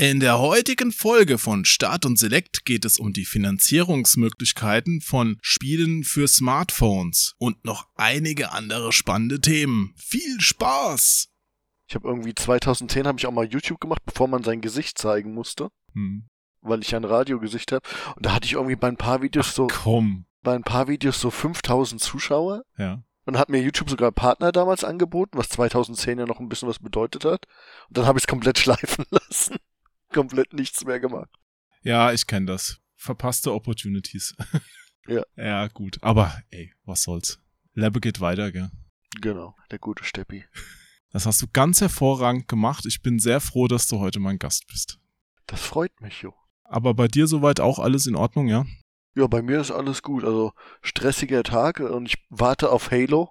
In der heutigen Folge von Start und Select geht es um die Finanzierungsmöglichkeiten von Spielen für Smartphones und noch einige andere spannende Themen. Viel Spaß! Ich habe irgendwie 2010 habe ich auch mal YouTube gemacht, bevor man sein Gesicht zeigen musste, Hm. weil ich ein Radiogesicht habe. Und da hatte ich irgendwie bei ein paar Videos so Komm. bei ein paar Videos so 5000 Zuschauer Ja. und hat mir YouTube sogar Partner damals angeboten, was 2010 ja noch ein bisschen was bedeutet hat. Und dann habe ich es komplett schleifen lassen. Komplett nichts mehr gemacht. Ja, ich kenne das. Verpasste Opportunities. Ja. Ja, gut. Aber ey, was soll's. Lebe geht weiter, gell? Genau, der gute Steppi. Das hast du ganz hervorragend gemacht. Ich bin sehr froh, dass du heute mein Gast bist. Das freut mich, jo. Aber bei dir soweit auch alles in Ordnung, ja? Ja, bei mir ist alles gut. Also stressiger Tag und ich warte auf Halo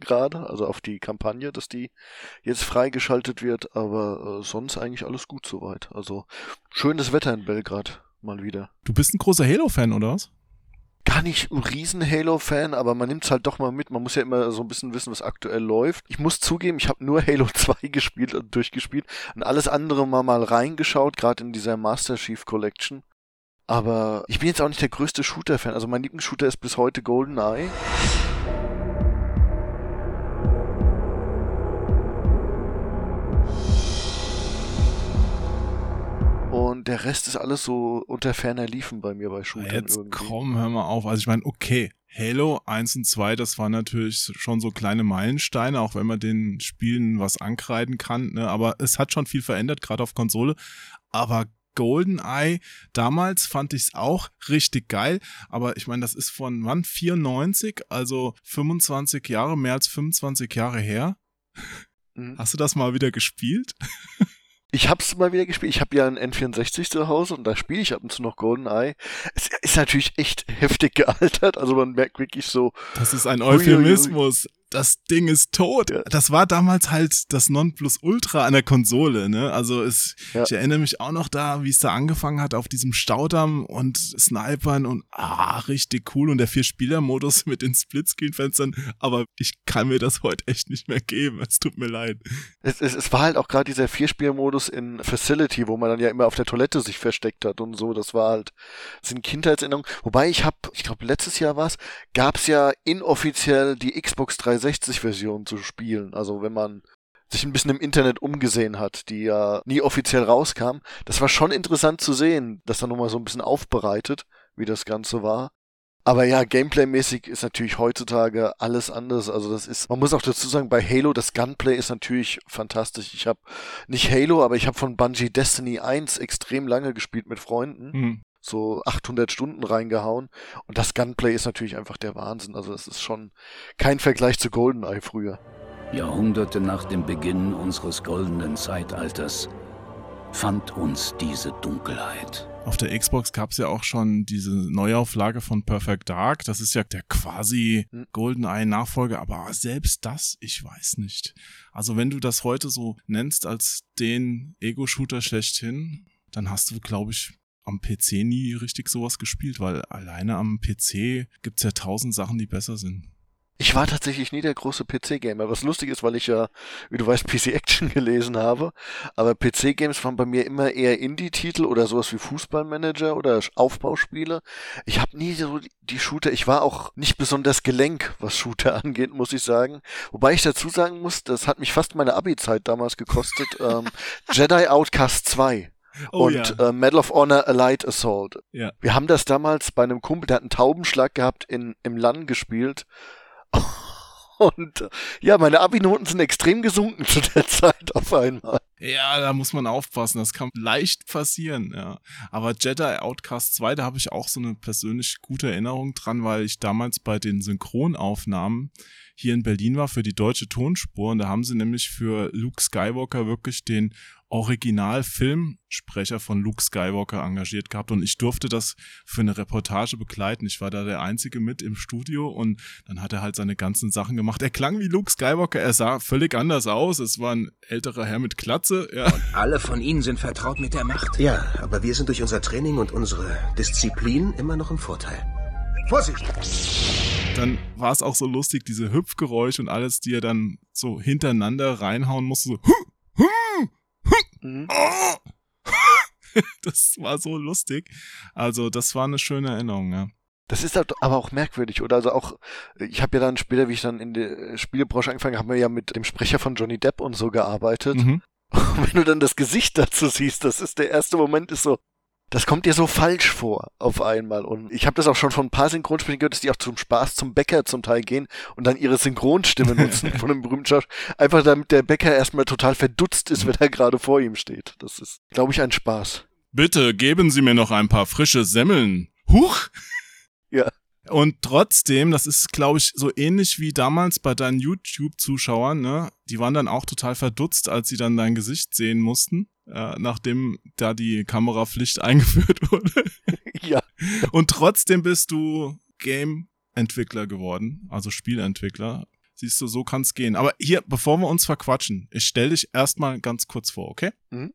gerade, also auf die Kampagne, dass die jetzt freigeschaltet wird, aber äh, sonst eigentlich alles gut soweit. Also schönes Wetter in Belgrad mal wieder. Du bist ein großer Halo-Fan, oder was? Gar nicht ein riesen Halo-Fan, aber man nimmt's halt doch mal mit. Man muss ja immer so ein bisschen wissen, was aktuell läuft. Ich muss zugeben, ich habe nur Halo 2 gespielt und durchgespielt und alles andere mal mal reingeschaut, gerade in dieser Master Chief Collection. Aber ich bin jetzt auch nicht der größte Shooter-Fan. Also mein Lieblingsshooter ist bis heute GoldenEye. Und der Rest ist alles so unter ferner Liefen bei mir bei Shootern Jetzt irgendwie. komm, hör mal auf. Also ich meine, okay, Halo 1 und 2, das waren natürlich schon so kleine Meilensteine, auch wenn man den Spielen was ankreiden kann. Ne? Aber es hat schon viel verändert, gerade auf Konsole. Aber GoldenEye, damals fand ich es auch richtig geil. Aber ich meine, das ist von wann? 94, also 25 Jahre, mehr als 25 Jahre her. Mhm. Hast du das mal wieder gespielt? Ich hab's mal wieder gespielt. Ich habe ja einen N64 zu Hause und da spiele ich ab und zu noch GoldenEye. Es ist natürlich echt heftig gealtert. Also man merkt wirklich so, Das ist ein. Euphemismus. Das Ding ist tot. Das war damals halt das Nonplusultra an der Konsole, ne? Also es, Ja. ich erinnere mich auch noch da, wie es da angefangen hat auf diesem Staudamm und Snipern und ah, richtig cool und der Vier-Spieler-Modus mit den Splitscreen-Fenstern. Aber ich kann mir das heute echt nicht mehr geben. Es tut mir leid. es, es, es war halt auch gerade dieser Vierspielermodus in Facility, wo man dann ja immer auf der Toilette sich versteckt hat und so. Das war halt, das sind Kindheitserinnerungen. Wobei ich habe, ich glaube letztes Jahr war's, gab's ja inoffiziell die Xbox 360-Version zu spielen. Also wenn man sich ein bisschen im Internet umgesehen hat, die ja nie offiziell rauskam. Das war schon interessant zu sehen, das dann nochmal so ein bisschen aufbereitet, wie das Ganze war. Aber ja, Gameplay-mäßig ist natürlich heutzutage alles anders. Also das ist, man muss auch dazu sagen, bei Halo, das Gunplay ist natürlich fantastisch. Ich habe nicht Halo, aber ich habe von Bungie Destiny 1 extrem lange gespielt mit Freunden. Hm. So 800 Stunden reingehauen. Und das Gunplay ist natürlich einfach der Wahnsinn. Also es ist schon kein Vergleich zu GoldenEye früher. Jahrhunderte nach dem Beginn unseres goldenen Zeitalters fand uns diese Dunkelheit. Auf der Xbox gab es ja auch schon diese Neuauflage von Perfect Dark. Das ist ja der quasi Hm. GoldenEye-Nachfolger, aber selbst das, ich weiß nicht. Also wenn du das heute so nennst als den Ego-Shooter schlechthin, dann hast du, glaube ich, am PC nie richtig sowas gespielt, weil alleine am PC gibt's ja tausend Sachen, die besser sind. Ich war tatsächlich nie der große PC-Gamer, was lustig ist, weil ich ja, wie du weißt, PC Action gelesen habe. Aber PC-Games waren bei mir immer eher Indie-Titel oder sowas wie Fußballmanager oder Aufbauspiele. Ich habe nie so die Shooter, ich war auch nicht besonders gelenk, was Shooter angeht, muss ich sagen. Wobei ich dazu sagen muss, das hat mich fast meine Abi-Zeit damals gekostet. ähm, Jedi Outcast 2 und äh, Medal of Honor Allied Assault. Ja. Wir haben das damals bei einem Kumpel, der hat einen Taubenschlag gehabt, in, im LAN gespielt. Und äh, ja, meine Abi-Noten sind extrem gesunken zu der Zeit auf einmal. Ja, da muss man aufpassen. Das kann leicht passieren, ja. Aber Jedi Outcast 2, da habe ich auch so eine persönlich gute Erinnerung dran, weil ich damals bei den Synchronaufnahmen hier in Berlin war für die deutsche Tonspur und da haben sie nämlich für Luke Skywalker wirklich den Original-Filmsprecher von Luke Skywalker engagiert gehabt und ich durfte das für eine Reportage begleiten. Ich war da der Einzige mit im Studio und dann hat er halt seine ganzen Sachen gemacht. Er klang wie Luke Skywalker, er sah völlig anders aus. Es war ein älterer Herr mit Glatze, ja. Alle von Ihnen sind vertraut mit der Macht. Ja, aber wir sind durch unser Training und unsere Disziplin immer noch im Vorteil. Vorsicht! Dann war es auch so lustig, diese Hüpfgeräusche und alles, die er dann so hintereinander reinhauen musste, so Mhm. das war so lustig. Also, das war eine schöne Erinnerung, ja. Das ist halt aber auch merkwürdig, oder? Also auch, ich habe ja dann später, wie ich dann in der Spielebranche angefangen habe, haben wir ja mit dem Sprecher von Johnny Depp und so gearbeitet. Mhm. Und wenn du dann das Gesicht dazu siehst, das ist der erste Moment, ist so, das kommt dir so falsch vor auf einmal. Und ich habe das auch schon von ein paar Synchronspielen gehört, dass die auch zum Spaß zum Bäcker zum Teil gehen und dann ihre Synchronstimme nutzen von einem berühmten Schauspieler. Einfach damit der Bäcker erstmal total verdutzt ist, wenn er gerade vor ihm steht. Das ist, glaube ich, ein Spaß. Bitte geben Sie mir noch ein paar frische Semmeln. Huch! Ja. Und trotzdem, das ist, glaube ich, so ähnlich wie damals bei deinen YouTube-Zuschauern, ne? Die waren dann auch total verdutzt, als sie dann dein Gesicht sehen mussten, äh, nachdem da die Kamerapflicht eingeführt wurde. Ja. Und trotzdem bist du Game-Entwickler geworden, also Spielentwickler. Siehst du, so kann's gehen. Aber hier, bevor wir uns verquatschen, ich stell dich erstmal ganz kurz vor, okay? Mhm.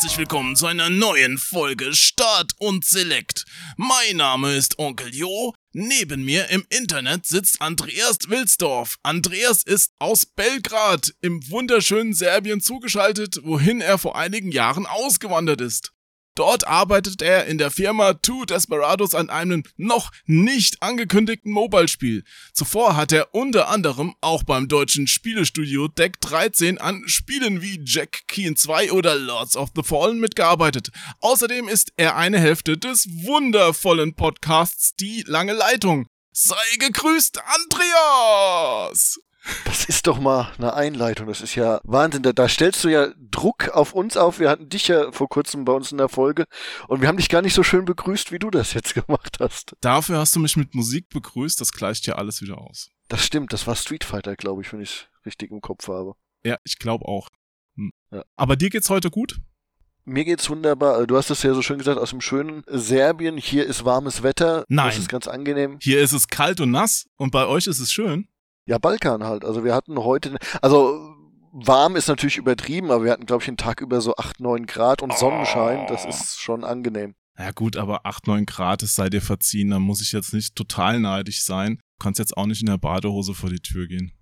Herzlich willkommen zu einer neuen Folge Start und Select. Mein Name ist Onkel Jo. Neben mir im Internet sitzt Andreas Wilsdorf. Andreas ist aus Belgrad im wunderschönen Serbien zugeschaltet, wohin er vor einigen Jahren ausgewandert ist. Dort arbeitet er in der Firma Two Desperados an einem noch nicht angekündigten Mobile-Spiel. Zuvor hat er unter anderem auch beim deutschen Spielestudio Deck 13 an Spielen wie Jack Keen 2 oder Lords of the Fallen mitgearbeitet. Außerdem ist er eine Hälfte des wundervollen Podcasts Die lange Leitung. Sei gegrüßt, Andreas! Das ist doch mal eine Einleitung. Das ist ja Wahnsinn. Da, da stellst du ja Druck auf uns auf. Wir hatten dich ja vor kurzem bei uns in der Folge und wir haben dich gar nicht so schön begrüßt, wie du das jetzt gemacht hast. Dafür hast du mich mit Musik begrüßt, das gleicht ja alles wieder aus. Das stimmt. Das war Street Fighter, glaube ich, wenn ich richtig im Kopf habe. Ja, ich glaube auch. Hm. Ja. Aber dir geht's heute gut? Mir geht's wunderbar. Du hast es ja so schön gesagt, aus dem schönen Serbien. Hier ist warmes Wetter. Nein. Das ist ganz angenehm. Hier ist es kalt und nass und bei euch ist es schön. Ja, Balkan halt. Also wir hatten heute, also warm ist natürlich übertrieben, aber wir hatten, glaube ich, einen Tag über so 8, 9 Grad und Sonnenschein. Das ist schon angenehm. Ja gut, aber 8, 9 Grad, es sei dir verziehen, da muss ich jetzt nicht total neidisch sein. Du kannst jetzt auch nicht in der Badehose vor die Tür gehen.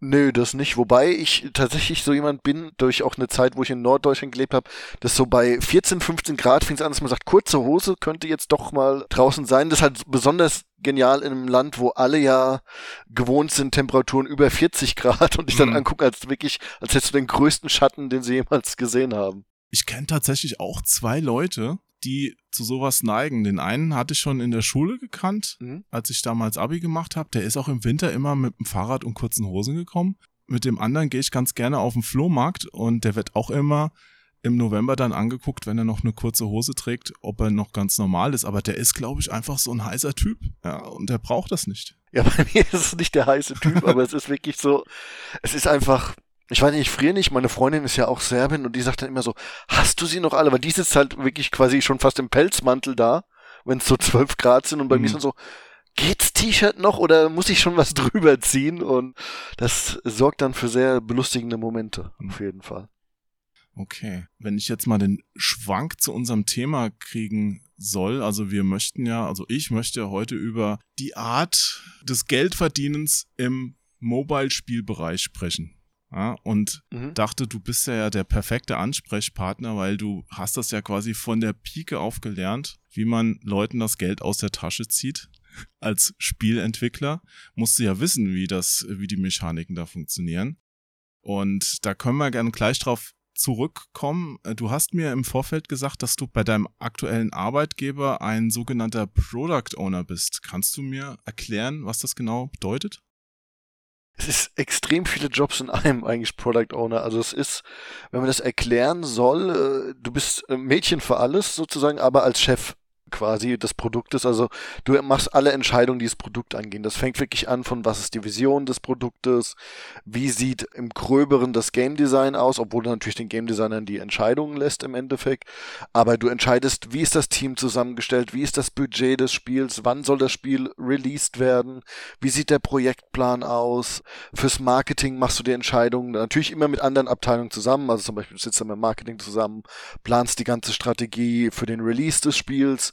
Nö, das nicht. Wobei ich tatsächlich so jemand bin, durch auch eine Zeit, wo ich in Norddeutschland gelebt habe, dass so bei 14, 15 Grad fing es an, dass man sagt, kurze Hose könnte jetzt doch mal draußen sein. Das ist halt besonders genial in einem Land, wo alle ja gewohnt sind, Temperaturen über 40 Grad und dich dann Mhm. angucken, als wirklich, als hättest du den größten Schatten, den sie jemals gesehen haben. Ich kenne tatsächlich auch zwei Leute, die zu sowas neigen. Den einen hatte ich schon in der Schule gekannt, Mhm. als ich damals Abi gemacht habe. Der ist auch im Winter immer mit dem Fahrrad und kurzen Hosen gekommen. Mit dem anderen gehe ich ganz gerne auf den Flohmarkt und der wird auch immer im November dann angeguckt, wenn er noch eine kurze Hose trägt, ob er noch ganz normal ist. Aber der ist, glaube ich, einfach so ein heißer Typ. Ja, und der braucht das nicht. Ja, bei mir ist es nicht der heiße Typ, aber es ist wirklich so, es ist einfach, ich weiß nicht, ich friere nicht, meine Freundin ist ja auch Serbin und die sagt dann immer so, hast du sie noch alle? Weil die sitzt halt wirklich quasi schon fast im Pelzmantel da, wenn es so 12 Grad sind und bei Mhm. mir ist dann so, geht's T-Shirt noch oder muss ich schon was drüber ziehen? Und das sorgt dann für sehr belustigende Momente, auf jeden Fall. Okay. Wenn ich jetzt mal den Schwank zu unserem Thema kriegen soll, also wir möchten ja, also ich möchte heute über die Art des Geldverdienens im Mobile-Spielbereich sprechen. Ja, und Mhm. dachte, du bist ja der perfekte Ansprechpartner, weil du hast das ja quasi von der Pike auf gelernt, wie man Leuten das Geld aus der Tasche zieht. Als Spielentwickler musst du ja wissen, wie das, wie die Mechaniken da funktionieren. Und da können wir gerne gleich drauf zurückkommen. Äh, Du hast mir im Vorfeld gesagt, dass du bei deinem aktuellen Arbeitgeber ein sogenannter Product Owner bist. Kannst du mir erklären, was das genau bedeutet? Es ist extrem viele Jobs in einem eigentlich Product Owner. Also es ist, wenn man das erklären soll, äh, du bist äh, Mädchen für alles sozusagen, aber als Chef. Quasi des Produktes. Also du machst alle Entscheidungen, die das Produkt angehen. Das fängt wirklich an von was ist die Vision des Produktes, wie sieht im Gröberen das Game Design aus, obwohl du natürlich den Game Designern die Entscheidungen lässt im Endeffekt. Aber du entscheidest, wie ist das Team zusammengestellt, wie ist das Budget des Spiels, wann soll das Spiel released werden, wie sieht der Projektplan aus. Fürs Marketing machst du die Entscheidungen natürlich immer mit anderen Abteilungen zusammen. Also zum Beispiel du sitzt dann mit Marketing zusammen, planst die ganze Strategie für den Release des Spiels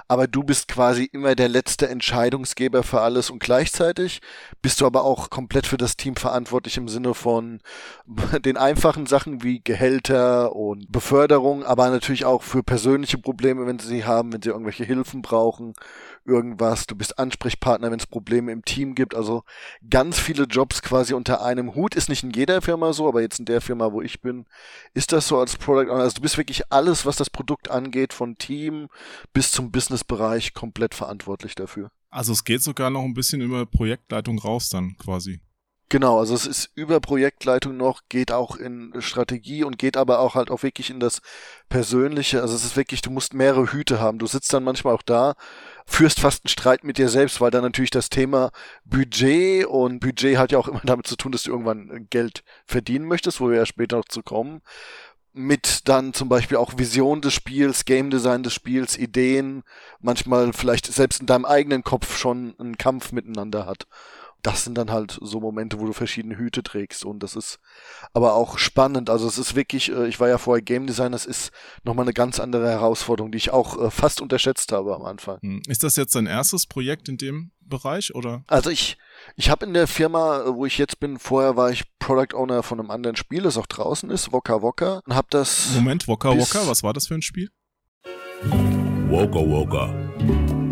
aber du bist quasi immer der letzte Entscheidungsgeber für alles und gleichzeitig bist du aber auch komplett für das Team verantwortlich im Sinne von den einfachen Sachen wie Gehälter und Beförderung, aber natürlich auch für persönliche Probleme, wenn sie sie haben, wenn sie irgendwelche Hilfen brauchen, irgendwas. Du bist Ansprechpartner, wenn es Probleme im Team gibt. Also ganz viele Jobs quasi unter einem Hut. Ist nicht in jeder Firma so, aber jetzt in der Firma, wo ich bin, ist das so als Product Owner. Also du bist wirklich alles, was das Produkt angeht, von Team bis zum Businessbereich komplett verantwortlich dafür. Also es geht sogar noch ein bisschen über Projektleitung raus dann quasi. Genau, also es ist über Projektleitung noch, geht auch in Strategie und geht aber auch halt auch wirklich in das Persönliche. Also es ist wirklich, du musst mehrere Hüte haben. Du sitzt dann manchmal auch da, führst fast einen Streit mit dir selbst, weil dann natürlich das Thema Budget und Budget hat ja auch immer damit zu tun, dass du irgendwann Geld verdienen möchtest, wo wir ja später noch zu kommen mit dann zum Beispiel auch Vision des Spiels, Game Design des Spiels, Ideen, manchmal vielleicht selbst in deinem eigenen Kopf schon einen Kampf miteinander hat das sind dann halt so Momente, wo du verschiedene Hüte trägst und das ist aber auch spannend. Also es ist wirklich, äh, ich war ja vorher Game Designer, es ist nochmal eine ganz andere Herausforderung, die ich auch äh, fast unterschätzt habe am Anfang. Hm. Ist das jetzt dein erstes Projekt in dem Bereich oder? Also ich, ich habe in der Firma, wo ich jetzt bin, vorher war ich Product Owner von einem anderen Spiel, das auch draußen ist, Wokka Wokka, und habe das. Moment, Wokka Wokka, was war das für ein Spiel? Wokka Wokka.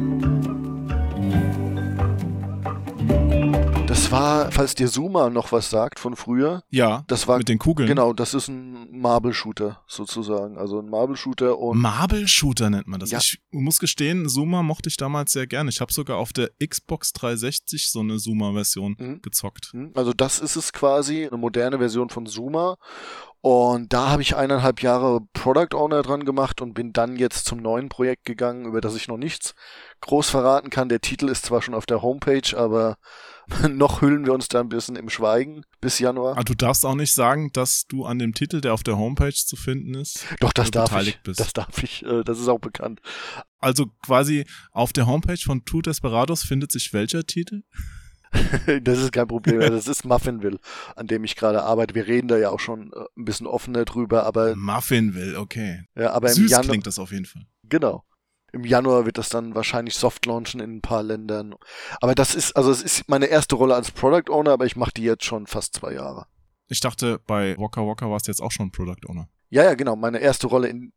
Das war, falls dir Zuma noch was sagt von früher. Ja. Das war mit den Kugeln. Genau, das ist ein Marble Shooter sozusagen, also ein Marble Shooter und Marble Shooter nennt man das. Ja. Ich muss gestehen, Zuma mochte ich damals sehr gerne. Ich habe sogar auf der Xbox 360 so eine Zuma Version mhm. gezockt. Mhm. Also das ist es quasi, eine moderne Version von Zuma und da habe ich eineinhalb Jahre Product Owner dran gemacht und bin dann jetzt zum neuen Projekt gegangen, über das ich noch nichts groß verraten kann. Der Titel ist zwar schon auf der Homepage, aber noch hüllen wir uns da ein bisschen im Schweigen bis Januar. Ah, du darfst auch nicht sagen, dass du an dem Titel, der auf der Homepage zu finden ist, doch das darf ich. Bist. Das darf ich. Äh, das ist auch bekannt. Also quasi auf der Homepage von Two Desperados findet sich welcher Titel? das ist kein Problem. Das ist Muffinville, an dem ich gerade arbeite. Wir reden da ja auch schon äh, ein bisschen offener drüber, aber. Muffinville, okay. Ja, aber Süß im Januar, klingt das auf jeden Fall. Genau. Im Januar wird das dann wahrscheinlich soft launchen in ein paar Ländern. Aber das ist, also es ist meine erste Rolle als Product Owner, aber ich mache die jetzt schon fast zwei Jahre. Ich dachte, bei Waka Waka warst du jetzt auch schon Product Owner. Ja, ja, genau. Meine erste Rolle in,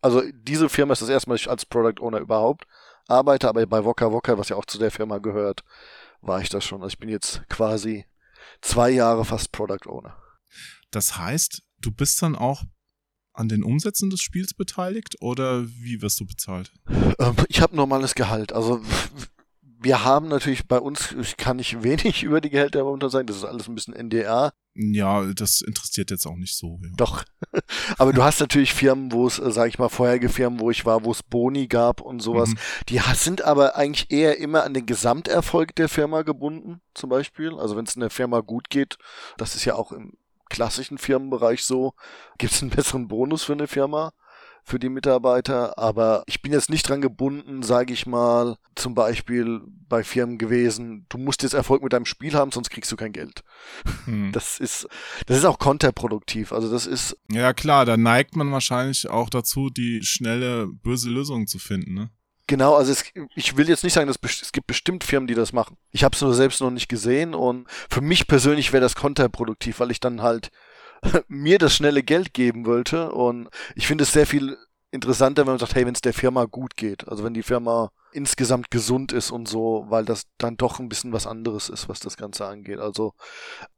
also diese Firma ist das erste Mal, dass ich als Product Owner überhaupt arbeite, aber bei Waka Waka, was ja auch zu der Firma gehört, war ich das schon. Also ich bin jetzt quasi zwei Jahre fast Product Owner. Das heißt, du bist dann auch an den Umsätzen des Spiels beteiligt oder wie wirst du bezahlt? Ähm, ich habe normales Gehalt. Also wir haben natürlich bei uns, ich kann nicht wenig über die Gehälter momentan sagen, das ist alles ein bisschen NDA. Ja, das interessiert jetzt auch nicht so. Ja. Doch. Aber du hast natürlich Firmen, wo es, äh, sag ich mal, vorherige Firmen, wo ich war, wo es Boni gab und sowas. Mhm. Die sind aber eigentlich eher immer an den Gesamterfolg der Firma gebunden, zum Beispiel. Also wenn es in der Firma gut geht, das ist ja auch im klassischen Firmenbereich so, gibt es einen besseren Bonus für eine Firma für die Mitarbeiter, aber ich bin jetzt nicht dran gebunden, sage ich mal, zum Beispiel bei Firmen gewesen, du musst jetzt Erfolg mit deinem Spiel haben, sonst kriegst du kein Geld. Hm. Das ist, das ist auch konterproduktiv. Also das ist. Ja klar, da neigt man wahrscheinlich auch dazu, die schnelle, böse Lösung zu finden, ne? Genau, also es, ich will jetzt nicht sagen, dass es gibt bestimmt Firmen, die das machen. Ich habe es nur selbst noch nicht gesehen und für mich persönlich wäre das konterproduktiv, weil ich dann halt mir das schnelle Geld geben wollte. Und ich finde es sehr viel interessanter, wenn man sagt, hey, wenn es der Firma gut geht. Also wenn die Firma insgesamt gesund ist und so, weil das dann doch ein bisschen was anderes ist, was das Ganze angeht. Also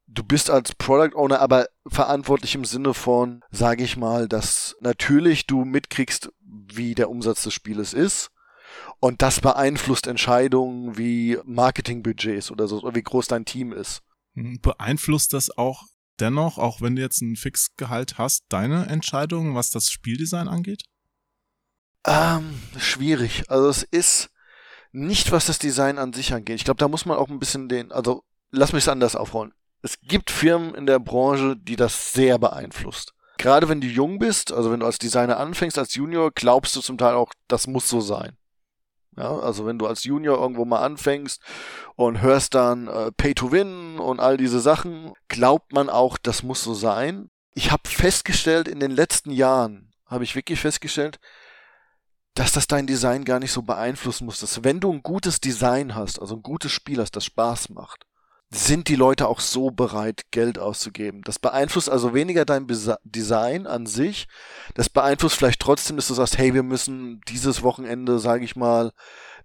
du bist als Product Owner aber verantwortlich im Sinne von, sage ich mal, dass natürlich du mitkriegst, wie der Umsatz des Spieles ist. Und das beeinflusst Entscheidungen wie Marketingbudgets oder so, oder wie groß dein Team ist. Hm, beeinflusst das auch dennoch, auch wenn du jetzt ein Fixgehalt hast, deine Entscheidung, was das Spieldesign angeht? Ähm, schwierig. Also es ist nicht, was das Design an sich angeht. Ich glaube, da muss man auch ein bisschen den, also lass mich es anders aufrollen. Es gibt Firmen in der Branche, die das sehr beeinflusst. Gerade wenn du jung bist, also wenn du als Designer anfängst, als Junior, glaubst du zum Teil auch, das muss so sein. Ja, also wenn du als Junior irgendwo mal anfängst und hörst dann äh, Pay to Win und all diese Sachen, glaubt man auch, das muss so sein. Ich habe festgestellt, in den letzten Jahren habe ich wirklich festgestellt, dass das dein Design gar nicht so beeinflussen muss. Dass wenn du ein gutes Design hast, also ein gutes Spiel hast, das Spaß macht, sind die Leute auch so bereit, Geld auszugeben. Das beeinflusst also weniger dein Design an sich. Das beeinflusst vielleicht trotzdem, dass du sagst, hey, wir müssen dieses Wochenende, sage ich mal,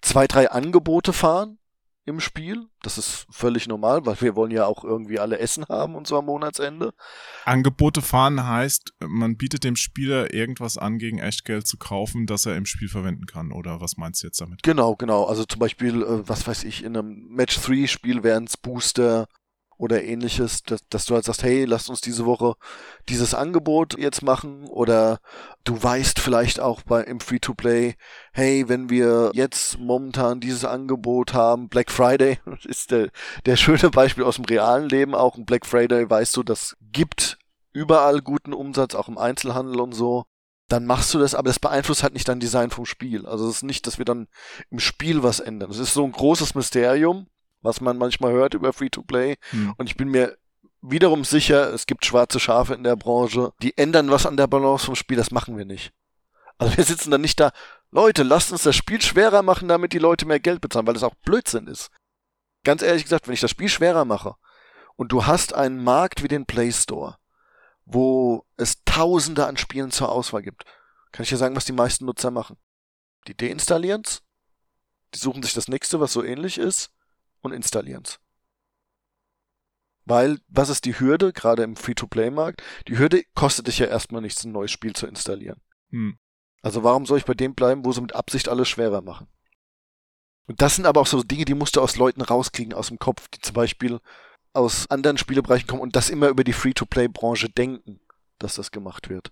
zwei, drei Angebote fahren im Spiel. Das ist völlig normal, weil wir wollen ja auch irgendwie alle Essen haben und so am Monatsende. Angebote fahren heißt, man bietet dem Spieler irgendwas an, gegen Echtgeld zu kaufen, das er im Spiel verwenden kann. Oder was meinst du jetzt damit? Genau, genau. Also zum Beispiel, äh, was weiß ich, in einem Match 3 Spiel wären es Booster oder ähnliches, dass, dass du halt sagst, hey, lass uns diese Woche dieses Angebot jetzt machen oder du weißt vielleicht auch bei im Free-to-Play, hey, wenn wir jetzt momentan dieses Angebot haben, Black Friday ist der, der schöne Beispiel aus dem realen Leben auch, ein Black Friday, weißt du, das gibt überall guten Umsatz, auch im Einzelhandel und so dann machst du das, aber das beeinflusst halt nicht dein Design vom Spiel. Also es ist nicht, dass wir dann im Spiel was ändern. Es ist so ein großes Mysterium, was man manchmal hört über Free-to-Play. Hm. Und ich bin mir wiederum sicher, es gibt schwarze Schafe in der Branche, die ändern was an der Balance vom Spiel, das machen wir nicht. Also wir sitzen dann nicht da, Leute, lasst uns das Spiel schwerer machen, damit die Leute mehr Geld bezahlen, weil das auch Blödsinn ist. Ganz ehrlich gesagt, wenn ich das Spiel schwerer mache und du hast einen Markt wie den Play Store, wo es Tausende an Spielen zur Auswahl gibt, kann ich dir sagen, was die meisten Nutzer machen. Die deinstallieren die suchen sich das nächste, was so ähnlich ist, und installieren's. Weil, was ist die Hürde, gerade im Free-to-Play-Markt? Die Hürde kostet dich ja erstmal nichts, ein neues Spiel zu installieren. Hm. Also warum soll ich bei dem bleiben, wo sie mit Absicht alles schwerer machen? Und das sind aber auch so Dinge, die musst du aus Leuten rauskriegen, aus dem Kopf, die zum Beispiel aus anderen Spielebereichen kommen und das immer über die Free-to-Play-Branche denken, dass das gemacht wird.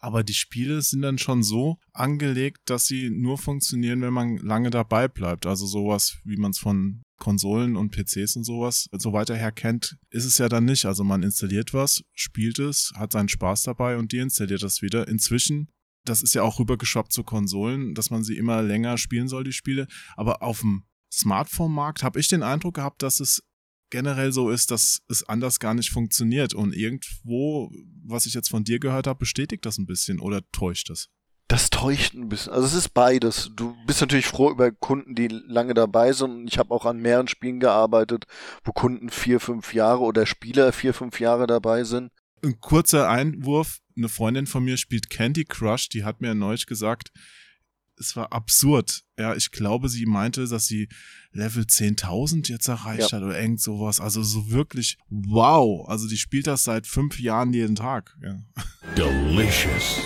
Aber die Spiele sind dann schon so angelegt, dass sie nur funktionieren, wenn man lange dabei bleibt. Also sowas, wie man es von Konsolen und PCs und sowas so weiter her kennt, ist es ja dann nicht. Also man installiert was, spielt es, hat seinen Spaß dabei und deinstalliert das wieder. Inzwischen, das ist ja auch rübergeschwappt zu Konsolen, dass man sie immer länger spielen soll, die Spiele. Aber auf dem Smartphone-Markt habe ich den Eindruck gehabt, dass es generell so ist, dass es anders gar nicht funktioniert. Und irgendwo, was ich jetzt von dir gehört habe, bestätigt das ein bisschen oder täuscht das? Das täuscht ein bisschen. Also es ist beides. Du bist natürlich froh über Kunden, die lange dabei sind. Ich habe auch an mehreren Spielen gearbeitet, wo Kunden vier, fünf Jahre oder Spieler vier, fünf Jahre dabei sind. Ein kurzer Einwurf. Eine Freundin von mir spielt Candy Crush. Die hat mir neulich gesagt, es war absurd. Ja, ich glaube, sie meinte, dass sie Level 10.000 jetzt erreicht ja. hat oder irgend sowas. Also so wirklich wow. Also die spielt das seit fünf Jahren jeden Tag. Ja. Delicious.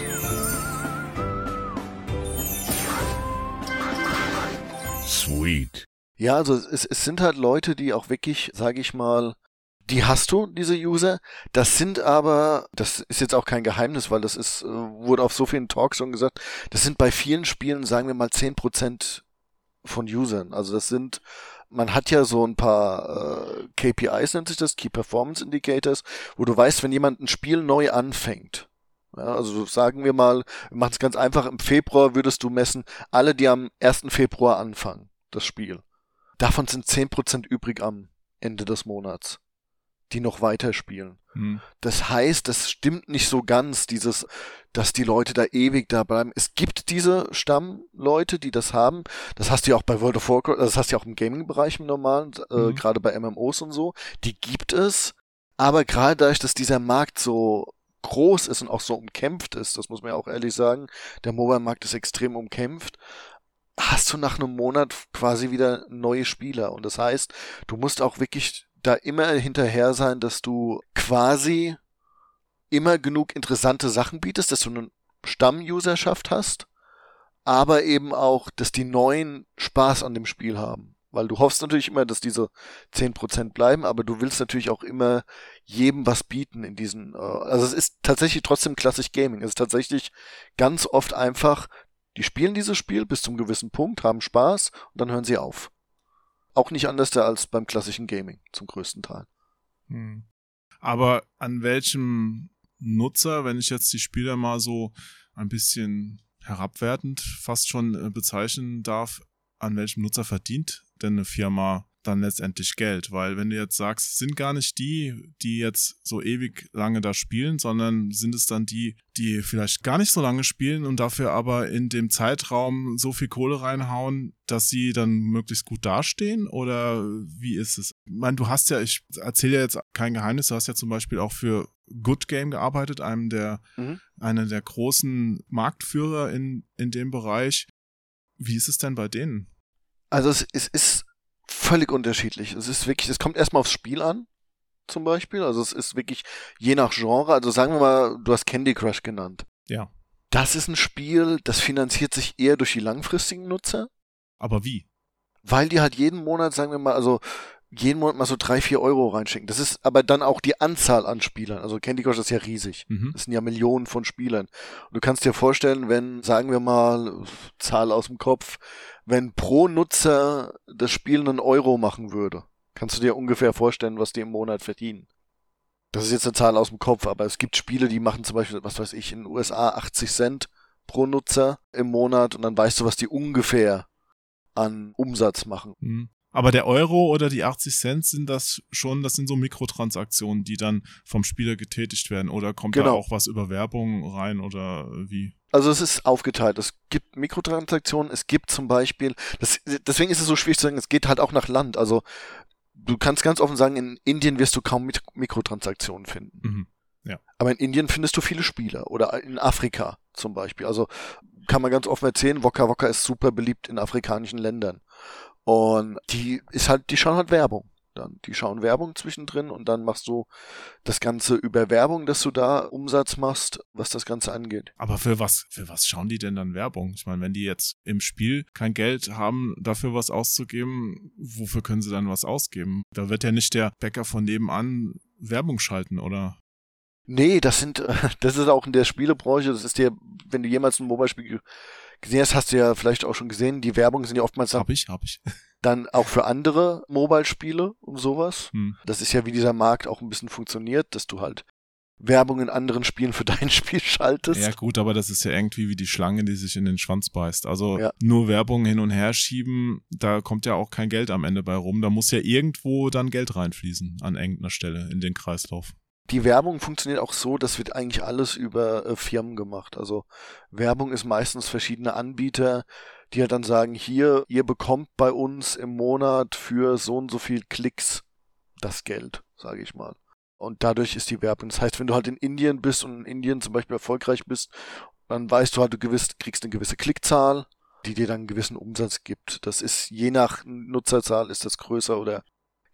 Sweet. Ja, also es, es sind halt Leute, die auch wirklich, sage ich mal, die hast du, diese User. Das sind aber, das ist jetzt auch kein Geheimnis, weil das ist, äh, wurde auf so vielen Talks schon gesagt, das sind bei vielen Spielen, sagen wir mal, zehn Prozent von Usern. Also das sind, man hat ja so ein paar äh, KPIs, nennt sich das, Key Performance Indicators, wo du weißt, wenn jemand ein Spiel neu anfängt, ja, also sagen wir mal, wir machen es ganz einfach, im Februar würdest du messen, alle, die am 1. Februar anfangen, das Spiel. Davon sind zehn Prozent übrig am Ende des Monats die noch weiterspielen. Hm. Das heißt, das stimmt nicht so ganz, dieses, dass die Leute da ewig da bleiben. Es gibt diese Stammleute, die das haben. Das hast du ja auch bei World of Warcraft, das hast du ja auch im Gaming-Bereich im normalen, äh, hm. gerade bei MMOs und so. Die gibt es. Aber gerade dadurch, dass dieser Markt so groß ist und auch so umkämpft ist, das muss man ja auch ehrlich sagen, der Mobile-Markt ist extrem umkämpft, hast du nach einem Monat quasi wieder neue Spieler. Und das heißt, du musst auch wirklich da immer hinterher sein, dass du quasi immer genug interessante Sachen bietest, dass du eine Stammuserschaft hast, aber eben auch, dass die Neuen Spaß an dem Spiel haben. Weil du hoffst natürlich immer, dass diese 10% bleiben, aber du willst natürlich auch immer jedem was bieten in diesen, äh, also es ist tatsächlich trotzdem klassisch Gaming. Es ist tatsächlich ganz oft einfach, Die spielen dieses Spiel bis zum gewissen Punkt, haben Spaß und dann hören sie auf. Auch nicht anders als beim klassischen Gaming, zum größten Teil. Hm. Aber an welchem Nutzer, wenn ich jetzt die Spieler mal so ein bisschen herabwertend fast schon äh, bezeichnen darf, an welchem Nutzer verdient denn eine Firma dann letztendlich Geld, weil wenn du jetzt sagst, sind gar nicht die, die jetzt so ewig lange da spielen, sondern sind es dann die, die vielleicht gar nicht so lange spielen und dafür aber in dem Zeitraum so viel Kohle reinhauen, dass sie dann möglichst gut dastehen oder wie ist es? Ich meine, du hast ja, ich erzähle ja jetzt kein Geheimnis, du hast ja zum Beispiel auch für Good Game gearbeitet, einem der, mhm. einer der großen Marktführer in, in dem Bereich. Wie ist es denn bei denen? Also es, es ist völlig unterschiedlich. Es ist wirklich, es kommt erstmal aufs Spiel an, zum Beispiel. Also es ist wirklich je nach Genre. Also sagen wir mal, du hast Candy Crush genannt. Ja. Das ist ein Spiel, das finanziert sich eher durch die langfristigen Nutzer. Aber wie? Weil die halt jeden Monat, sagen wir mal, also jeden Monat mal so drei, vier Euro reinschicken. Das ist aber dann auch die Anzahl an Spielern. Also Candy Crush ist ja riesig. Mhm. Das sind ja Millionen von Spielern. Und du kannst dir vorstellen, wenn, sagen wir mal, Zahl aus dem Kopf, wenn pro Nutzer das Spiel einen Euro machen würde, kannst du dir ungefähr vorstellen, was die im Monat verdienen. Das ist jetzt eine Zahl aus dem Kopf, aber es gibt Spiele, die machen zum Beispiel, was weiß ich, in den USA 80 Cent pro Nutzer im Monat und dann weißt du, was die ungefähr an Umsatz machen. Mhm. Aber der Euro oder die 80 Cent sind das schon, das sind so Mikrotransaktionen, die dann vom Spieler getätigt werden. Oder kommt genau. da auch was über Werbung rein oder wie? Also es ist aufgeteilt. Es gibt Mikrotransaktionen, es gibt zum Beispiel, das, deswegen ist es so schwierig zu sagen, es geht halt auch nach Land. Also du kannst ganz offen sagen, in Indien wirst du kaum Mikrotransaktionen finden. Mhm. Ja. Aber in Indien findest du viele Spieler oder in Afrika zum Beispiel. Also kann man ganz offen erzählen, Wokka Wokka ist super beliebt in afrikanischen Ländern. Und die ist halt, die schauen halt Werbung. Dann, die schauen Werbung zwischendrin und dann machst du das Ganze über Werbung, dass du da Umsatz machst, was das Ganze angeht. Aber für was, für was schauen die denn dann Werbung? Ich meine, wenn die jetzt im Spiel kein Geld haben, dafür was auszugeben, wofür können sie dann was ausgeben? Da wird ja nicht der Bäcker von nebenan Werbung schalten, oder? Nee, das sind, das ist auch in der Spielebranche, das ist dir, wenn du jemals ein Mobile-Spiel gesehen hast, hast du ja vielleicht auch schon gesehen, die Werbung sind ja oftmals hab ich, hab ich. dann auch für andere Mobile-Spiele und sowas. Hm. Das ist ja, wie dieser Markt auch ein bisschen funktioniert, dass du halt Werbung in anderen Spielen für dein Spiel schaltest. Ja gut, aber das ist ja irgendwie wie die Schlange, die sich in den Schwanz beißt. Also ja. nur Werbung hin und her schieben, da kommt ja auch kein Geld am Ende bei rum. Da muss ja irgendwo dann Geld reinfließen an irgendeiner Stelle in den Kreislauf die Werbung funktioniert auch so, das wird eigentlich alles über äh, Firmen gemacht. Also Werbung ist meistens verschiedene Anbieter, die ja dann sagen, hier, ihr bekommt bei uns im Monat für so und so viel Klicks das Geld, sage ich mal. Und dadurch ist die Werbung. Das heißt, wenn du halt in Indien bist und in Indien zum Beispiel erfolgreich bist, dann weißt du halt, du gewiss, kriegst eine gewisse Klickzahl, die dir dann einen gewissen Umsatz gibt. Das ist je nach Nutzerzahl ist das größer oder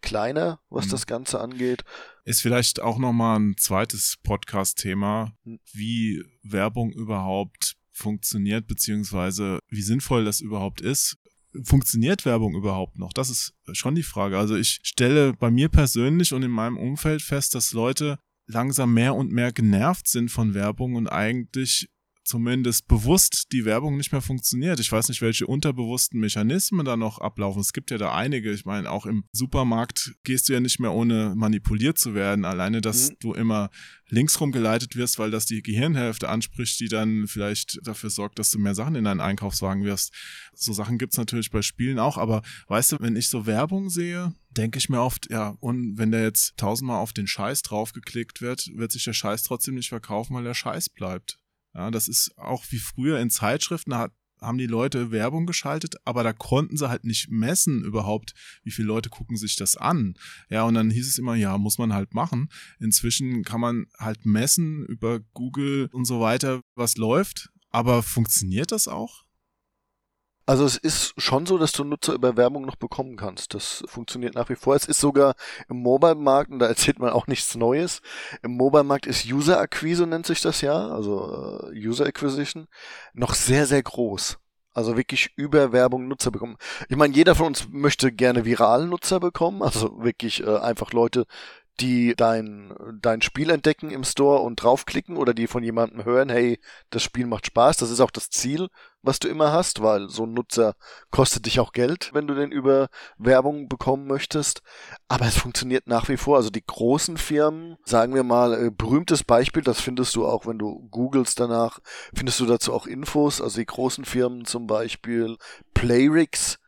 kleiner, was mhm. das Ganze angeht. Ist vielleicht auch nochmal ein zweites Podcast-Thema, hm. wie Werbung überhaupt funktioniert, beziehungsweise wie sinnvoll das überhaupt ist. Funktioniert Werbung überhaupt noch? Das ist schon die Frage. Also ich stelle bei mir persönlich und in meinem Umfeld fest, dass Leute langsam mehr und mehr genervt sind von Werbung und eigentlich zumindest bewusst die Werbung nicht mehr funktioniert. Ich weiß nicht, welche unterbewussten Mechanismen da noch ablaufen. Es gibt ja da einige. Ich meine, auch im Supermarkt gehst du ja nicht mehr ohne manipuliert zu werden. Alleine, dass mhm. du immer linksrum geleitet wirst, weil das die Gehirnhälfte anspricht, die dann vielleicht dafür sorgt, dass du mehr Sachen in deinen Einkaufswagen wirst. So Sachen gibt's natürlich bei Spielen auch. Aber weißt du, wenn ich so Werbung sehe, denke ich mir oft, ja, und wenn der jetzt tausendmal auf den Scheiß draufgeklickt wird, wird sich der Scheiß trotzdem nicht verkaufen, weil der Scheiß bleibt. Ja, das ist auch wie früher in Zeitschriften, da haben die Leute Werbung geschaltet, aber da konnten sie halt nicht messen überhaupt, wie viele Leute gucken sich das an. Ja, und dann hieß es immer, ja, muss man halt machen. Inzwischen kann man halt messen über Google und so weiter, was läuft. Aber funktioniert das auch? Also es ist schon so, dass du Nutzer über Werbung noch bekommen kannst. Das funktioniert nach wie vor. Es ist sogar im Mobile-Markt, und da erzählt man auch nichts Neues, im Mobile-Markt ist User-Akquise, nennt sich das ja, also äh, User-Acquisition, noch sehr, sehr groß. Also wirklich über Werbung Nutzer bekommen. Ich meine, jeder von uns möchte gerne viralen Nutzer bekommen, also wirklich äh, einfach Leute, die dein, dein Spiel entdecken im Store und draufklicken oder die von jemandem hören, hey, das Spiel macht Spaß. Das ist auch das Ziel, was du immer hast, weil so ein Nutzer kostet dich auch Geld, wenn du den über Werbung bekommen möchtest. Aber es funktioniert nach wie vor. Also die großen Firmen, sagen wir mal, äh, berühmtes Beispiel, das findest du auch, wenn du googelst danach, findest du dazu auch Infos. Also die großen Firmen zum Beispiel Playrix,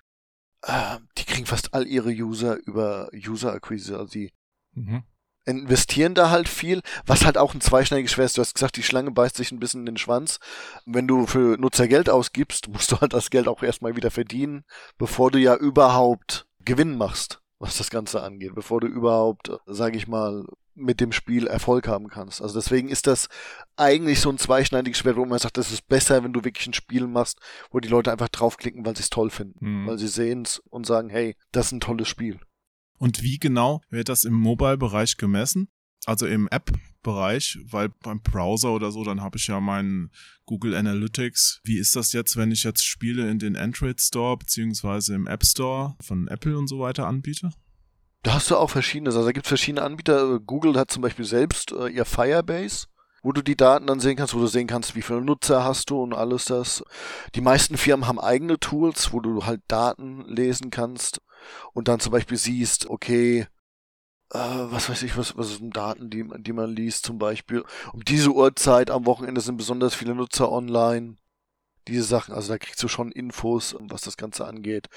äh, die kriegen fast all ihre User über User-Akquise. Also die Mhm. Investieren da halt viel, was halt auch ein zweischneidiges Schwert ist. Du hast gesagt, die Schlange beißt sich ein bisschen in den Schwanz. Wenn du für Nutzer Geld ausgibst, musst du halt das Geld auch erstmal wieder verdienen, bevor du ja überhaupt Gewinn machst, was das Ganze angeht, bevor du überhaupt, sag ich mal, mit dem Spiel Erfolg haben kannst. Also deswegen ist das eigentlich so ein zweischneidiges Schwert, wo man sagt, das ist besser, wenn du wirklich ein Spiel machst, wo die Leute einfach draufklicken, weil sie es toll finden, mhm. weil sie sehen es und sagen, hey, das ist ein tolles Spiel. Und wie genau wird das im Mobile-Bereich gemessen? Also im App-Bereich, weil beim Browser oder so, dann habe ich ja meinen Google Analytics. Wie ist das jetzt, wenn ich jetzt Spiele in den Android Store beziehungsweise im App Store von Apple und so weiter anbiete? Da hast du auch verschiedenes. Also da gibt es verschiedene Anbieter. Google hat zum Beispiel selbst äh, ihr Firebase wo du die Daten dann sehen kannst, wo du sehen kannst, wie viele Nutzer hast du und alles das. Die meisten Firmen haben eigene Tools, wo du halt Daten lesen kannst und dann zum Beispiel siehst, okay, äh, was weiß ich, was, was sind Daten, die, die man liest zum Beispiel. Um diese Uhrzeit am Wochenende sind besonders viele Nutzer online. Diese Sachen, also da kriegst du schon Infos, was das Ganze angeht.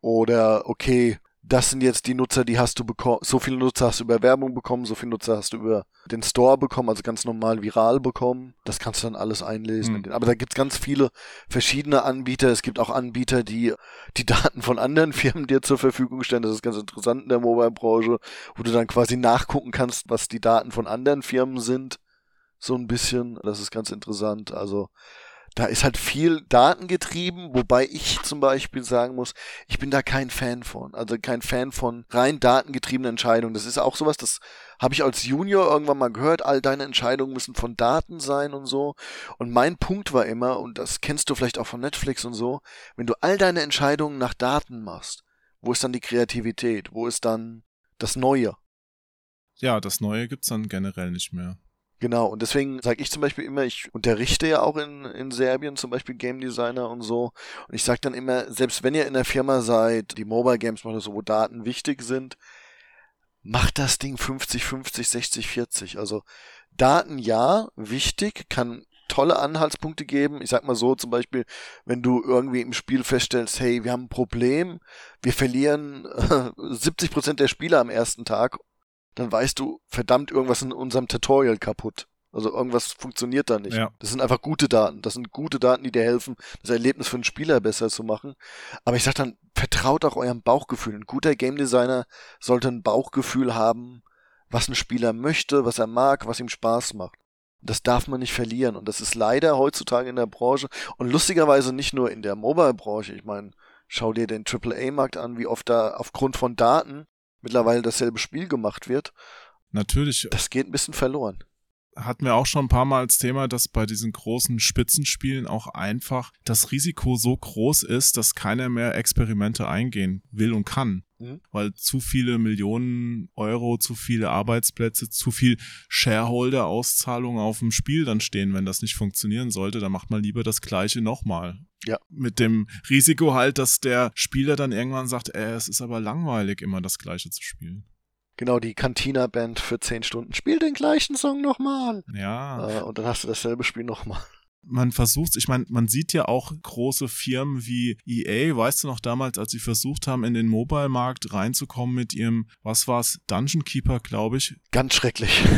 Oder, okay, das sind jetzt die Nutzer, die hast du bekommen, so viele Nutzer hast du über Werbung bekommen, so viele Nutzer hast du über den Store bekommen, also ganz normal viral bekommen. Das kannst du dann alles einlesen. Mhm. Aber da gibt's ganz viele verschiedene Anbieter. Es gibt auch Anbieter, die die Daten von anderen Firmen dir zur Verfügung stellen. Das ist ganz interessant in der Mobile-Branche, wo du dann quasi nachgucken kannst, was die Daten von anderen Firmen sind. So ein bisschen. Das ist ganz interessant. Also da ist halt viel datengetrieben, wobei ich zum Beispiel sagen muss, ich bin da kein Fan von. Also kein Fan von rein datengetriebenen Entscheidungen. Das ist auch sowas, das habe ich als Junior irgendwann mal gehört, all deine Entscheidungen müssen von Daten sein und so. Und mein Punkt war immer, und das kennst du vielleicht auch von Netflix und so, wenn du all deine Entscheidungen nach Daten machst, wo ist dann die Kreativität? Wo ist dann das Neue? Ja, das Neue gibt's dann generell nicht mehr. Genau, und deswegen sage ich zum Beispiel immer, ich unterrichte ja auch in, in Serbien zum Beispiel Game Designer und so. Und ich sage dann immer, selbst wenn ihr in der Firma seid, die Mobile Games macht, so, wo Daten wichtig sind, macht das Ding 50, 50, 60, 40. Also Daten ja, wichtig, kann tolle Anhaltspunkte geben. Ich sag mal so, zum Beispiel, wenn du irgendwie im Spiel feststellst, hey, wir haben ein Problem, wir verlieren äh, 70% der Spieler am ersten Tag dann weißt du, verdammt, irgendwas in unserem Tutorial kaputt. Also irgendwas funktioniert da nicht. Ja. Das sind einfach gute Daten. Das sind gute Daten, die dir helfen, das Erlebnis für den Spieler besser zu machen. Aber ich sag dann, vertraut auch eurem Bauchgefühl. Ein guter Game Designer sollte ein Bauchgefühl haben, was ein Spieler möchte, was er mag, was ihm Spaß macht. Das darf man nicht verlieren. Und das ist leider heutzutage in der Branche und lustigerweise nicht nur in der Mobile-Branche. Ich meine, schau dir den AAA-Markt an, wie oft da aufgrund von Daten mittlerweile dasselbe Spiel gemacht wird. Natürlich. Das geht ein bisschen verloren. Hatten wir auch schon ein paar Mal als Thema, dass bei diesen großen Spitzenspielen auch einfach das Risiko so groß ist, dass keiner mehr Experimente eingehen will und kann. Mhm. Weil zu viele Millionen Euro, zu viele Arbeitsplätze, zu viel Shareholder-Auszahlungen auf dem Spiel dann stehen, wenn das nicht funktionieren sollte, dann macht man lieber das Gleiche nochmal. Ja. Mit dem Risiko halt, dass der Spieler dann irgendwann sagt, äh, es ist aber langweilig, immer das Gleiche zu spielen. Genau, die Cantina-Band für zehn Stunden. Spiel den gleichen Song nochmal. Ja. Äh, und dann hast du dasselbe Spiel nochmal. Man versucht, ich meine, man sieht ja auch große Firmen wie EA, weißt du noch damals, als sie versucht haben, in den Mobile-Markt reinzukommen mit ihrem, was war's, Dungeon Keeper, glaube ich. Ganz schrecklich.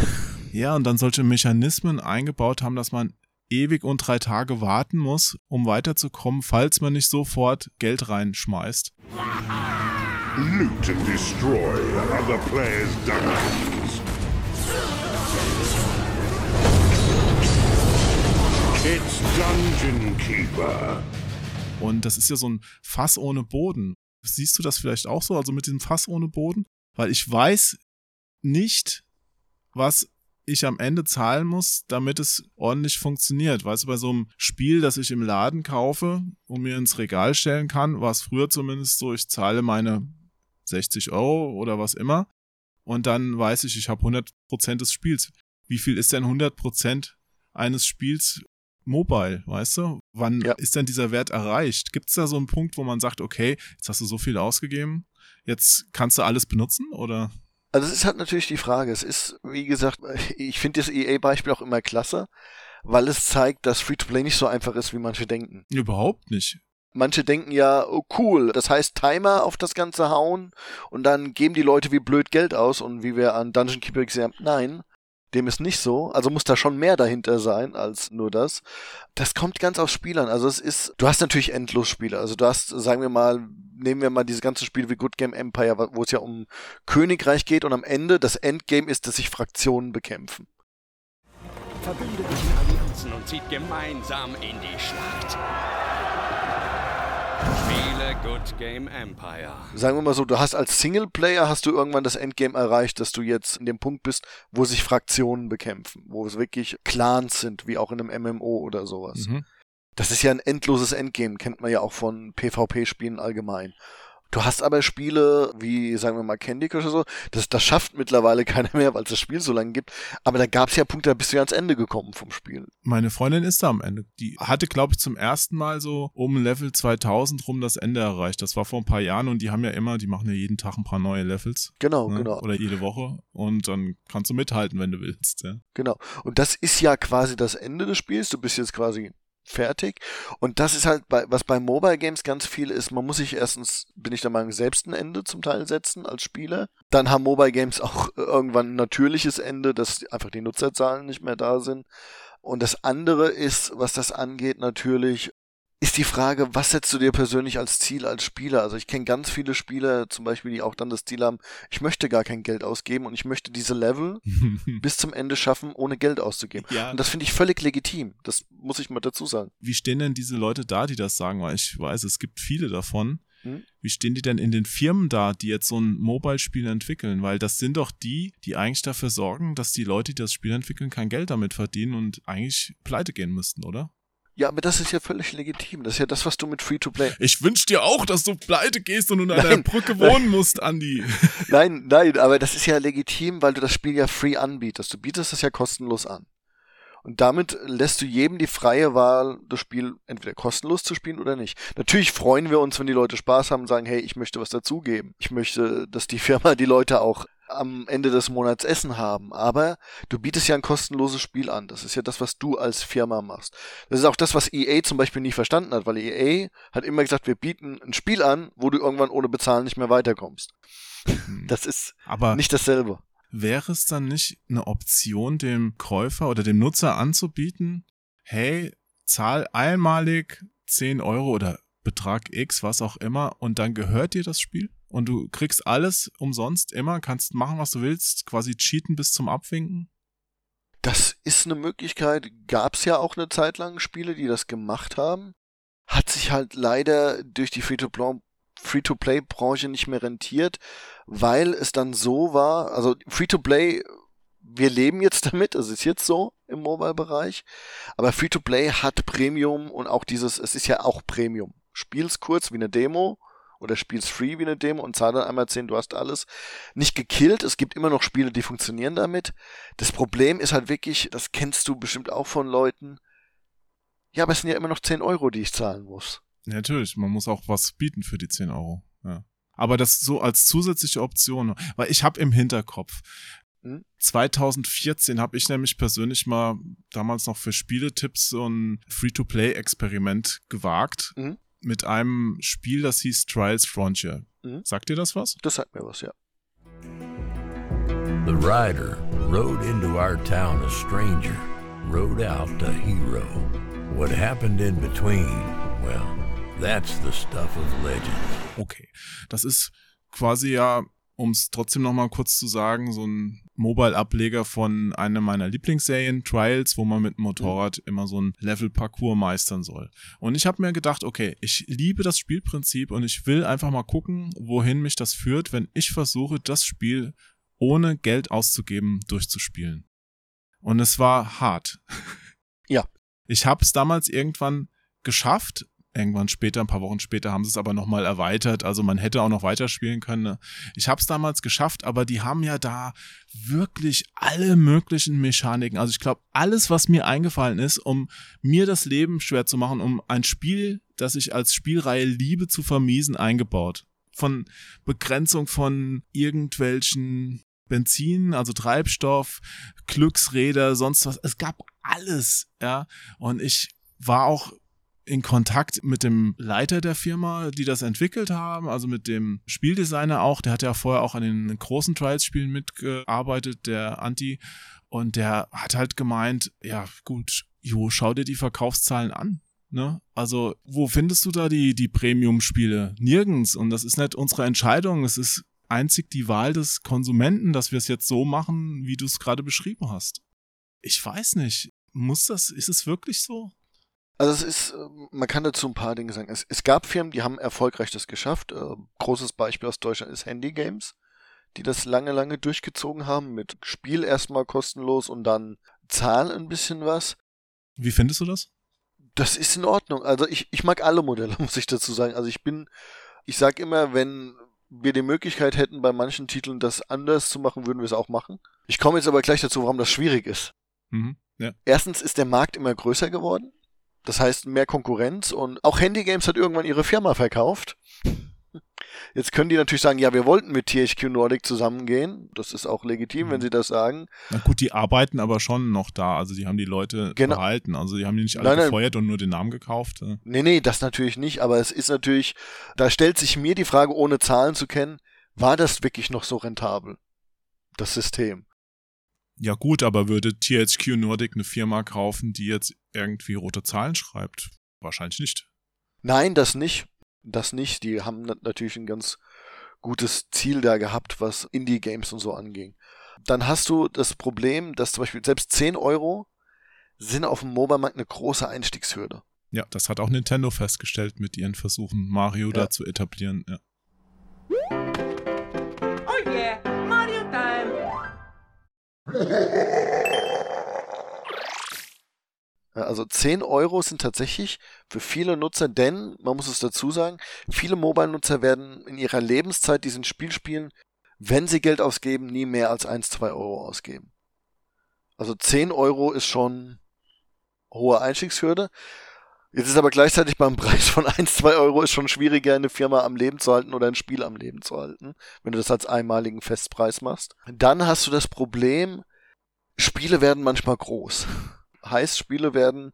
Ja, und dann solche Mechanismen eingebaut haben, dass man ewig und drei Tage warten muss, um weiterzukommen, falls man nicht sofort Geld reinschmeißt. Loot and destroy other players' dungeons. It's Dungeon Keeper. Und das ist ja so ein Fass ohne Boden. Siehst du das vielleicht auch so, also mit diesem Fass ohne Boden? Weil ich weiß nicht, was ich am Ende zahlen muss, damit es ordentlich funktioniert. Weißt du, bei so einem Spiel, das ich im Laden kaufe und mir ins Regal stellen kann, war es früher zumindest so, ich zahle meine 60 Euro oder was immer. und dann weiß ich, ich habe 100% des Spiels. Wie viel ist denn 100% eines Spiels mobile, weißt du? Wann Ja. ist denn dieser Wert erreicht? Gibt es da so einen Punkt, wo man sagt, okay, jetzt hast du so viel ausgegeben, jetzt kannst du alles benutzen oder? Also es ist halt natürlich die Frage. Es ist, wie gesagt, ich finde das EA-Beispiel auch immer klasse, weil es zeigt, dass Free-to-Play nicht so einfach ist, wie manche denken. Überhaupt nicht. Manche denken ja, oh cool, das heißt Timer auf das Ganze hauen und dann geben die Leute wie blöd Geld aus und wie wir an Dungeon Keeper gesehen haben, nein, dem ist nicht so. Also muss da schon mehr dahinter sein als nur das. Das kommt ganz aufs Spiel an. Also es ist, du hast natürlich Endlosspiele. Also du hast, sagen wir mal, nehmen wir mal diese ganzen Spiele wie Good Game Empire, wo es ja um Königreich geht und am Ende das Endgame ist, dass sich Fraktionen bekämpfen. Verbündet euch in Allianzen und zieht gemeinsam in die Schlacht. Spiele Good Game Empire. sagen wir mal so, du hast als Singleplayer hast du irgendwann das Endgame erreicht, dass du jetzt in dem Punkt bist, wo sich Fraktionen bekämpfen, wo es wirklich Clans sind, wie auch in einem MMO oder sowas. Mhm. Das ist ja ein endloses Endgame, kennt man ja auch von PvP-Spielen allgemein. Du hast aber Spiele wie, sagen wir mal, Candy Crush oder so, das, das schafft mittlerweile keiner mehr, weil es das Spiel so lange gibt. Aber da gab es ja Punkte, da bist du ja ans Ende gekommen vom Spiel. Meine Freundin ist da am Ende. Die hatte, glaube ich, zum ersten Mal so um Level 2000 rum das Ende erreicht. Das war vor ein paar Jahren und die haben ja immer, die machen ja jeden Tag ein paar neue Levels. Genau, ne? genau. Oder jede Woche. Und dann kannst du mithalten, wenn du willst. Ja. Genau. Und das ist ja quasi das Ende des Spiels. Du bist jetzt quasi fertig. Und das ist halt bei, was bei Mobile Games ganz viel ist. Man muss sich erstens, bin ich der Meinung, selbst ein Ende zum Teil setzen als Spieler. Dann haben Mobile Games auch irgendwann ein natürliches Ende, dass einfach die Nutzerzahlen nicht mehr da sind. Und das andere ist, was das angeht, natürlich, ist die Frage, was setzt du dir persönlich als Ziel als Spieler? Also ich kenne ganz viele Spieler zum Beispiel, die auch dann das Ziel haben, ich möchte gar kein Geld ausgeben und ich möchte diese Level bis zum Ende schaffen, ohne Geld auszugeben. Ja. Und das finde ich völlig legitim. Das muss ich mal dazu sagen. Wie stehen denn diese Leute da, die das sagen? Weil ich weiß, es gibt viele davon. Hm? Wie stehen die denn in den Firmen da, die jetzt so ein Mobile-Spiel entwickeln? Weil das sind doch die, die eigentlich dafür sorgen, dass die Leute, die das Spiel entwickeln, kein Geld damit verdienen und eigentlich pleite gehen müssten, oder? Ja, aber das ist ja völlig legitim. Das ist ja das, was du mit Free-to-Play. Ich wünsch dir auch, dass du pleite gehst und unter einer Nein. Brücke wohnen musst, Andi. Nein, nein, aber das ist ja legitim, weil du das Spiel ja free anbietest. Du bietest es ja kostenlos an. Und damit lässt du jedem die freie Wahl, das Spiel entweder kostenlos zu spielen oder nicht. Natürlich freuen wir uns, wenn die Leute Spaß haben und sagen, hey, ich möchte was dazugeben. Ich möchte, dass die Firma die Leute auch am Ende des Monats Essen haben. Aber du bietest ja ein kostenloses Spiel an. Das ist ja das, was du als Firma machst. Das ist auch das, was EA zum Beispiel nie verstanden hat, weil EA hat immer gesagt, wir bieten ein Spiel an, wo du irgendwann ohne Bezahlen nicht mehr weiterkommst. Das ist Aber nicht dasselbe. wäre es dann nicht eine Option, dem Käufer oder dem Nutzer anzubieten, hey, zahl einmalig 10 Euro oder Betrag X, was auch immer, und dann gehört dir das Spiel? Und du kriegst alles umsonst immer, kannst machen, was du willst, quasi cheaten bis zum Abwinken? Das ist eine Möglichkeit. Gab es ja auch eine Zeit lang Spiele, die das gemacht haben. Hat sich halt leider durch die Free-to-Play Free-to-Play-Branche nicht mehr rentiert, weil es dann so war, also Free-to-Play, wir leben jetzt damit, es ist jetzt so im Mobile-Bereich, aber Free-to-Play hat Premium und auch dieses, es ist ja auch Premium. Spiel's kurz wie eine Demo oder spiel's free wie eine Demo und zahl dann einmal 10, du hast alles. Nicht gekillt, es gibt immer noch Spiele, die funktionieren damit. Das Problem ist halt wirklich, das kennst du bestimmt auch von Leuten, ja, aber es sind ja immer noch 10 Euro, die ich zahlen muss. Ja, natürlich, man muss auch was bieten für die 10 Euro. Ja. Aber das so als zusätzliche Option, weil ich habe im Hinterkopf, Hm? 2014 habe ich nämlich persönlich mal damals noch für Spieletipps so ein Free-to-Play-Experiment gewagt Mhm. Mit einem Spiel, das hieß Trials Frontier. Mhm. Sagt dir das was? Das sagt mir was, ja. The rider rode into our town a stranger, rode out a hero. What happened in between, well, that's the stuff of legend. Okay. Das ist quasi ja, um es trotzdem nochmal kurz zu sagen, so ein Mobile-Ableger von einer meiner Lieblingsserien, Trials, wo man mit dem Motorrad immer so ein Level-Parcours meistern soll. Und ich habe mir gedacht, okay, ich liebe das Spielprinzip und ich will einfach mal gucken, wohin mich das führt, wenn ich versuche, das Spiel ohne Geld auszugeben durchzuspielen. Und es war hart. Ja. Ich habe es damals irgendwann geschafft, Irgendwann später, ein paar Wochen später, haben sie es aber nochmal erweitert. Also man hätte auch noch weiterspielen können. Ne? Ich habe es damals geschafft, aber die haben ja da wirklich alle möglichen Mechaniken. Also ich glaube, alles, was mir eingefallen ist, um mir das Leben schwer zu machen, um ein Spiel, das ich als Spielreihe liebe, zu vermiesen, eingebaut. Von Begrenzung von irgendwelchen Benzin, also Treibstoff, Glücksräder, sonst was. Es gab alles, ja. Und ich war auch in Kontakt mit dem Leiter der Firma, die das entwickelt haben, also mit dem Spieldesigner auch. Der hat ja vorher auch an den großen Trials-Spielen mitgearbeitet, der Anti. Und der hat halt gemeint, ja gut, Jo, schau dir die Verkaufszahlen an. Ne? Also, wo findest du da die, die Premium-Spiele? Nirgends. Und das ist nicht unsere Entscheidung. Es ist einzig die Wahl des Konsumenten, dass wir es jetzt so machen, wie du es gerade beschrieben hast. Ich weiß nicht. Muss das, ist es wirklich so? Also es ist, ähm, man kann dazu ein paar Dinge sagen. Es, es gab Firmen, die haben erfolgreich das geschafft. Äh, großes Beispiel aus Deutschland ist Handy Games, die das lange, lange durchgezogen haben mit Spiel erstmal kostenlos und dann zahlen ein bisschen was. Wie findest du das? Das ist in Ordnung. Also ich, ich mag alle Modelle, muss ich dazu sagen. Also ich bin, ich sag immer, wenn wir die Möglichkeit hätten, bei manchen Titeln das anders zu machen, würden wir es auch machen. Ich komme jetzt aber gleich dazu, warum das schwierig ist. Mhm, ja. Erstens ist der Markt immer größer geworden. Das heißt, mehr Konkurrenz und auch Handy Games hat irgendwann ihre Firma verkauft. Jetzt können die natürlich sagen, ja, wir wollten mit THQ Nordic zusammengehen. Das ist auch legitim, mhm. wenn sie das sagen. Na gut, die arbeiten aber schon noch da. Also die haben die Leute genau. behalten. Also die haben die nicht alle nein, gefeuert nein. und nur den Namen gekauft. Nee, nee, das natürlich nicht. Aber es ist natürlich, da stellt sich mir die Frage, ohne Zahlen zu kennen, war das wirklich noch so rentabel? Das System. Ja gut, aber würde THQ Nordic eine Firma kaufen, die jetzt irgendwie rote Zahlen schreibt? Wahrscheinlich nicht. Nein, das nicht. Das nicht. Die haben natürlich ein ganz gutes Ziel da gehabt, was Indie-Games und so anging. Dann hast du das Problem, dass zum Beispiel selbst 10 Euro sind auf dem Mobile-Markt eine große Einstiegshürde. Ja, das hat auch Nintendo festgestellt mit ihren Versuchen, Mario ja. da zu etablieren. Ja. Also 10 Euro sind tatsächlich für viele Nutzer, denn, man muss es dazu sagen, viele Mobile-Nutzer werden in ihrer Lebenszeit diesen Spiel spielen, wenn sie Geld ausgeben, nie mehr als 1, 2 Euro ausgeben. Also 10 Euro ist schon hohe Einstiegshürde. Jetzt ist aber gleichzeitig beim Preis von 1, 2 Euro ist schon schwieriger, eine Firma am Leben zu halten oder ein Spiel am Leben zu halten, wenn du das als einmaligen Festpreis machst. Dann hast du das Problem, Spiele werden manchmal groß. Heißt, Spiele werden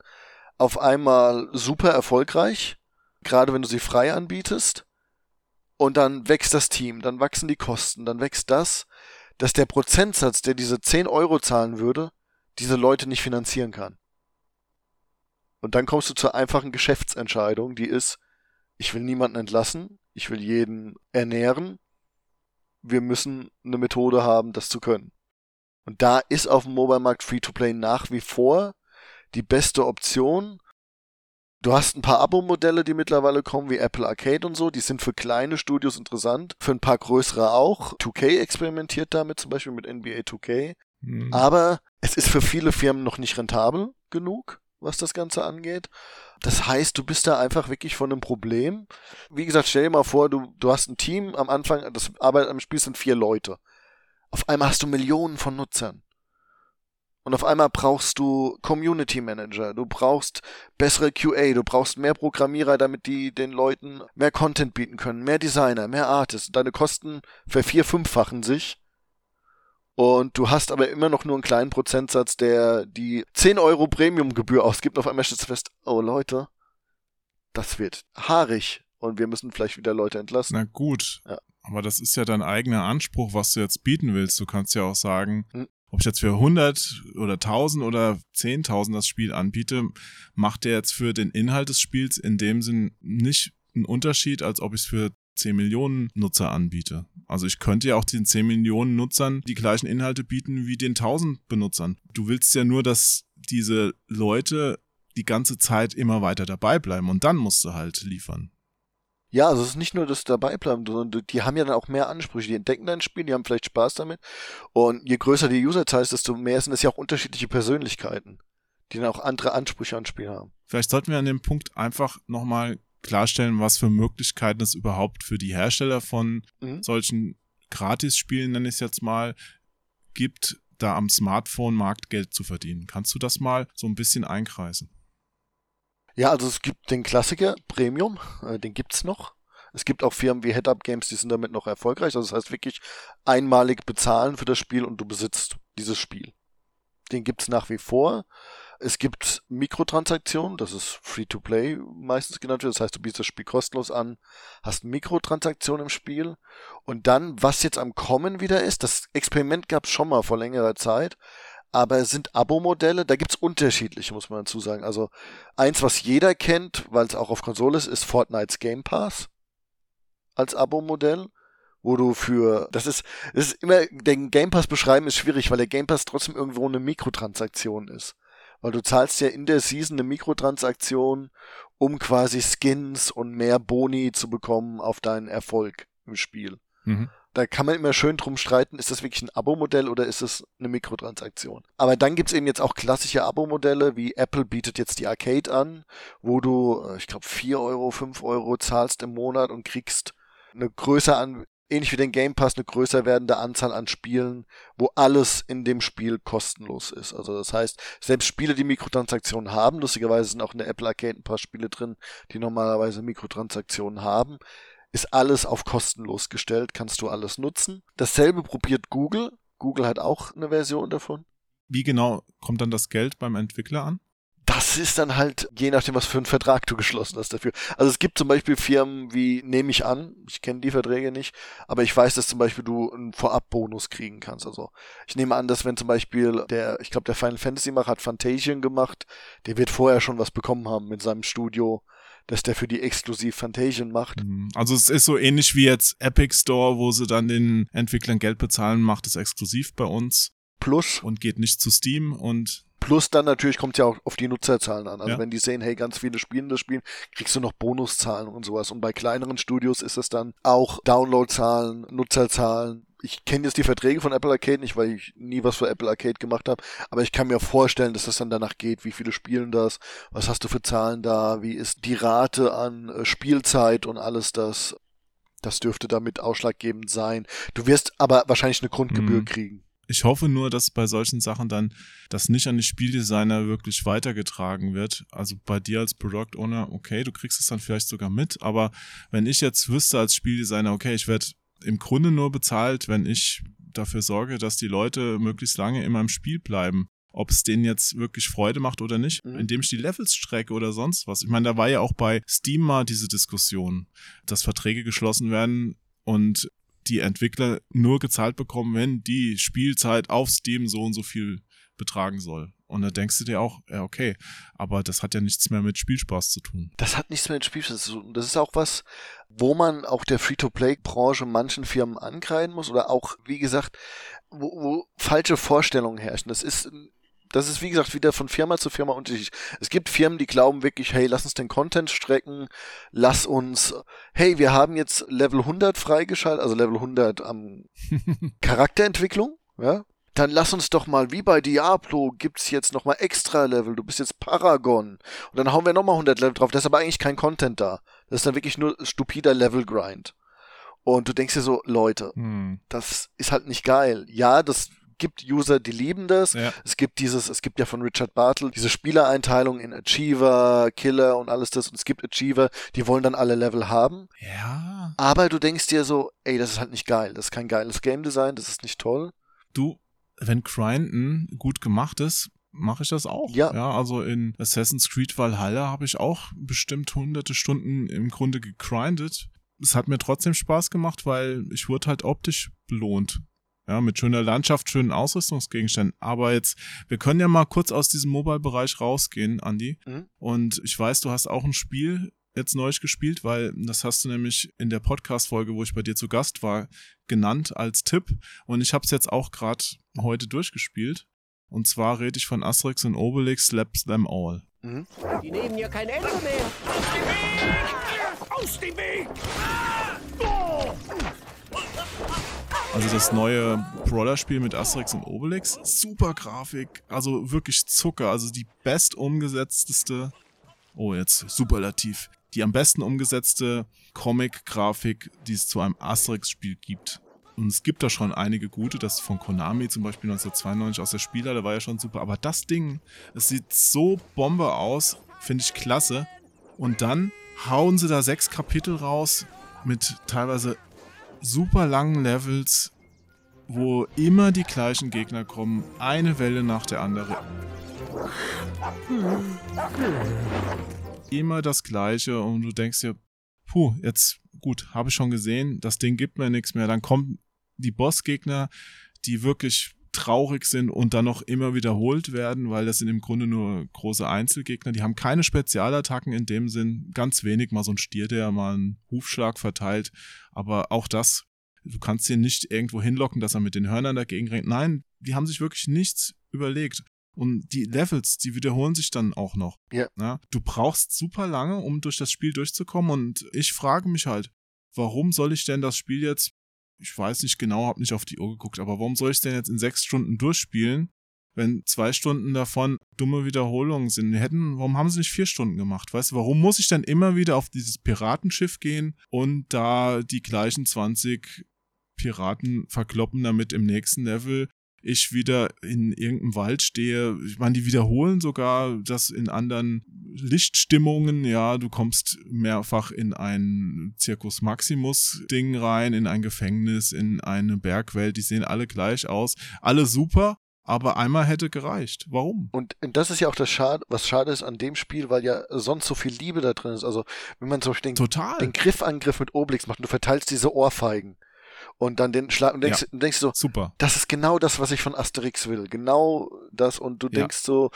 auf einmal super erfolgreich, gerade wenn du sie frei anbietest. Und dann wächst das Team, dann wachsen die Kosten, dann wächst das, dass der Prozentsatz, der diese 10 Euro zahlen würde, diese Leute nicht finanzieren kann. Und dann kommst du zur einfachen Geschäftsentscheidung, die ist, ich will niemanden entlassen, ich will jeden ernähren, wir müssen eine Methode haben, das zu können. Und da ist auf dem Mobile-Markt Free-to-Play nach wie vor die beste Option. Du hast ein paar Abo-Modelle, die mittlerweile kommen, wie Apple Arcade und so. Die sind für kleine Studios interessant, für ein paar größere auch. 2K experimentiert damit, zum Beispiel mit NBA 2K. Mhm. Aber es ist für viele Firmen noch nicht rentabel genug was das Ganze angeht. Das heißt, du bist da einfach wirklich von einem Problem. Wie gesagt, stell dir mal vor, du, du hast ein Team am Anfang, das Arbeit am Spiel sind vier Leute. Auf einmal hast du Millionen von Nutzern. Und auf einmal brauchst du Community Manager, du brauchst bessere QA, du brauchst mehr Programmierer, damit die den Leuten mehr Content bieten können, mehr Designer, mehr Artists. Deine Kosten vervier, fünffachen sich und du hast aber immer noch nur einen kleinen Prozentsatz, der die 10 Euro Premiumgebühr ausgibt. Und auf einmal stellst du fest, oh Leute, das wird haarig und wir müssen vielleicht wieder Leute entlassen. Na gut, ja. aber das ist ja dein eigener Anspruch, was du jetzt bieten willst. Du kannst ja auch sagen, hm. ob ich jetzt für 100 oder 1000 oder 10.000 das Spiel anbiete, macht der jetzt für den Inhalt des Spiels in dem Sinn nicht einen Unterschied, als ob ich es für 10 Millionen Nutzer anbiete. Also ich könnte ja auch den 10 Millionen Nutzern die gleichen Inhalte bieten wie den 1000 Benutzern. Du willst ja nur, dass diese Leute die ganze Zeit immer weiter dabei bleiben und dann musst du halt liefern. Ja, also es ist nicht nur das Dabeibleiben, sondern die haben ja dann auch mehr Ansprüche. Die entdecken dein Spiel, die haben vielleicht Spaß damit. Und je größer die User-Zahl ist, desto mehr sind es ja auch unterschiedliche Persönlichkeiten, die dann auch andere Ansprüche ans Spiel haben. Vielleicht sollten wir an dem Punkt einfach nochmal klarstellen, was für Möglichkeiten es überhaupt für die Hersteller von Mhm. solchen Gratis-Spielen, nenne ich es jetzt mal, gibt, da am Smartphone-Markt Geld zu verdienen. Kannst du das mal so ein bisschen einkreisen? Ja, also es gibt den Klassiker Premium, äh, den gibt's noch. Es gibt auch Firmen wie Head-Up Games, die sind damit noch erfolgreich. Also das heißt wirklich einmalig bezahlen für das Spiel und du besitzt dieses Spiel. Den gibt's nach wie vor. Es gibt Mikrotransaktionen, das ist Free-to-Play meistens genannt wird. Das heißt, du bietest das Spiel kostenlos an, hast Mikrotransaktionen im Spiel. Und dann, was jetzt am Kommen wieder ist, das Experiment gab's schon mal vor längerer Zeit, aber es sind Abo-Modelle, da gibt's unterschiedliche, muss man dazu sagen. Also eins, was jeder kennt, weil es auch auf Konsole ist, ist Fortnite's Game Pass als Abo-Modell, wo du für, das ist, das ist immer, den Game Pass beschreiben ist schwierig, weil der Game Pass trotzdem irgendwo eine Mikrotransaktion ist. Weil du zahlst ja in der Season eine Mikrotransaktion, um quasi Skins und mehr Boni zu bekommen auf deinen Erfolg im Spiel. Mhm. Da kann man immer schön drum streiten, ist das wirklich ein Abo-Modell oder ist es eine Mikrotransaktion? Aber dann gibt's eben jetzt auch klassische Abo-Modelle, wie Apple bietet jetzt die Arcade an, wo du, äh, ich glaube, 4 Euro, 5 Euro zahlst im Monat und kriegst eine größer an, ähnlich wie den Game Pass, eine größer werdende Anzahl an Spielen, wo alles in dem Spiel kostenlos ist. Also das heißt, selbst Spiele, die Mikrotransaktionen haben, lustigerweise sind auch in der Apple Arcade ein paar Spiele drin, die normalerweise Mikrotransaktionen haben, ist alles auf kostenlos gestellt, kannst du alles nutzen. Dasselbe probiert Google. Google hat auch eine Version davon. Wie genau kommt dann das Geld beim Entwickler an? Das ist dann halt, je nachdem, was für einen Vertrag du geschlossen hast dafür. Also es gibt zum Beispiel Firmen wie, nehme ich an, ich kenne die Verträge nicht, aber ich weiß, dass zum Beispiel du einen Vorabbonus kriegen kannst. Also ich nehme an, dass wenn zum Beispiel der, ich glaube, der Final Fantasy Macher hat Fantasian gemacht, der wird vorher schon was bekommen haben mit seinem Studio, dass der für die exklusiv Fantasian macht. Mhm. Also es ist so ähnlich wie jetzt Epic Store, wo sie dann den Entwicklern Geld bezahlen, macht es exklusiv bei uns Plus, und geht nicht zu Steam und plus dann natürlich kommt ja auch auf die Nutzerzahlen an. Also Ja. wenn die sehen, hey, ganz viele spielen das Spiel, kriegst du noch Bonuszahlen und sowas. Und bei kleineren Studios ist es dann auch Downloadzahlen, Nutzerzahlen. Ich kenne jetzt die Verträge von Apple Arcade nicht, weil ich nie was für Apple Arcade gemacht habe. Aber ich kann mir vorstellen, dass das dann danach geht. Wie viele spielen das? Was hast du für Zahlen da? Wie ist die Rate an äh, Spielzeit und alles das? Das dürfte damit ausschlaggebend sein. Du wirst aber wahrscheinlich eine Grundgebühr Mhm. kriegen. Ich hoffe nur, dass bei solchen Sachen dann das nicht an die Spieldesigner wirklich weitergetragen wird. Also bei dir als Product Owner, okay, du kriegst es dann vielleicht sogar mit, aber wenn ich jetzt wüsste als Spieldesigner, okay, ich werde im Grunde nur bezahlt, wenn ich dafür sorge, dass die Leute möglichst lange in meinem Spiel bleiben. Ob es denen jetzt wirklich Freude macht oder nicht, Mhm. indem ich die Levels strecke oder sonst was. Ich meine, da war ja auch bei Steam mal diese Diskussion, dass Verträge geschlossen werden und die Entwickler nur gezahlt bekommen, wenn die Spielzeit auf Steam so und so viel betragen soll. Und da denkst du dir auch, ja, okay, aber das hat ja nichts mehr mit Spielspaß zu tun. Das hat nichts mehr mit Spielspaß zu tun. Das ist auch was, wo man auch der Free-to-Play-Branche manchen Firmen ankreiden muss oder auch, wie gesagt, wo, wo falsche Vorstellungen herrschen. Das ist, das ist, wie gesagt, wieder von Firma zu Firma unterschiedlich. Es gibt Firmen, die glauben wirklich, hey, lass uns den Content strecken, lass uns, hey, wir haben jetzt Level 100 freigeschaltet, also Level 100 am Charakterentwicklung, ja, dann lass uns doch mal, wie bei Diablo, gibt's jetzt noch mal extra Level. Du bist jetzt Paragon. Und dann hauen wir noch mal 100 Level drauf. Da ist aber eigentlich kein Content da. Das ist dann wirklich nur stupider Level-Grind. Und du denkst dir so, Leute, Hm. das ist halt nicht geil. Ja, das gibt User, die lieben das. Ja. Es gibt dieses, es gibt ja von Richard Bartle diese Spielereinteilung in Achiever, Killer und alles das. Und es gibt Achiever, die wollen dann alle Level haben. Ja. Aber du denkst dir so, ey, das ist halt nicht geil. Das ist kein geiles Game Design, das ist nicht toll. Du, wenn Grinden gut gemacht ist, mache ich das auch. Ja. ja. Also in Assassin's Creed Valhalla habe ich auch bestimmt hunderte Stunden im Grunde gegrindet. Es hat mir trotzdem Spaß gemacht, weil ich wurde halt optisch belohnt. Ja, mit schöner Landschaft, schönen Ausrüstungsgegenständen. Aber jetzt, wir können ja mal kurz aus diesem Mobile-Bereich rausgehen, Andi. Mhm. Und ich weiß, du hast auch ein Spiel jetzt neulich gespielt, weil das hast du nämlich in der Podcast-Folge, wo ich bei dir zu Gast war, genannt als Tipp. Und ich habe es jetzt auch gerade heute durchgespielt. Und zwar rede ich von Asterix und Obelix Slaps Them All. Mhm. Die nehmen hier kein Ende mehr. Aus dem Weg! Also das neue Brawler-Spiel mit Asterix und Obelix. Super Grafik, also wirklich Zucker. Also die best umgesetzteste, oh jetzt superlativ, die am besten umgesetzte Comic-Grafik, die es zu einem Asterix-Spiel gibt. Und es gibt da schon einige gute, das von Konami zum Beispiel 1992 aus der Spielhalle war ja schon super. Aber das Ding, es sieht so Bombe aus, finde ich klasse. Und dann hauen sie da sechs Kapitel raus mit teilweise super langen Levels, wo immer die gleichen Gegner kommen, eine Welle nach der anderen. Immer das gleiche und du denkst dir, puh, jetzt gut, habe ich schon gesehen, das Ding gibt mir nichts mehr. Dann kommen die Bossgegner, die wirklich traurig sind und dann noch immer wiederholt werden, weil das sind im Grunde nur große Einzelgegner. Die haben keine Spezialattacken in dem Sinn, ganz wenig, mal so ein Stier, der mal einen Hufschlag verteilt. Aber auch das, du kannst ihn nicht irgendwo hinlocken, dass er mit den Hörnern dagegen rennt. Nein, die haben sich wirklich nichts überlegt. Und die Levels, die wiederholen sich dann auch noch. Ja. ja. Du brauchst super lange, um durch das Spiel durchzukommen. Und ich frage mich halt, warum soll ich denn das Spiel jetzt ich weiß nicht genau, habe nicht auf die Uhr geguckt, aber warum soll ich denn jetzt in sechs Stunden durchspielen, wenn zwei Stunden davon dumme Wiederholungen sind? Hätten, warum haben sie nicht vier Stunden gemacht? Weißt du, warum muss ich dann immer wieder auf dieses Piratenschiff gehen und da die gleichen 20 Piraten verkloppen, damit im nächsten Level ich wieder in irgendeinem Wald stehe. Ich meine, die wiederholen sogar das in anderen Lichtstimmungen. Ja, du kommst mehrfach in ein Circus Maximus Ding rein, in ein Gefängnis, in eine Bergwelt. Die sehen alle gleich aus. Alle super. Aber einmal hätte gereicht. Warum? Und das ist ja auch das Schade, was schade ist an dem Spiel, weil ja sonst so viel Liebe da drin ist. Also, wenn man zum Beispiel den, Total. den Griffangriff mit Obelix macht und du verteilst diese Ohrfeigen und dann den Schlag und denkst, Ja. und denkst so, Super. das ist genau das, was ich von Asterix will. Genau das. Und du Ja. denkst so,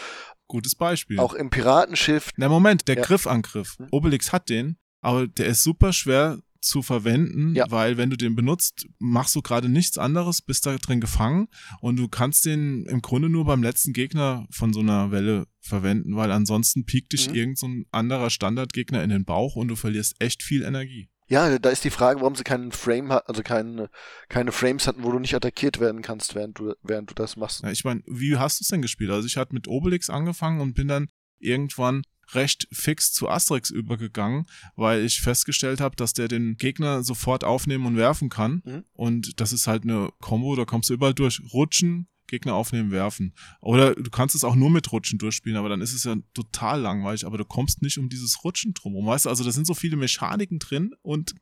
Gutes Beispiel. auch im Piratenschiff, Na Moment, der Ja. Griffangriff. Hm. Obelix hat den, aber der ist super schwer zu verwenden, Ja. weil wenn du den benutzt, machst du gerade nichts anderes, bist da drin gefangen und du kannst den im Grunde nur beim letzten Gegner von so einer Welle verwenden, weil ansonsten piekt dich Mhm. irgend so anderer Standardgegner in den Bauch und du verlierst echt viel Energie. Ja, da ist die Frage, warum sie keinen Frame hat, also keine, keine Frames hatten, wo du nicht attackiert werden kannst, während du, während du das machst. Ja, ich meine, wie hast du es denn gespielt? Also ich hatte mit Obelix angefangen und bin dann irgendwann recht fix zu Asterix übergegangen, weil ich festgestellt habe, dass der den Gegner sofort aufnehmen und werfen kann. Mhm. Und das ist halt eine Combo, da kommst du überall durch. Rutschen, Gegner aufnehmen, werfen. Oder du kannst es auch nur mit Rutschen durchspielen, aber dann ist es ja total langweilig, aber du kommst nicht um dieses Rutschen drum. Und weißt du, also da sind so viele Mechaniken drin und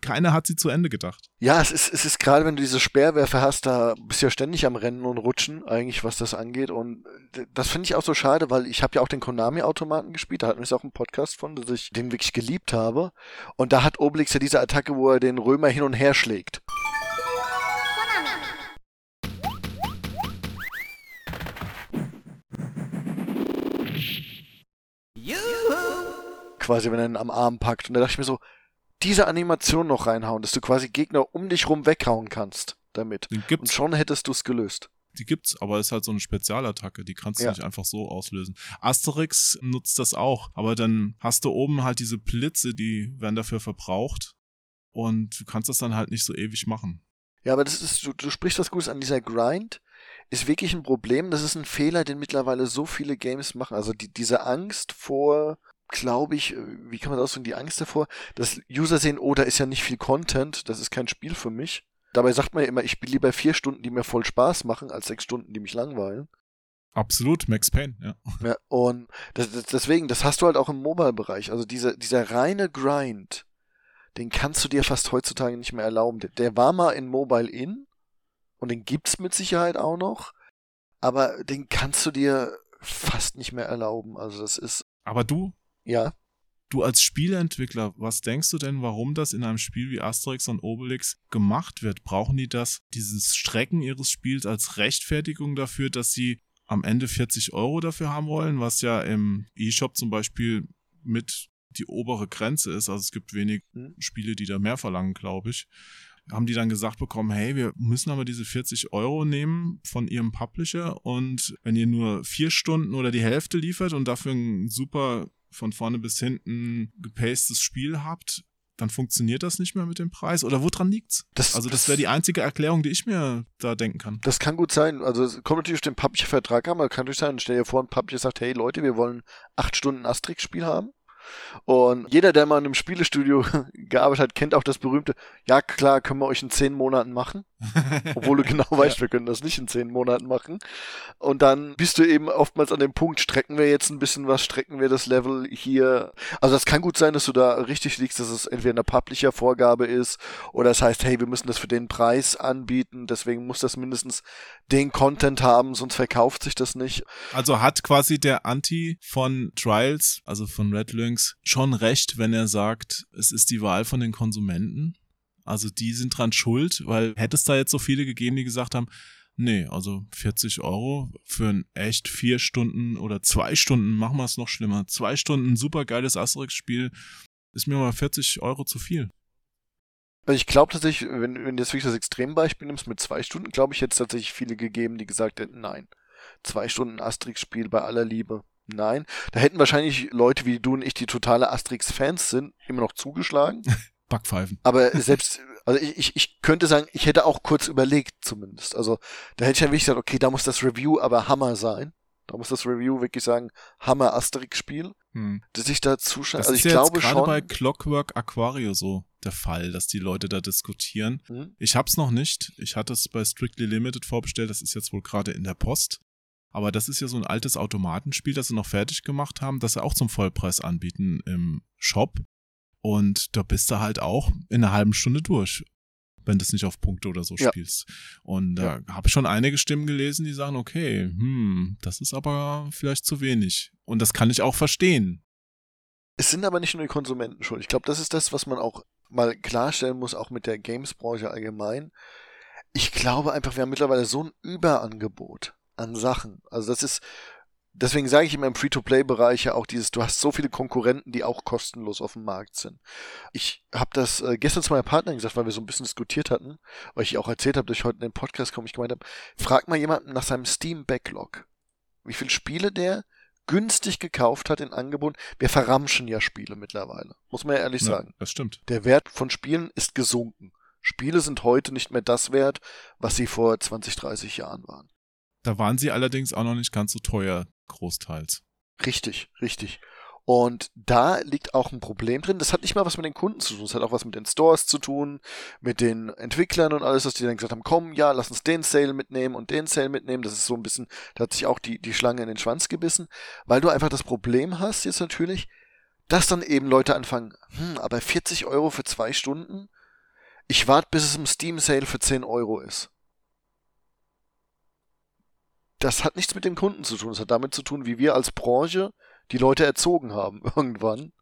keiner hat sie zu Ende gedacht. Ja, es ist, es ist gerade, wenn du diese Speerwerfer hast, da bist du ja ständig am Rennen und Rutschen, eigentlich, was das angeht. Und das finde ich auch so schade, weil ich habe ja auch den Konami-Automaten gespielt, da hatten wir auch einen Podcast von, dass ich den wirklich geliebt habe. Und da hat Obelix ja diese Attacke, wo er den Römer hin und her schlägt. Quasi, wenn er ihn am Arm packt. Und da dachte ich mir so, diese Animation noch reinhauen, dass du quasi Gegner um dich rum weghauen kannst damit. Und schon hättest du es gelöst. die gibt's, aber es ist halt so eine Spezialattacke, die kannst du Ja. nicht einfach so auslösen. Asterix nutzt das auch, aber dann hast du oben halt diese Blitze, die werden dafür verbraucht und du kannst das dann halt nicht so ewig machen. Ja, aber das ist, du, du sprichst was Gutes an. Dieser Grind ist wirklich ein Problem. Das ist ein Fehler, den mittlerweile so viele Games machen. Also die, diese Angst vor, glaube ich, wie kann man das ausdrücken, die Angst davor, dass User sehen, oh, da ist ja nicht viel Content, das ist kein Spiel für mich. Dabei sagt man ja immer, ich spiele lieber vier Stunden, die mir voll Spaß machen, als sechs Stunden, die mich langweilen. Absolut, Max Payne, ja. Ja, und das, das, deswegen, das hast du halt auch im Mobile-Bereich. Also dieser, dieser reine Grind, den kannst du dir fast heutzutage nicht mehr erlauben. Der, der war mal in Mobile in und den gibt's mit Sicherheit auch noch, aber den kannst du dir fast nicht mehr erlauben. Also das ist, Aber du, ja, du als Spieleentwickler, was denkst du denn, warum das in einem Spiel wie Asterix und Obelix gemacht wird? Brauchen die das, dieses Strecken ihres Spiels als Rechtfertigung dafür, dass sie am Ende 40 Euro dafür haben wollen, was ja im E-Shop zum Beispiel mit die obere Grenze ist. Also es gibt wenig Hm. Spiele, die da mehr verlangen, glaube ich. Haben die dann gesagt bekommen, hey, wir müssen aber diese 40 Euro nehmen von ihrem Publisher und wenn ihr nur vier Stunden oder die Hälfte liefert und dafür ein super von vorne bis hinten gepacedes Spiel habt, dann funktioniert das nicht mehr mit dem Preis. Oder woran liegt's? Das- also das das- wäre die einzige Erklärung, die ich mir da denken kann. das kann gut sein. Also es kommt natürlich auf den Publisher-Vertrag an, aber kann natürlich sein, stell dir vor, ein Publisher sagt, hey Leute, wir wollen acht Stunden Asterix-Spiel haben. Und jeder, der mal in einem Spielestudio gearbeitet hat, kennt auch das berühmte, ja klar, können wir euch in zehn Monaten machen. Obwohl du genau weißt, ja. wir können das nicht in zehn Monaten machen. Und dann bist du eben oftmals an dem Punkt, strecken wir jetzt ein bisschen was, strecken wir das Level hier. Also das kann gut sein, dass du da richtig liegst, dass es entweder eine Publisher-Vorgabe ist oder es das heißt, hey, wir müssen das für den Preis anbieten, deswegen muss das mindestens den Content haben, sonst verkauft sich das nicht. Also hat quasi der Anti von Trials, also von Red Lynx, schon recht, wenn er sagt, es ist die Wahl von den Konsumenten? Also die sind dran schuld, weil hätte es da jetzt so viele gegeben, die gesagt haben, nee, also 40 Euro für ein echt vier Stunden oder zwei Stunden, machen wir es noch schlimmer, zwei Stunden super geiles Asterix-Spiel, ist mir mal 40 Euro zu viel. Also ich glaube tatsächlich, wenn, wenn du jetzt wirklich das Extrembeispiel nimmst mit zwei Stunden, glaube ich, hätte es tatsächlich viele gegeben, die gesagt hätten, nein. Zwei Stunden Asterix-Spiel bei aller Liebe. Nein. Da hätten wahrscheinlich Leute wie du und ich, die totale Asterix-Fans sind, immer noch zugeschlagen. Backpfeifen. Aber selbst, also ich, ich, ich könnte sagen, ich hätte auch kurz überlegt zumindest. Also da hätte ich dann wirklich gesagt, okay, da muss das Review aber Hammer sein. Da muss das Review wirklich sagen, Hammer Asterix-Spiel. Hm. Dass ich da zuschaue. Das also ist ich ja glaube jetzt schon. gerade bei Clockwork Aquario so der Fall, dass die Leute da diskutieren. Mhm. Ich hab's noch nicht. Ich hatte es bei Strictly Limited vorbestellt. Das ist jetzt wohl gerade in der Post. Aber das ist ja so ein altes Automatenspiel, das sie noch fertig gemacht haben, das sie auch zum Vollpreis anbieten im Shop. Und da bist du halt auch in einer halben Stunde durch, wenn du es nicht auf Punkte oder so Ja. spielst. Und da habe ich schon einige Stimmen gelesen, die sagen, okay, hm, das ist aber vielleicht zu wenig. Und das kann ich auch verstehen. Es sind aber nicht nur die Konsumenten schuld. Ich glaube, das ist das, was man auch mal klarstellen muss, auch mit der Games-Branche allgemein. Ich glaube einfach, wir haben mittlerweile so ein Überangebot an Sachen. Also das ist, deswegen sage ich immer im Free-to-Play-Bereich ja auch dieses, du hast so viele Konkurrenten, die auch kostenlos auf dem Markt sind. Ich habe das äh, gestern zu meiner Partnerin gesagt, weil wir so ein bisschen diskutiert hatten, weil ich auch erzählt habe, dass ich heute in den Podcast komme, ich gemeint habe, frag mal jemanden nach seinem Steam-Backlog. Wie viele Spiele der günstig gekauft hat in Angebot. Wir verramschen ja Spiele mittlerweile, muss man ja ehrlich Ja, sagen. das stimmt. Der Wert von Spielen ist gesunken. Spiele sind heute nicht mehr das wert, was sie vor 20, 30 Jahren waren. Da waren sie allerdings auch noch nicht ganz so teuer, großteils. Richtig, richtig. Und da liegt auch ein Problem drin. Das hat nicht mal was mit den Kunden zu tun. Das hat auch was mit den Stores zu tun, mit den Entwicklern und alles, dass die dann gesagt haben, komm, ja, lass uns den Sale mitnehmen und den Sale mitnehmen. Das ist so ein bisschen, da hat sich auch die, die Schlange in den Schwanz gebissen, weil du einfach das Problem hast jetzt natürlich, dass dann eben Leute anfangen, hm, aber 40 Euro für zwei Stunden? Ich warte, bis es im Steam Sale für 10 Euro ist. Das hat nichts mit den Kunden zu tun. Das hat damit zu tun, wie wir als Branche die Leute erzogen haben irgendwann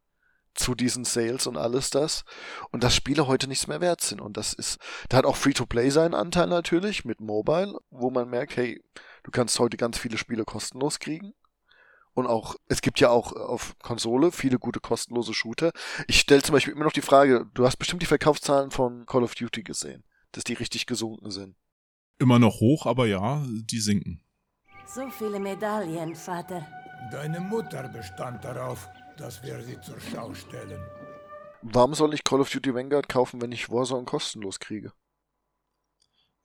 zu diesen Sales und alles das und dass Spiele heute nichts mehr wert sind und das ist da hat auch Free-to-Play seinen Anteil natürlich mit Mobile, wo man merkt, hey, du kannst heute ganz viele Spiele kostenlos kriegen und auch es gibt ja auch auf Konsole viele gute kostenlose Shooter. Ich stelle zum Beispiel immer noch die Frage, du hast bestimmt die Verkaufszahlen von Call of Duty gesehen, dass die richtig gesunken sind. Immer noch hoch, aber ja, die sinken. So viele Medaillen, Vater. Deine Mutter bestand darauf, dass wir sie zur Schau stellen. Warum soll ich Call of Duty Vanguard kaufen, wenn ich Warzone kostenlos kriege?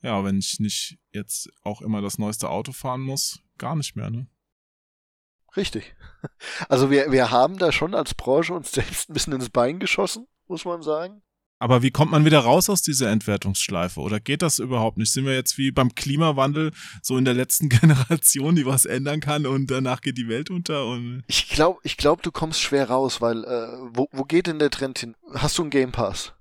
Ja, wenn ich nicht jetzt auch immer das neueste Auto fahren muss, gar nicht mehr, ne? Richtig. Also wir, wir haben da schon als Branche uns selbst ein bisschen ins Bein geschossen, muss man sagen. Aber wie kommt man wieder raus aus dieser Entwertungsschleife? Oder geht das überhaupt nicht? Sind wir jetzt wie beim Klimawandel so in der letzten Generation, die was ändern kann und danach geht die Welt unter? Und Ich glaube, ich glaub, du kommst schwer raus, weil äh, wo, wo geht denn der Trend hin? Hast du einen Game Pass?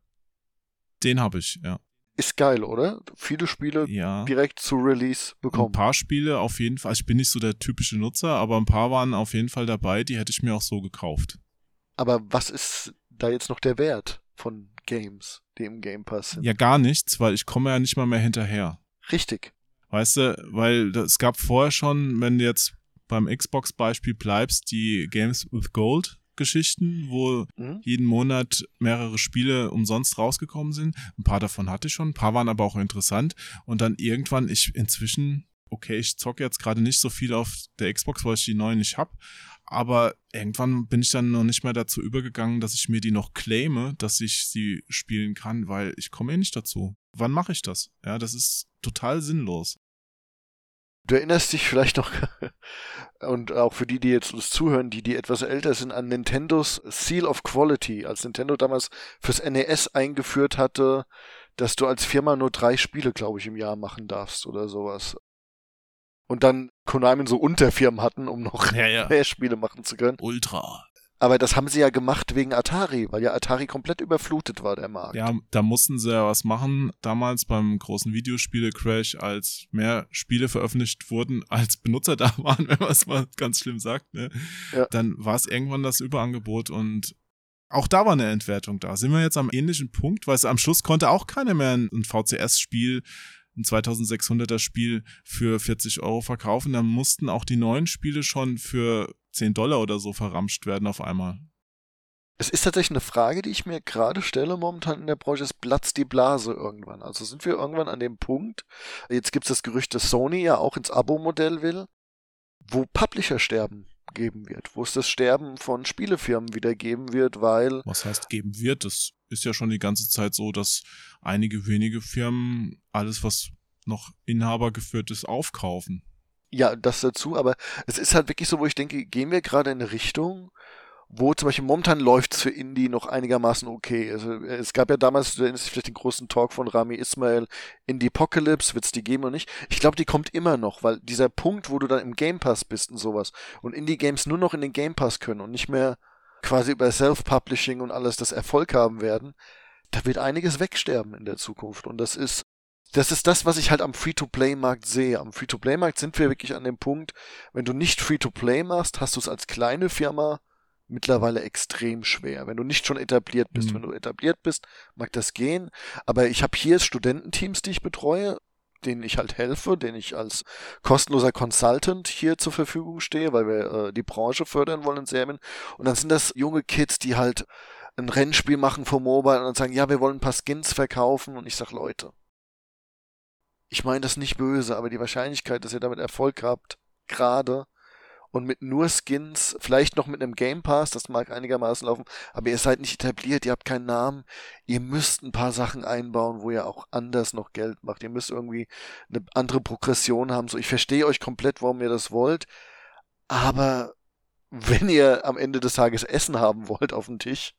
den habe ich, ja. Ist geil, oder? Viele Spiele Ja. direkt zu Release Ein bekommen. paar Spiele auf jeden Fall. Ich bin nicht so der typische Nutzer, aber ein paar waren auf jeden Fall dabei, die hätte ich mir auch so gekauft. Aber was ist da jetzt noch der Wert von Games, die im Game Pass sind? Ja, gar nichts, weil ich komme ja nicht mal mehr hinterher. Richtig. Weißt du, weil es gab vorher schon, wenn du jetzt beim Xbox-Beispiel bleibst, die Games with Gold Geschichten, wo Mhm. jeden Monat mehrere Spiele umsonst rausgekommen sind. Ein paar davon hatte ich schon, ein paar waren aber auch interessant. Und dann irgendwann, ich inzwischen, okay, ich zocke jetzt gerade nicht so viel auf der Xbox, weil ich die neuen nicht hab. Aber irgendwann bin ich dann noch nicht mehr dazu übergegangen, dass ich mir die noch claime, dass ich sie spielen kann, weil ich komme eh nicht dazu. Wann mache ich das? Ja, das ist total sinnlos. Du erinnerst dich vielleicht noch, und auch für die, die jetzt uns zuhören, die, die etwas älter sind, an Nintendos Seal of Quality, als Nintendo damals fürs NES eingeführt hatte, dass du als Firma nur drei Spiele, glaube ich, im Jahr machen darfst oder sowas. Und dann Konami so Unterfirmen hatten, um noch Ja, ja. mehr Spiele machen zu können. Ultra. Aber das haben sie ja gemacht wegen Atari, weil ja Atari komplett überflutet war, der Markt. Ja, da mussten sie ja was machen. Damals beim großen Videospiele-Crash, als mehr Spiele veröffentlicht wurden, als Benutzer da waren, wenn man es mal ganz schlimm sagt, ne? Ja. Dann war es irgendwann das Überangebot und auch da war eine Entwertung da. Sind wir jetzt am ähnlichen Punkt, weil es am Schluss konnte auch keiner mehr ein, ein VCS-Spiel, ein 2600er Spiel für 40 Euro verkaufen. Dann mussten auch die neuen Spiele schon für 10 Dollar oder so verramscht werden auf einmal. Es ist tatsächlich eine Frage, die ich mir gerade stelle momentan in der Branche, ist platzt die Blase irgendwann? Also sind wir irgendwann an dem Punkt, jetzt gibt es das Gerücht, dass Sony ja auch ins Abo-Modell will, wo Publisher sterben geben wird, wo es das Sterben von Spielefirmen wieder geben wird, weil Was heißt geben wird? Das ist ja schon die ganze Zeit so, dass einige wenige Firmen alles, was noch Inhaber geführt ist, aufkaufen. Ja, das dazu, aber es ist halt wirklich so, wo ich denke, gehen wir gerade in eine Richtung, wo zum Beispiel momentan läuft's für Indie noch einigermaßen okay. Also es gab ja damals, du erinnerst dich vielleicht den großen Talk von Rami Ismail, Indie Apocalypse, wird's die geben oder nicht? Ich glaube, die kommt immer noch, weil dieser Punkt, wo du dann im Game Pass bist und sowas und Indie-Games nur noch in den Game Pass können und nicht mehr quasi über Self-Publishing und alles das Erfolg haben werden, da wird einiges wegsterben in der Zukunft. Und das ist das ist das, was ich halt am Free-to-Play-Markt sehe. Am Free-to-Play-Markt sind wir wirklich an dem Punkt, wenn du nicht Free-to-Play machst, hast du es als kleine Firma mittlerweile extrem schwer. Wenn du nicht schon etabliert bist. Mhm. Wenn du etabliert bist, mag das gehen. Aber ich habe hier Studententeams, die ich betreue, denen ich halt helfe, denen ich als kostenloser Consultant hier zur Verfügung stehe, weil wir äh, die Branche fördern wollen in Serbien. Und dann sind das junge Kids, die halt ein Rennspiel machen für Mobile und dann sagen, ja, wir wollen ein paar Skins verkaufen. Und ich sag, Leute, ich meine das nicht böse, aber die Wahrscheinlichkeit, dass ihr damit Erfolg habt, gerade und mit nur Skins, vielleicht noch mit einem Game Pass, das mag einigermaßen laufen, aber ihr seid nicht etabliert, ihr habt keinen Namen, ihr müsst ein paar Sachen einbauen, wo ihr auch anders noch Geld macht. Ihr müsst irgendwie eine andere Progression haben. So, ich verstehe euch komplett, warum ihr das wollt, aber wenn ihr am Ende des Tages Essen haben wollt auf dem Tisch,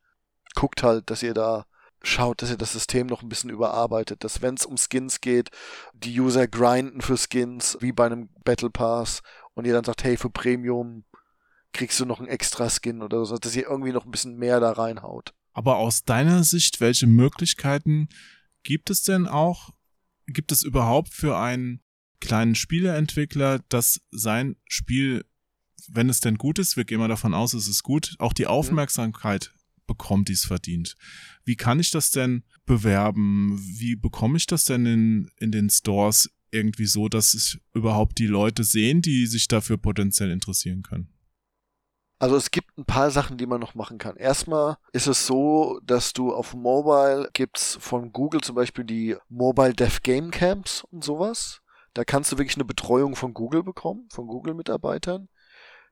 guckt halt, dass ihr da schaut, dass ihr das System noch ein bisschen überarbeitet, dass wenn es um Skins geht, die User grinden für Skins, wie bei einem Battle Pass und ihr dann sagt, hey, für Premium kriegst du noch einen extra Skin oder so, dass ihr irgendwie noch ein bisschen mehr da reinhaut. Aber aus deiner Sicht, welche Möglichkeiten gibt es denn auch, gibt es überhaupt für einen kleinen Spieleentwickler, dass sein Spiel, wenn es denn gut ist, wir gehen mal davon aus, es ist gut, auch die Aufmerksamkeit bekommt, die es verdient. Wie kann ich das denn bewerben? Wie bekomme ich das denn in, in den Stores irgendwie so, dass es überhaupt die Leute sehen, die sich dafür potenziell interessieren können? Also es gibt ein paar Sachen, die man noch machen kann. Erstmal ist es so, dass du auf Mobile gibt's von Google zum Beispiel die Mobile Dev Game Camps und sowas. Da kannst du wirklich eine Betreuung von Google bekommen, von Google-Mitarbeitern,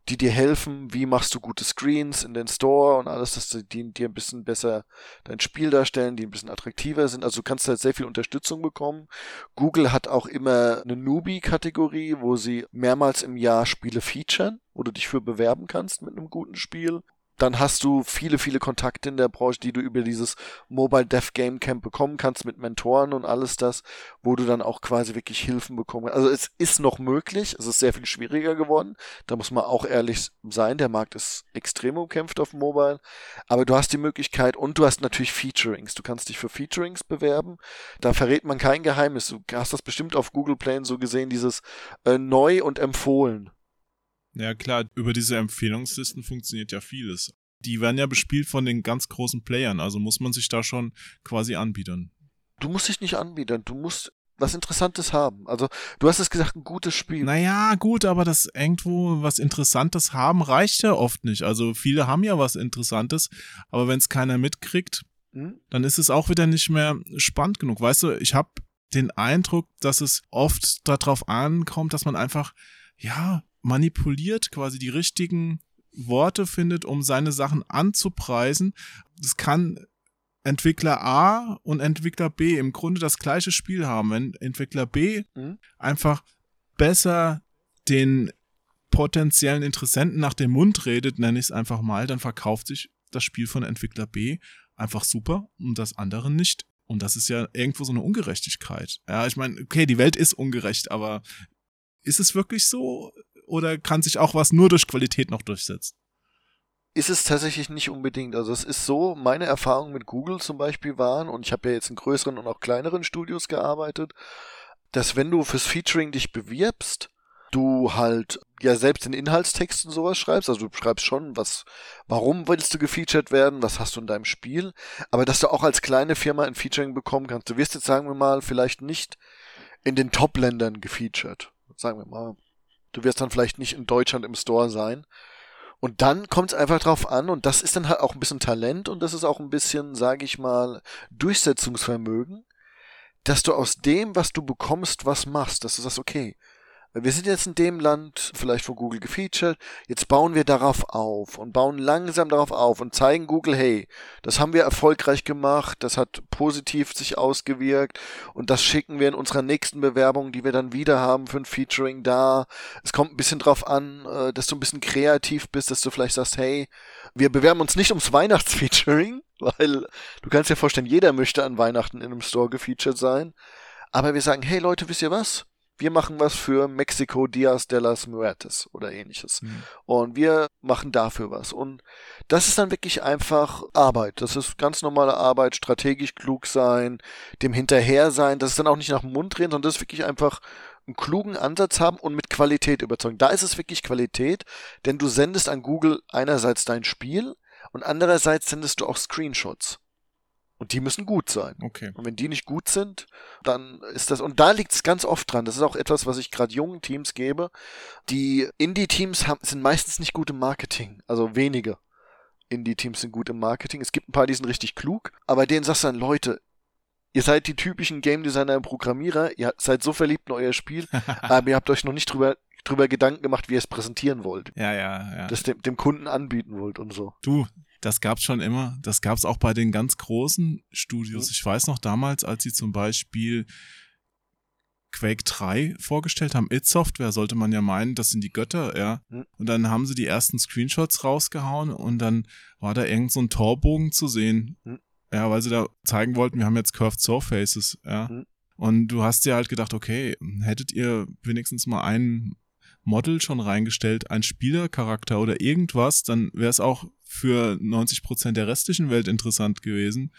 die dir helfen, wie machst du gute Screens in den Store und alles, dass die dir ein bisschen besser dein Spiel darstellen, die ein bisschen attraktiver sind. Also du kannst halt sehr viel Unterstützung bekommen. Google hat auch immer eine Newbie-Kategorie, wo sie mehrmals im Jahr Spiele featuren, wo du dich für bewerben kannst mit einem guten Spiel. Dann hast du viele, viele Kontakte in der Branche, die du über dieses Mobile Dev Game Camp bekommen kannst mit Mentoren und alles das, wo du dann auch quasi wirklich Hilfen bekommen kannst. Also es ist noch möglich, es ist sehr viel schwieriger geworden. Da muss man auch ehrlich sein, der Markt ist extrem umkämpft auf Mobile. Aber du hast die Möglichkeit und du hast natürlich Featurings. Du kannst dich für Featurings bewerben. Da verrät man kein Geheimnis. Du hast das bestimmt auf Google Play so gesehen, dieses äh, neu und empfohlen. Ja klar, über diese Empfehlungslisten funktioniert ja vieles. Die werden ja bespielt von den ganz großen Playern, also muss man sich da schon quasi anbieten. Du musst dich nicht anbieten, du musst was Interessantes haben. Also du hast es gesagt, ein gutes Spiel. Naja, gut, aber das irgendwo was Interessantes haben reicht ja oft nicht. Also viele haben ja was Interessantes, aber wenn es keiner mitkriegt, Hm? dann ist es auch wieder nicht mehr spannend genug. Weißt du, ich habe den Eindruck, dass es oft darauf ankommt, dass man einfach, ja, manipuliert, quasi die richtigen Worte findet, um seine Sachen anzupreisen. Das kann Entwickler A und Entwickler B im Grunde das gleiche Spiel haben. Wenn Entwickler B Mhm. einfach besser den potenziellen Interessenten nach dem Mund redet, nenne ich es einfach mal, dann verkauft sich das Spiel von Entwickler B einfach super und das andere nicht. Und das ist ja irgendwo so eine Ungerechtigkeit. Ja, ich meine, okay, die Welt ist ungerecht, aber ist es wirklich so? Oder kann sich auch was nur durch Qualität noch durchsetzen? ist es tatsächlich nicht unbedingt. Also es ist so, meine Erfahrungen mit Google zum Beispiel waren, und ich habe ja jetzt in größeren und auch kleineren Studios gearbeitet, dass wenn du fürs Featuring dich bewirbst, du halt ja selbst den Inhaltstext und sowas schreibst, also du schreibst schon, was, warum willst du gefeatured werden, was hast du in deinem Spiel, aber dass du auch als kleine Firma ein Featuring bekommen kannst. Du wirst jetzt, sagen wir mal, vielleicht nicht in den Top-Ländern gefeatured. Sagen wir mal. Du wirst dann vielleicht nicht in Deutschland im Store sein. Und dann kommt es einfach drauf an, und das ist dann halt auch ein bisschen Talent und das ist auch ein bisschen, sage ich mal, Durchsetzungsvermögen, dass du aus dem, was du bekommst, was machst, dass du sagst, okay, wir sind jetzt in dem Land, vielleicht von Google gefeatured, jetzt bauen wir darauf auf und bauen langsam darauf auf und zeigen Google, hey, das haben wir erfolgreich gemacht, das hat positiv sich ausgewirkt und das schicken wir in unserer nächsten Bewerbung, die wir dann wieder haben für ein Featuring da. Es kommt ein bisschen drauf an, äh, dass du ein bisschen kreativ bist, dass du vielleicht sagst, hey, wir bewerben uns nicht ums Weihnachtsfeaturing, weil du kannst dir vorstellen, jeder möchte an Weihnachten in einem Store gefeatured sein. Aber wir sagen, hey Leute, wisst ihr was? Wir machen was für Mexico Diaz de las Muertes oder ähnliches. Mhm. Und wir machen dafür was. Und das ist dann wirklich einfach Arbeit. Das ist ganz normale Arbeit, strategisch klug sein, dem hinterher sein. Das ist dann auch nicht nach dem Mund drehen, sondern das ist wirklich einfach einen klugen Ansatz haben und mit Qualität überzeugen. Da ist es wirklich Qualität, denn du sendest an Google einerseits dein Spiel und andererseits sendest du auch Screenshots. Und die müssen gut sein. Okay. Und wenn die nicht gut sind, dann ist das, und da liegt es ganz oft dran. Das ist auch etwas, was ich gerade jungen Teams gebe. Die Indie-Teams sind meistens nicht gut im Marketing. Also wenige Indie-Teams sind gut im Marketing. Es gibt ein paar, die sind richtig klug, aber denen sagst du dann, Leute, ihr seid die typischen Game Designer und Programmierer, ihr seid so verliebt in euer Spiel, aber ihr habt euch noch nicht drüber drüber Gedanken gemacht, wie ihr es präsentieren wollt. Ja, ja, ja. Das dem, dem Kunden anbieten wollt und so. Du, das gab's schon immer. Das gab's auch bei den ganz großen Studios. Ich weiß noch damals, als sie zum Beispiel Quake 3 vorgestellt haben, It Software, sollte man ja meinen, das sind die Götter, ja. Und dann haben sie die ersten Screenshots rausgehauen und dann war da irgend so ein Torbogen zu sehen. Ja, weil sie da zeigen wollten, wir haben jetzt Curved Surfaces, ja. Und du hast dir halt gedacht, okay, hättet ihr wenigstens mal einen Model schon reingestellt, ein Spielercharakter oder irgendwas, dann wäre es auch für 90 Prozent der restlichen Welt interessant gewesen.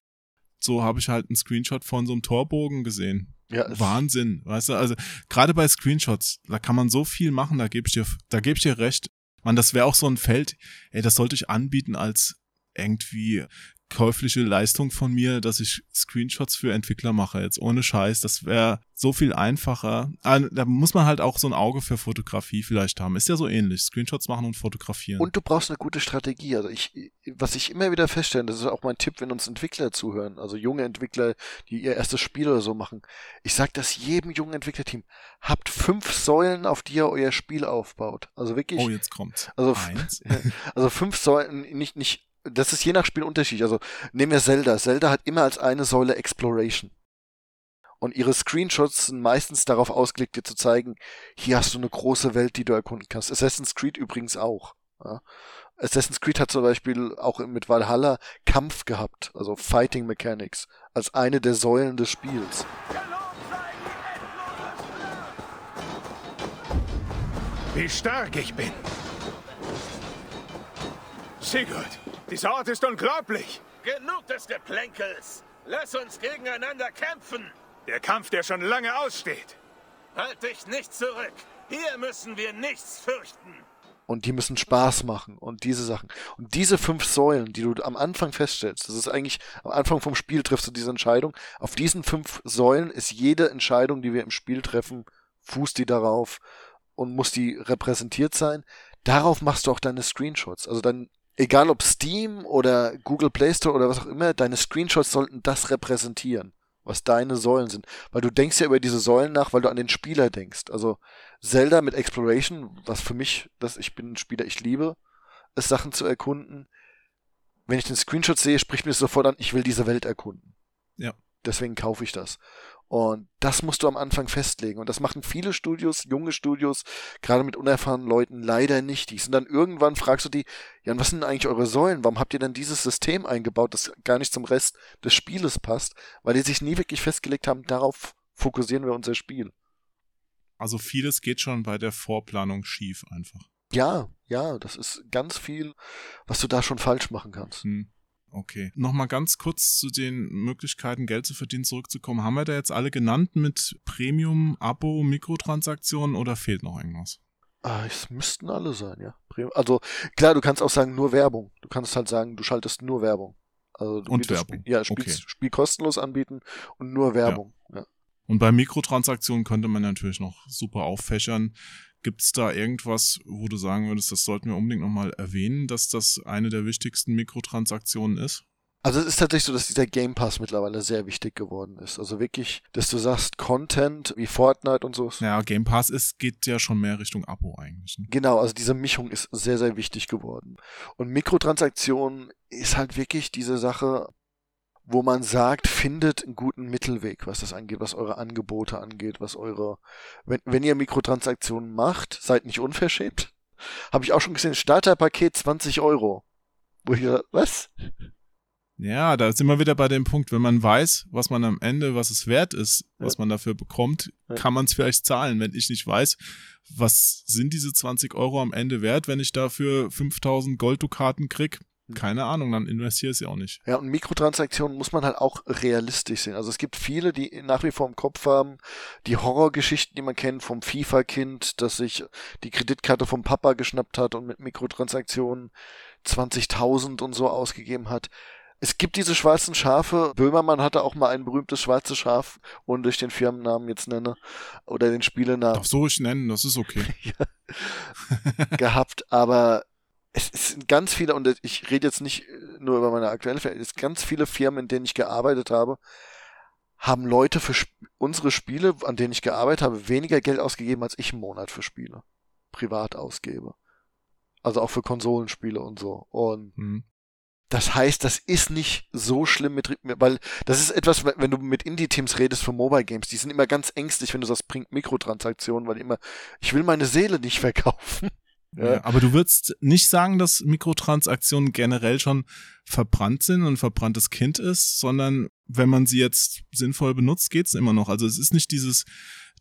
So habe ich halt einen Screenshot von so einem Torbogen gesehen. Ja, Wahnsinn, weißt du? Also gerade bei Screenshots, da kann man so viel machen. Da gebe ich dir, da gebe ich dir recht. Man, das wäre auch so ein Feld. Ey, das sollte ich anbieten als irgendwie käufliche Leistung von mir, dass ich Screenshots für Entwickler mache, jetzt ohne Scheiß. Das wäre so viel einfacher. Ah, da muss man halt auch so ein Auge für Fotografie vielleicht haben. Ist ja so ähnlich. Screenshots machen und fotografieren. Und du brauchst eine gute Strategie. Also ich, was ich immer wieder feststelle, das ist auch mein Tipp, wenn uns Entwickler zuhören, also junge Entwickler, die ihr erstes Spiel oder so machen. Ich sag das jedem jungen Entwicklerteam. Habt fünf Säulen, auf die ihr euer Spiel aufbaut. Also wirklich. Oh, jetzt kommt's. Also, also fünf Säulen, nicht, nicht das ist je nach Spiel unterschiedlich. Also nehmen wir Zelda. Zelda hat immer als eine Säule Exploration. Und ihre Screenshots sind meistens darauf ausgelegt, dir zu zeigen, hier hast du eine große Welt, die du erkunden kannst. Assassin's Creed übrigens auch. Ja. Assassin's Creed hat zum Beispiel auch mit Valhalla Kampf gehabt, also Fighting Mechanics, als eine der Säulen des Spiels. Wie stark ich bin. Sigurd, dieser Ort ist unglaublich. Genug des Geplänkels. Lass uns gegeneinander kämpfen. Der Kampf, der schon lange aussteht. Halt dich nicht zurück. Hier müssen wir nichts fürchten. Und die müssen Spaß machen und diese Sachen. Und diese fünf Säulen, die du am Anfang feststellst, das ist eigentlich, am Anfang vom Spiel triffst du diese Entscheidung. Auf diesen fünf Säulen ist jede Entscheidung, die wir im Spiel treffen, fußt die darauf und muss die repräsentiert sein. Darauf machst du auch deine Screenshots. Also dann egal ob Steam oder Google Play Store oder was auch immer, deine Screenshots sollten das repräsentieren, was deine Säulen sind. Weil du denkst ja über diese Säulen nach, weil du an den Spieler denkst. Also Zelda mit Exploration, was für mich, dass ich bin ein Spieler, ich liebe es, Sachen zu erkunden. Wenn ich den Screenshot sehe, spricht mir das sofort an, ich will diese Welt erkunden. Ja. deswegen kaufe ich das. Und das musst du am Anfang festlegen. Und das machen viele Studios, junge Studios, gerade mit unerfahrenen Leuten, leider nicht. Die sind dann irgendwann, fragst du die, ja, was sind denn eigentlich eure Säulen? Warum habt ihr denn dieses System eingebaut, das gar nicht zum Rest des Spieles passt? Weil die sich nie wirklich festgelegt haben, darauf fokussieren wir unser Spiel. Also vieles geht schon bei der Vorplanung schief einfach. Ja, ja, das ist ganz viel, was du da schon falsch machen kannst. Hm. Okay. Nochmal ganz kurz zu den Möglichkeiten, Geld zu verdienen, zurückzukommen. Haben wir da jetzt alle genannt mit Premium, Abo, Mikrotransaktionen oder fehlt noch irgendwas? Ah, es müssten alle sein, ja. Also klar, du kannst auch sagen, nur Werbung. Du kannst halt sagen, du schaltest nur Werbung. Also du und Werbung. Spiel, ja, spielst, okay. Spiel kostenlos anbieten und nur Werbung. Ja. ja. Und bei Mikrotransaktionen könnte man natürlich noch super auffächern. Gibt es da irgendwas, wo du sagen würdest, das sollten wir unbedingt nochmal erwähnen, dass das eine der wichtigsten Mikrotransaktionen ist? Also es ist tatsächlich so, dass dieser Game Pass mittlerweile sehr wichtig geworden ist. Also wirklich, dass du sagst, Content wie Fortnite und so. Ja, Game Pass ist, geht ja schon mehr Richtung Abo eigentlich. Ne? Genau, also diese Mischung ist sehr, sehr wichtig geworden. Und Mikrotransaktionen ist halt wirklich diese Sache, wo man sagt, findet einen guten Mittelweg, was das angeht, was eure Angebote angeht, was eure, wenn, wenn ihr Mikrotransaktionen macht, seid nicht unverschämt. Habe ich auch schon gesehen, Starterpaket 20 Euro. Wo ich was? Ja, da sind wir wieder bei dem Punkt, wenn man weiß, was man am Ende, was es wert ist, was ja. man dafür bekommt, ja. kann man es vielleicht zahlen. Wenn ich nicht weiß, was sind diese 20 Euro am Ende wert, wenn ich dafür 5000 Golddukaten krieg, keine Ahnung, dann investiere ich sie auch nicht. Ja, und Mikrotransaktionen muss man halt auch realistisch sehen. Also es gibt viele, die nach wie vor im Kopf haben, die Horrorgeschichten, die man kennt vom FIFA-Kind, das sich die Kreditkarte vom Papa geschnappt hat und mit Mikrotransaktionen 20.000 und so ausgegeben hat. Es gibt diese schwarzen Schafe. Böhmermann hatte auch mal ein berühmtes schwarzes Schaf, ohne durch den Firmennamen jetzt nenne, oder den Spielenamen. Darf so ich nennen, das ist okay. gehabt, aber es, es sind ganz viele, und ich rede jetzt nicht nur über meine aktuelle Firma, es sind ganz viele Firmen, in denen ich gearbeitet habe, haben Leute für Sp unsere Spiele, an denen ich gearbeitet habe, weniger Geld ausgegeben, als ich im Monat für Spiele privat ausgebe. Also auch für Konsolenspiele und so. Und mhm. das heißt, das ist nicht so schlimm mit, weil das ist etwas, wenn du mit Indie-Teams redest für Mobile Games, die sind immer ganz ängstlich, wenn du sagst, bringt Mikrotransaktionen, weil immer, ich will meine Seele nicht verkaufen. Ja. aber du würdest nicht sagen, dass Mikrotransaktionen generell schon verbrannt sind und ein verbranntes Kind ist, sondern wenn man sie jetzt sinnvoll benutzt, geht's immer noch. Also es ist nicht dieses,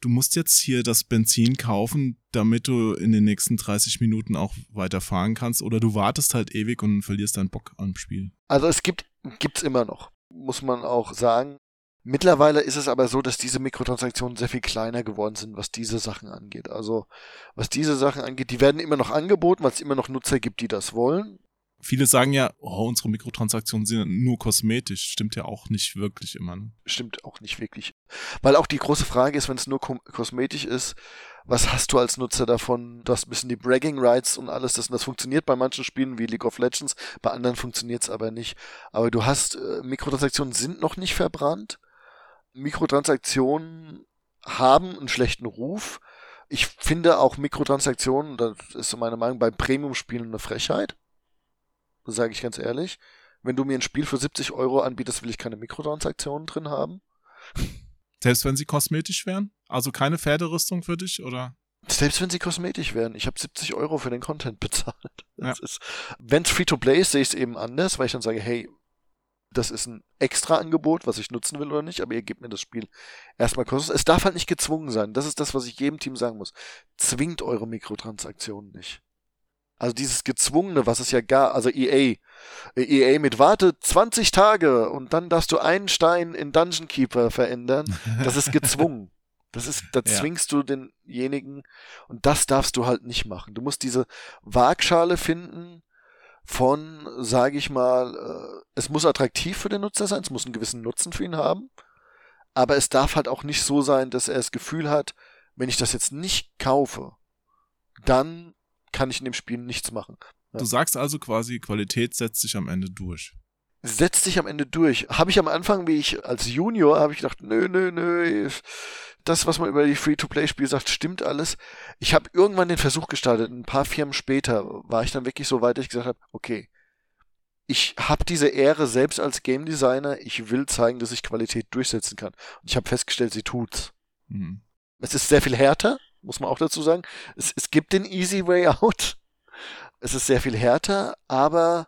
du musst jetzt hier das Benzin kaufen, damit du in den nächsten 30 Minuten auch weiterfahren kannst, oder du wartest halt ewig und verlierst deinen Bock am Spiel. Also es gibt, gibt's immer noch, muss man auch sagen. Mittlerweile ist es aber so, dass diese Mikrotransaktionen sehr viel kleiner geworden sind, was diese Sachen angeht. Also was diese Sachen angeht, die werden immer noch angeboten, weil es immer noch Nutzer gibt, die das wollen. Viele sagen ja, oh, unsere Mikrotransaktionen sind nur kosmetisch. Stimmt ja auch nicht wirklich immer. Ne? Stimmt auch nicht wirklich. Weil auch die große Frage ist, wenn es nur kosmetisch ist, was hast du als Nutzer davon? Du hast ein bisschen die Bragging Rights und alles. Das, das funktioniert bei manchen Spielen wie League of Legends, bei anderen funktioniert es aber nicht. Aber du hast, äh, Mikrotransaktionen sind noch nicht verbrannt. Mikrotransaktionen haben einen schlechten Ruf. Ich finde auch Mikrotransaktionen, das ist so meine Meinung, bei Premium-Spielen eine Frechheit. Das sage ich ganz ehrlich. Wenn du mir ein Spiel für 70 Euro anbietest, will ich keine Mikrotransaktionen drin haben. Selbst wenn sie kosmetisch wären? Also keine Pferderüstung für dich, oder? Selbst wenn sie kosmetisch wären. Ich habe 70 Euro für den Content bezahlt. Ja. Wenn es Free-to-Play ist, sehe ich es eben anders, weil ich dann sage, hey, das ist ein extra Angebot, was ich nutzen will oder nicht, aber ihr gebt mir das Spiel erstmal kostenlos. Es darf halt nicht gezwungen sein. Das ist das, was ich jedem Team sagen muss. Zwingt eure Mikrotransaktionen nicht. Also dieses gezwungene, was es ja gar, also EA, EA mit warte 20 Tage und dann darfst du einen Stein in Dungeon Keeper verändern, das ist gezwungen. Das ist, da ja. zwingst du denjenigen und das darfst du halt nicht machen. Du musst diese Waagschale finden, von, sage ich mal, äh, es muss attraktiv für den Nutzer sein, es muss einen gewissen Nutzen für ihn haben, aber es darf halt auch nicht so sein, dass er das Gefühl hat, wenn ich das jetzt nicht kaufe, dann kann ich in dem Spiel nichts machen. Ja. Du sagst also quasi, Qualität setzt sich am Ende durch setzt sich am Ende durch. Habe ich am Anfang, wie ich als Junior, habe ich gedacht, nö, nö, nö, das, was man über die Free-to-Play-Spiele sagt, stimmt alles. Ich habe irgendwann den Versuch gestartet, ein paar Firmen später war ich dann wirklich so weit, dass ich gesagt habe, okay, ich habe diese Ehre selbst als Game Designer. Ich will zeigen, dass ich Qualität durchsetzen kann. Und ich habe festgestellt, sie tut's. Mhm. Es ist sehr viel härter, muss man auch dazu sagen. Es, es gibt den Easy Way Out. Es ist sehr viel härter, aber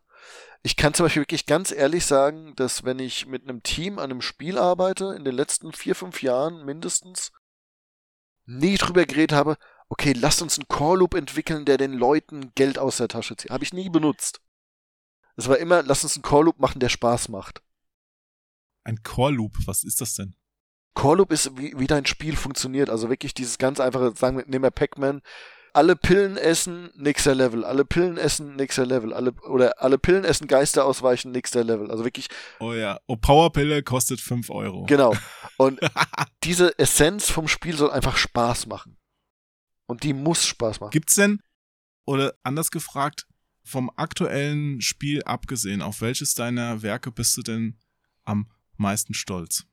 ich kann zum Beispiel wirklich ganz ehrlich sagen, dass wenn ich mit einem Team an einem Spiel arbeite, in den letzten vier, fünf Jahren mindestens, nie drüber geredet habe, okay, lasst uns einen Core Loop entwickeln, der den Leuten Geld aus der Tasche zieht. Habe ich nie benutzt. Es war immer, lasst uns einen Core Loop machen, der Spaß macht. Ein Core Loop, was ist das denn? Core Loop ist, wie, wie dein Spiel funktioniert. Also wirklich dieses ganz einfache, sagen wir, nehmen wir Pac-Man, alle Pillen essen, nächster Level. Alle Pillen essen, nächster Level. Alle, oder alle Pillen essen, Geister ausweichen, nächster Level. Also wirklich. Oh ja. Oh, Powerpille kostet 5 Euro. Genau. Und diese Essenz vom Spiel soll einfach Spaß machen. Und die muss Spaß machen. Gibt's denn, oder anders gefragt, vom aktuellen Spiel abgesehen, auf welches deiner Werke bist du denn am meisten stolz?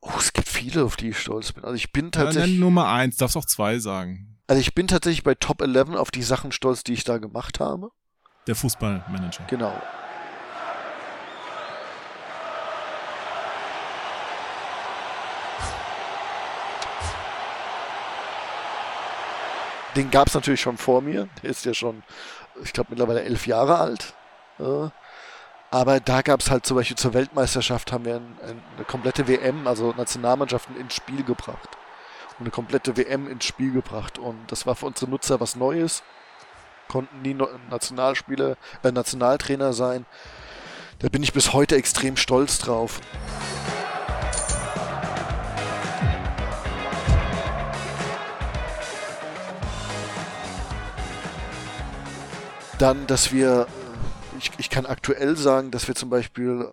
Oh, es gibt viele, auf die ich stolz bin. Also ich bin Ja, tatsächlich. nenn Nummer eins, darfst auch zwei sagen. Also ich bin tatsächlich bei Top 11 auf die Sachen stolz, die ich da gemacht habe. Der Fußballmanager. Genau. Den gab es natürlich schon vor mir. Der ist ja schon, ich glaube, mittlerweile elf Jahre alt. Aber da gab es halt zum Beispiel zur Weltmeisterschaft haben wir ein, ein, eine komplette WM, also Nationalmannschaften ins Spiel gebracht. Eine komplette WM ins Spiel gebracht. Und das war für unsere Nutzer was Neues. Konnten nie Nationalspieler, äh, Nationaltrainer sein. Da bin ich bis heute extrem stolz drauf. Dann, dass wir, äh, ich, ich kann aktuell sagen, dass wir zum Beispiel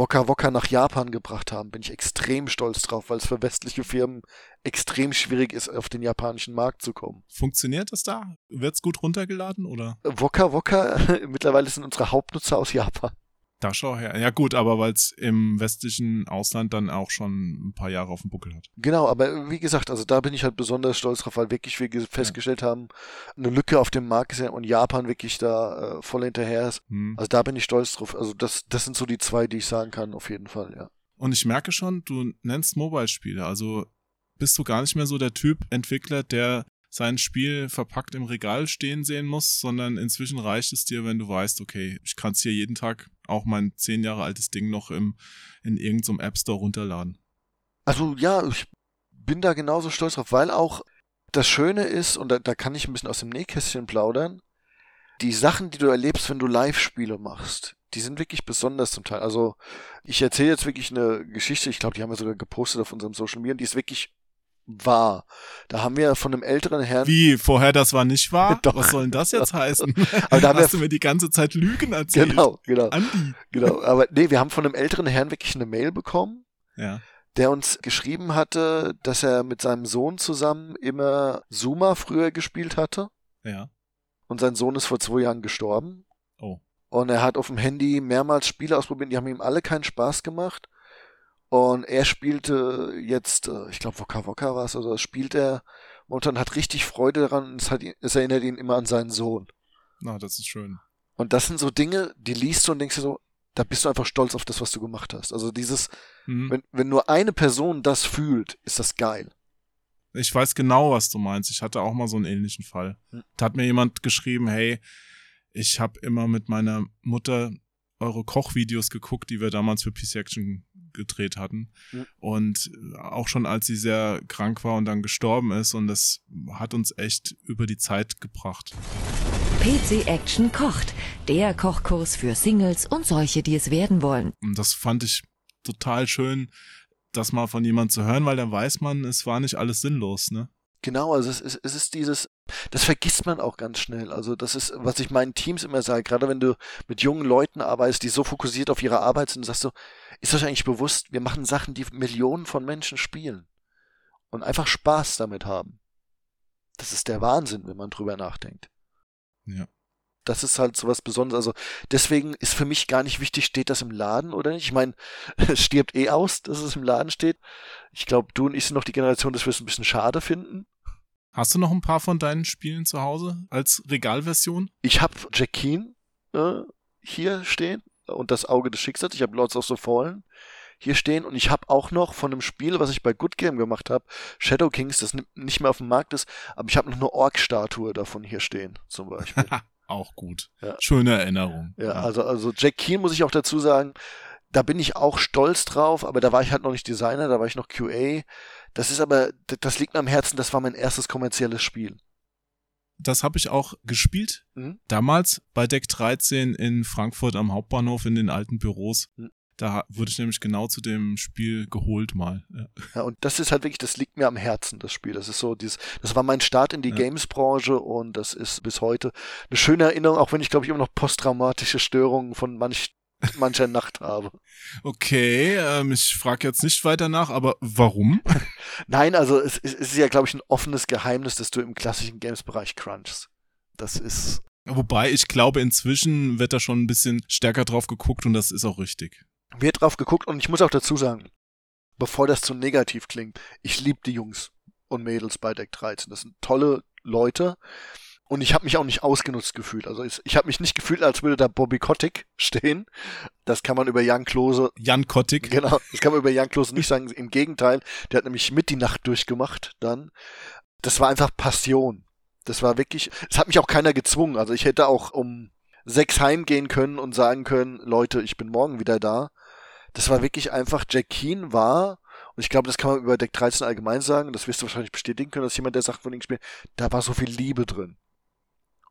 Wokka Wokka nach Japan gebracht haben, bin ich extrem stolz drauf, weil es für westliche Firmen extrem schwierig ist, auf den japanischen Markt zu kommen. Funktioniert das da? Wird's gut runtergeladen oder? Wokka Wokka, mittlerweile sind unsere Hauptnutzer aus Japan. Da schau her. Ja gut, aber weil es im westlichen Ausland dann auch schon ein paar Jahre auf dem Buckel hat. Genau, aber wie gesagt, also da bin ich halt besonders stolz drauf, weil wirklich wir ge- festgestellt haben, eine Lücke auf dem Markt ist ja und Japan wirklich da äh, voll hinterher ist. Hm. Also da bin ich stolz drauf. Also das, das sind so die zwei, die ich sagen kann, auf jeden Fall, ja. Und ich merke schon, du nennst Mobile-Spiele. Also bist du gar nicht mehr so der Typ Entwickler, der sein Spiel verpackt im Regal stehen sehen muss, sondern inzwischen reicht es dir, wenn du weißt, okay, ich kann es hier jeden Tag auch mein zehn Jahre altes Ding noch im, in irgendeinem App Store runterladen. Also ja, ich bin da genauso stolz drauf, weil auch das Schöne ist, und da, da kann ich ein bisschen aus dem Nähkästchen plaudern, die Sachen, die du erlebst, wenn du Live-Spiele machst, die sind wirklich besonders zum Teil. Also ich erzähle jetzt wirklich eine Geschichte, ich glaube, die haben wir sogar gepostet auf unserem Social Media, die ist wirklich wahr. Da haben wir von einem älteren Herrn. Wie, vorher das war nicht wahr? Doch. Was soll denn das jetzt heißen? Aber da haben wir- Hast du mir die ganze Zeit Lügen erzählt? Genau, genau. Andi. Genau, aber nee, wir haben von einem älteren Herrn wirklich eine Mail bekommen, Ja. der uns geschrieben hatte, dass er mit seinem Sohn zusammen immer Zuma früher gespielt hatte. Ja. Und sein Sohn ist vor zwei Jahren gestorben. Oh. Und er hat auf dem Handy mehrmals Spiele ausprobiert, die haben ihm alle keinen Spaß gemacht. Und er spielte jetzt, äh, ich glaube Wokka Wokka war es, oder das spielt er und dann hat richtig Freude daran und es, hat, es erinnert ihn immer an seinen Sohn. Na, das ist schön. Und das sind so Dinge, die liest du und denkst dir so, da bist du einfach stolz auf das, was du gemacht hast. Also dieses, Mhm. wenn, wenn nur eine Person das fühlt, ist das geil. Ich weiß genau, was du meinst. Ich hatte auch mal so einen ähnlichen Fall. Hm. Da hat mir jemand geschrieben, hey, ich habe immer mit meiner Mutter eure Kochvideos geguckt, die wir damals für PC Action gedreht hatten. Hm. Und auch schon als sie sehr krank war und dann gestorben ist. Und das hat uns echt über die Zeit gebracht. PC Action kocht. Der Kochkurs für Singles und solche, die es werden wollen. Und das fand ich total schön, das mal von jemand zu hören, weil dann weiß man, es war nicht alles sinnlos, ne? Genau, also es ist, es ist dieses, das vergisst man auch ganz schnell. Also das ist, was ich meinen Teams immer sage, gerade wenn du mit jungen Leuten arbeitest, die so fokussiert auf ihre Arbeit sind, sagst du, ist euch eigentlich bewusst, wir machen Sachen, die Millionen von Menschen spielen und einfach Spaß damit haben. Das ist der Wahnsinn, wenn man drüber nachdenkt. Ja. Das ist halt so was Besonderes. Also deswegen ist für mich gar nicht wichtig, steht das im Laden oder nicht. Ich meine, es stirbt eh aus, dass es im Laden steht. Ich glaube, du und ich sind noch die Generation, dass wir es ein bisschen schade finden. Hast du noch ein paar von deinen Spielen zu Hause als Regalversion? Ich habe Jack Keen äh, hier stehen. und das Auge des Schicksals. Ich habe Lords of the Fallen hier stehen und ich habe auch noch von einem Spiel, was ich bei Good Game gemacht habe, Shadow Kings, das nicht mehr auf dem Markt ist, aber ich habe noch eine Ork-Statue davon hier stehen, zum Beispiel. auch gut. Ja. Schöne Erinnerung. Ja, also, also Jack Keen muss ich auch dazu sagen, da bin ich auch stolz drauf, aber da war ich halt noch nicht Designer, da war ich noch QA. Das ist aber, das liegt mir am Herzen, das war mein erstes kommerzielles Spiel. Das habe ich auch gespielt. Mhm. Damals bei Deck 13 in Frankfurt am Hauptbahnhof in den alten Büros. Mhm. Da wurde ich nämlich genau zu dem Spiel geholt mal. Ja. ja. und das ist halt wirklich, das liegt mir am Herzen, das Spiel. Das ist so dieses, das war mein Start in die ja. Games-Branche und das ist bis heute eine schöne Erinnerung, auch wenn ich glaube ich immer noch posttraumatische Störungen von manch mancher Nacht habe. Okay, ähm, ich frage jetzt nicht weiter nach, aber warum? Nein, also es, es ist ja, glaube ich, ein offenes Geheimnis, dass du im klassischen Games-Bereich crunchst. Das ist. Wobei ich glaube, inzwischen wird da schon ein bisschen stärker drauf geguckt und das ist auch richtig. Wird drauf geguckt und ich muss auch dazu sagen, bevor das zu negativ klingt, ich liebe die Jungs und Mädels bei Deck 13. Das sind tolle Leute. Und ich habe mich auch nicht ausgenutzt gefühlt. Also ich, ich habe mich nicht gefühlt, als würde da Bobby Kotick stehen. Das kann man über Jan Klose. Jan Kotick. Genau, das kann man über Jan Klose nicht sagen. Im Gegenteil, der hat nämlich mit die Nacht durchgemacht dann. Das war einfach Passion. Das war wirklich, es hat mich auch keiner gezwungen. Also ich hätte auch um sechs heimgehen können und sagen können, Leute, ich bin morgen wieder da. Das war wirklich einfach, Jack Keen war, und ich glaube, das kann man über Deck 13 allgemein sagen, das wirst du wahrscheinlich bestätigen können, dass jemand, der sagt von dem Spiel, da war so viel Liebe drin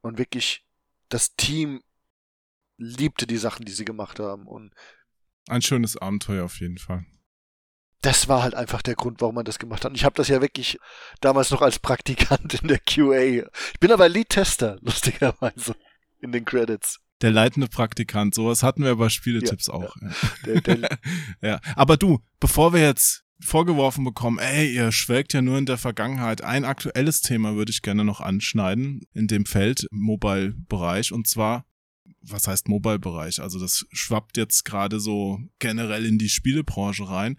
und wirklich das Team liebte die Sachen, die sie gemacht haben. Und ein schönes Abenteuer auf jeden Fall. Das war halt einfach der Grund, warum man das gemacht hat. Und ich habe das ja wirklich damals noch als Praktikant in der QA. Ich bin aber Lead-Tester, lustigerweise, in den Credits. Der leitende Praktikant, sowas hatten wir bei Spieletipps ja, auch. Ja. Der, der ja. Aber du, bevor wir jetzt vorgeworfen bekommen, ey, ihr schwelgt ja nur in der Vergangenheit. Ein aktuelles Thema würde ich gerne noch anschneiden in dem Feld Mobile-Bereich und zwar was heißt Mobile-Bereich? Also das schwappt jetzt gerade so generell in die Spielebranche rein.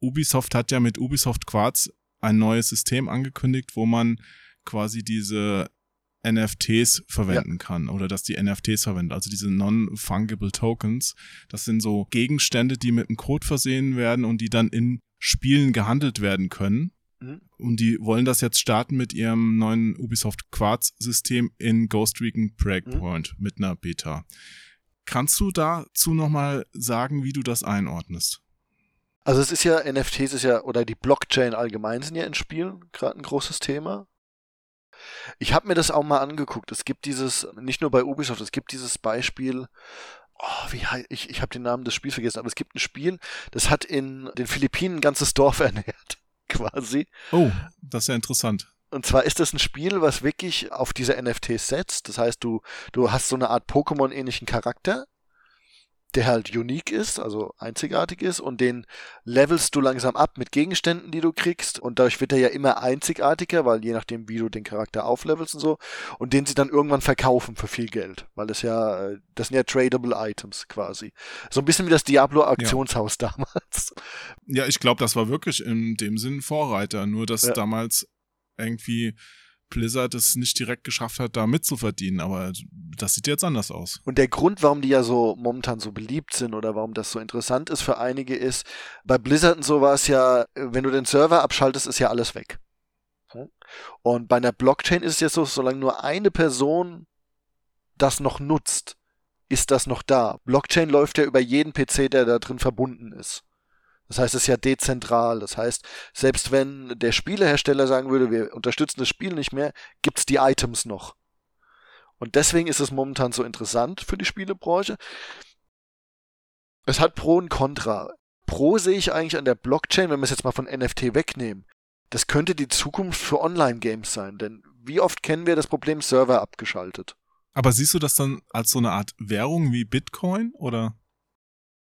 Ubisoft hat ja mit Ubisoft Quartz ein neues System angekündigt, wo man quasi diese NFTs verwenden ja. kann oder dass die NFTs verwenden, also diese Non-Fungible Tokens. Das sind so Gegenstände, die mit einem Code versehen werden und die dann in Spielen gehandelt werden können. Mhm. Und die wollen das jetzt starten mit ihrem neuen Ubisoft Quartz-System in Ghost Recon Breakpoint mhm. mit einer Beta. Kannst du dazu nochmal sagen, wie du das einordnest? Also es ist ja, NFTs ist ja, oder die Blockchain allgemein sind ja in Spielen gerade ein großes Thema. Ich habe mir das auch mal angeguckt. Es gibt dieses, nicht nur bei Ubisoft, es gibt dieses Beispiel, oh, wie ich, ich habe den Namen des Spiels vergessen, aber es gibt ein Spiel, das hat in den Philippinen ein ganzes Dorf ernährt, quasi. Oh, das ist ja interessant. Und zwar ist das ein Spiel, was wirklich auf diese NFTs setzt. Das heißt, du, du hast so eine Art Pokémon-ähnlichen Charakter der halt unique ist, also einzigartig ist und den levelst du langsam ab mit Gegenständen, die du kriegst und dadurch wird er ja immer einzigartiger, weil je nachdem, wie du den Charakter auflevelst und so und den sie dann irgendwann verkaufen für viel Geld, weil das ja, das sind ja tradable Items quasi. So ein bisschen wie das Diablo Auktionshaus ja. damals. Ja, ich glaube, das war wirklich in dem Sinn Vorreiter, nur dass ja. damals irgendwie Blizzard es nicht direkt geschafft hat, da mitzuverdienen, aber das sieht jetzt anders aus. Und der Grund, warum die ja so momentan so beliebt sind oder warum das so interessant ist für einige ist, bei Blizzard und so war es ja, wenn du den Server abschaltest, ist ja alles weg. Und bei einer Blockchain ist es jetzt so, solange nur eine Person das noch nutzt, ist das noch da. Blockchain läuft ja über jeden PC, der da drin verbunden ist. Das heißt, es ist ja dezentral. Das heißt, selbst wenn der Spielehersteller sagen würde, wir unterstützen das Spiel nicht mehr, gibt's die Items noch. Und deswegen ist es momentan so interessant für die Spielebranche. Es hat Pro und Contra. Pro sehe ich eigentlich an der Blockchain, wenn wir es jetzt mal von NFT wegnehmen. Das könnte die Zukunft für Online-Games sein, denn wie oft kennen wir das Problem Server abgeschaltet? Aber siehst du das dann als so eine Art Währung wie Bitcoin oder?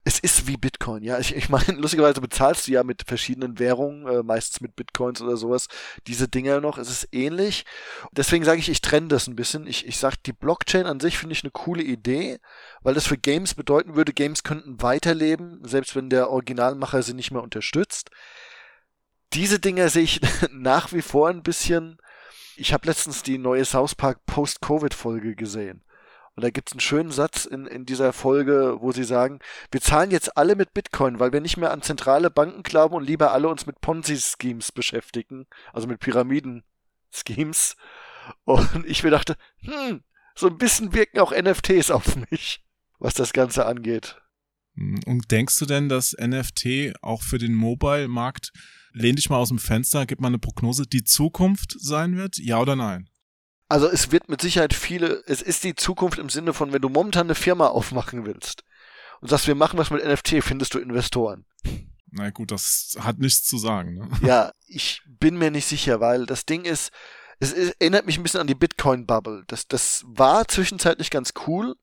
Es ist wie Bitcoin, ja. Ich, ich meine, lustigerweise bezahlst du ja mit verschiedenen Währungen, äh, meistens mit Bitcoins oder sowas, diese Dinger noch. Es ist ähnlich. Deswegen sage ich, ich trenne das ein bisschen. Ich, ich sage, die Blockchain an sich finde ich eine coole Idee, weil das für Games bedeuten würde, Games könnten weiterleben, selbst wenn der Originalmacher sie nicht mehr unterstützt. Diese Dinger sehe ich nach wie vor ein bisschen. Ich habe letztens die neue South Park Post-Covid-Folge gesehen. Und da gibt's einen schönen Satz in, in dieser Folge, wo sie sagen, wir zahlen jetzt alle mit Bitcoin, weil wir nicht mehr an zentrale Banken glauben und lieber alle uns mit Ponzi-Schemes beschäftigen, also mit Pyramiden-Schemes. Und ich mir dachte, hm, so ein bisschen wirken auch NFTs auf mich, was das Ganze angeht. Und denkst du denn, dass NFT auch für den Mobile-Markt, lehn dich mal aus dem Fenster, gib mal eine Prognose, die Zukunft sein wird? Ja oder nein? Also es wird mit Sicherheit viele, es ist die Zukunft im Sinne von, wenn du momentan eine Firma aufmachen willst und sagst, wir machen was mit NFT, findest du Investoren. Na gut, das hat nichts zu sagen. Ne? Ja, ich bin mir nicht sicher, weil das Ding ist, es ist, erinnert mich ein bisschen an die Bitcoin-Bubble. Das, das war zwischenzeitlich ganz cool,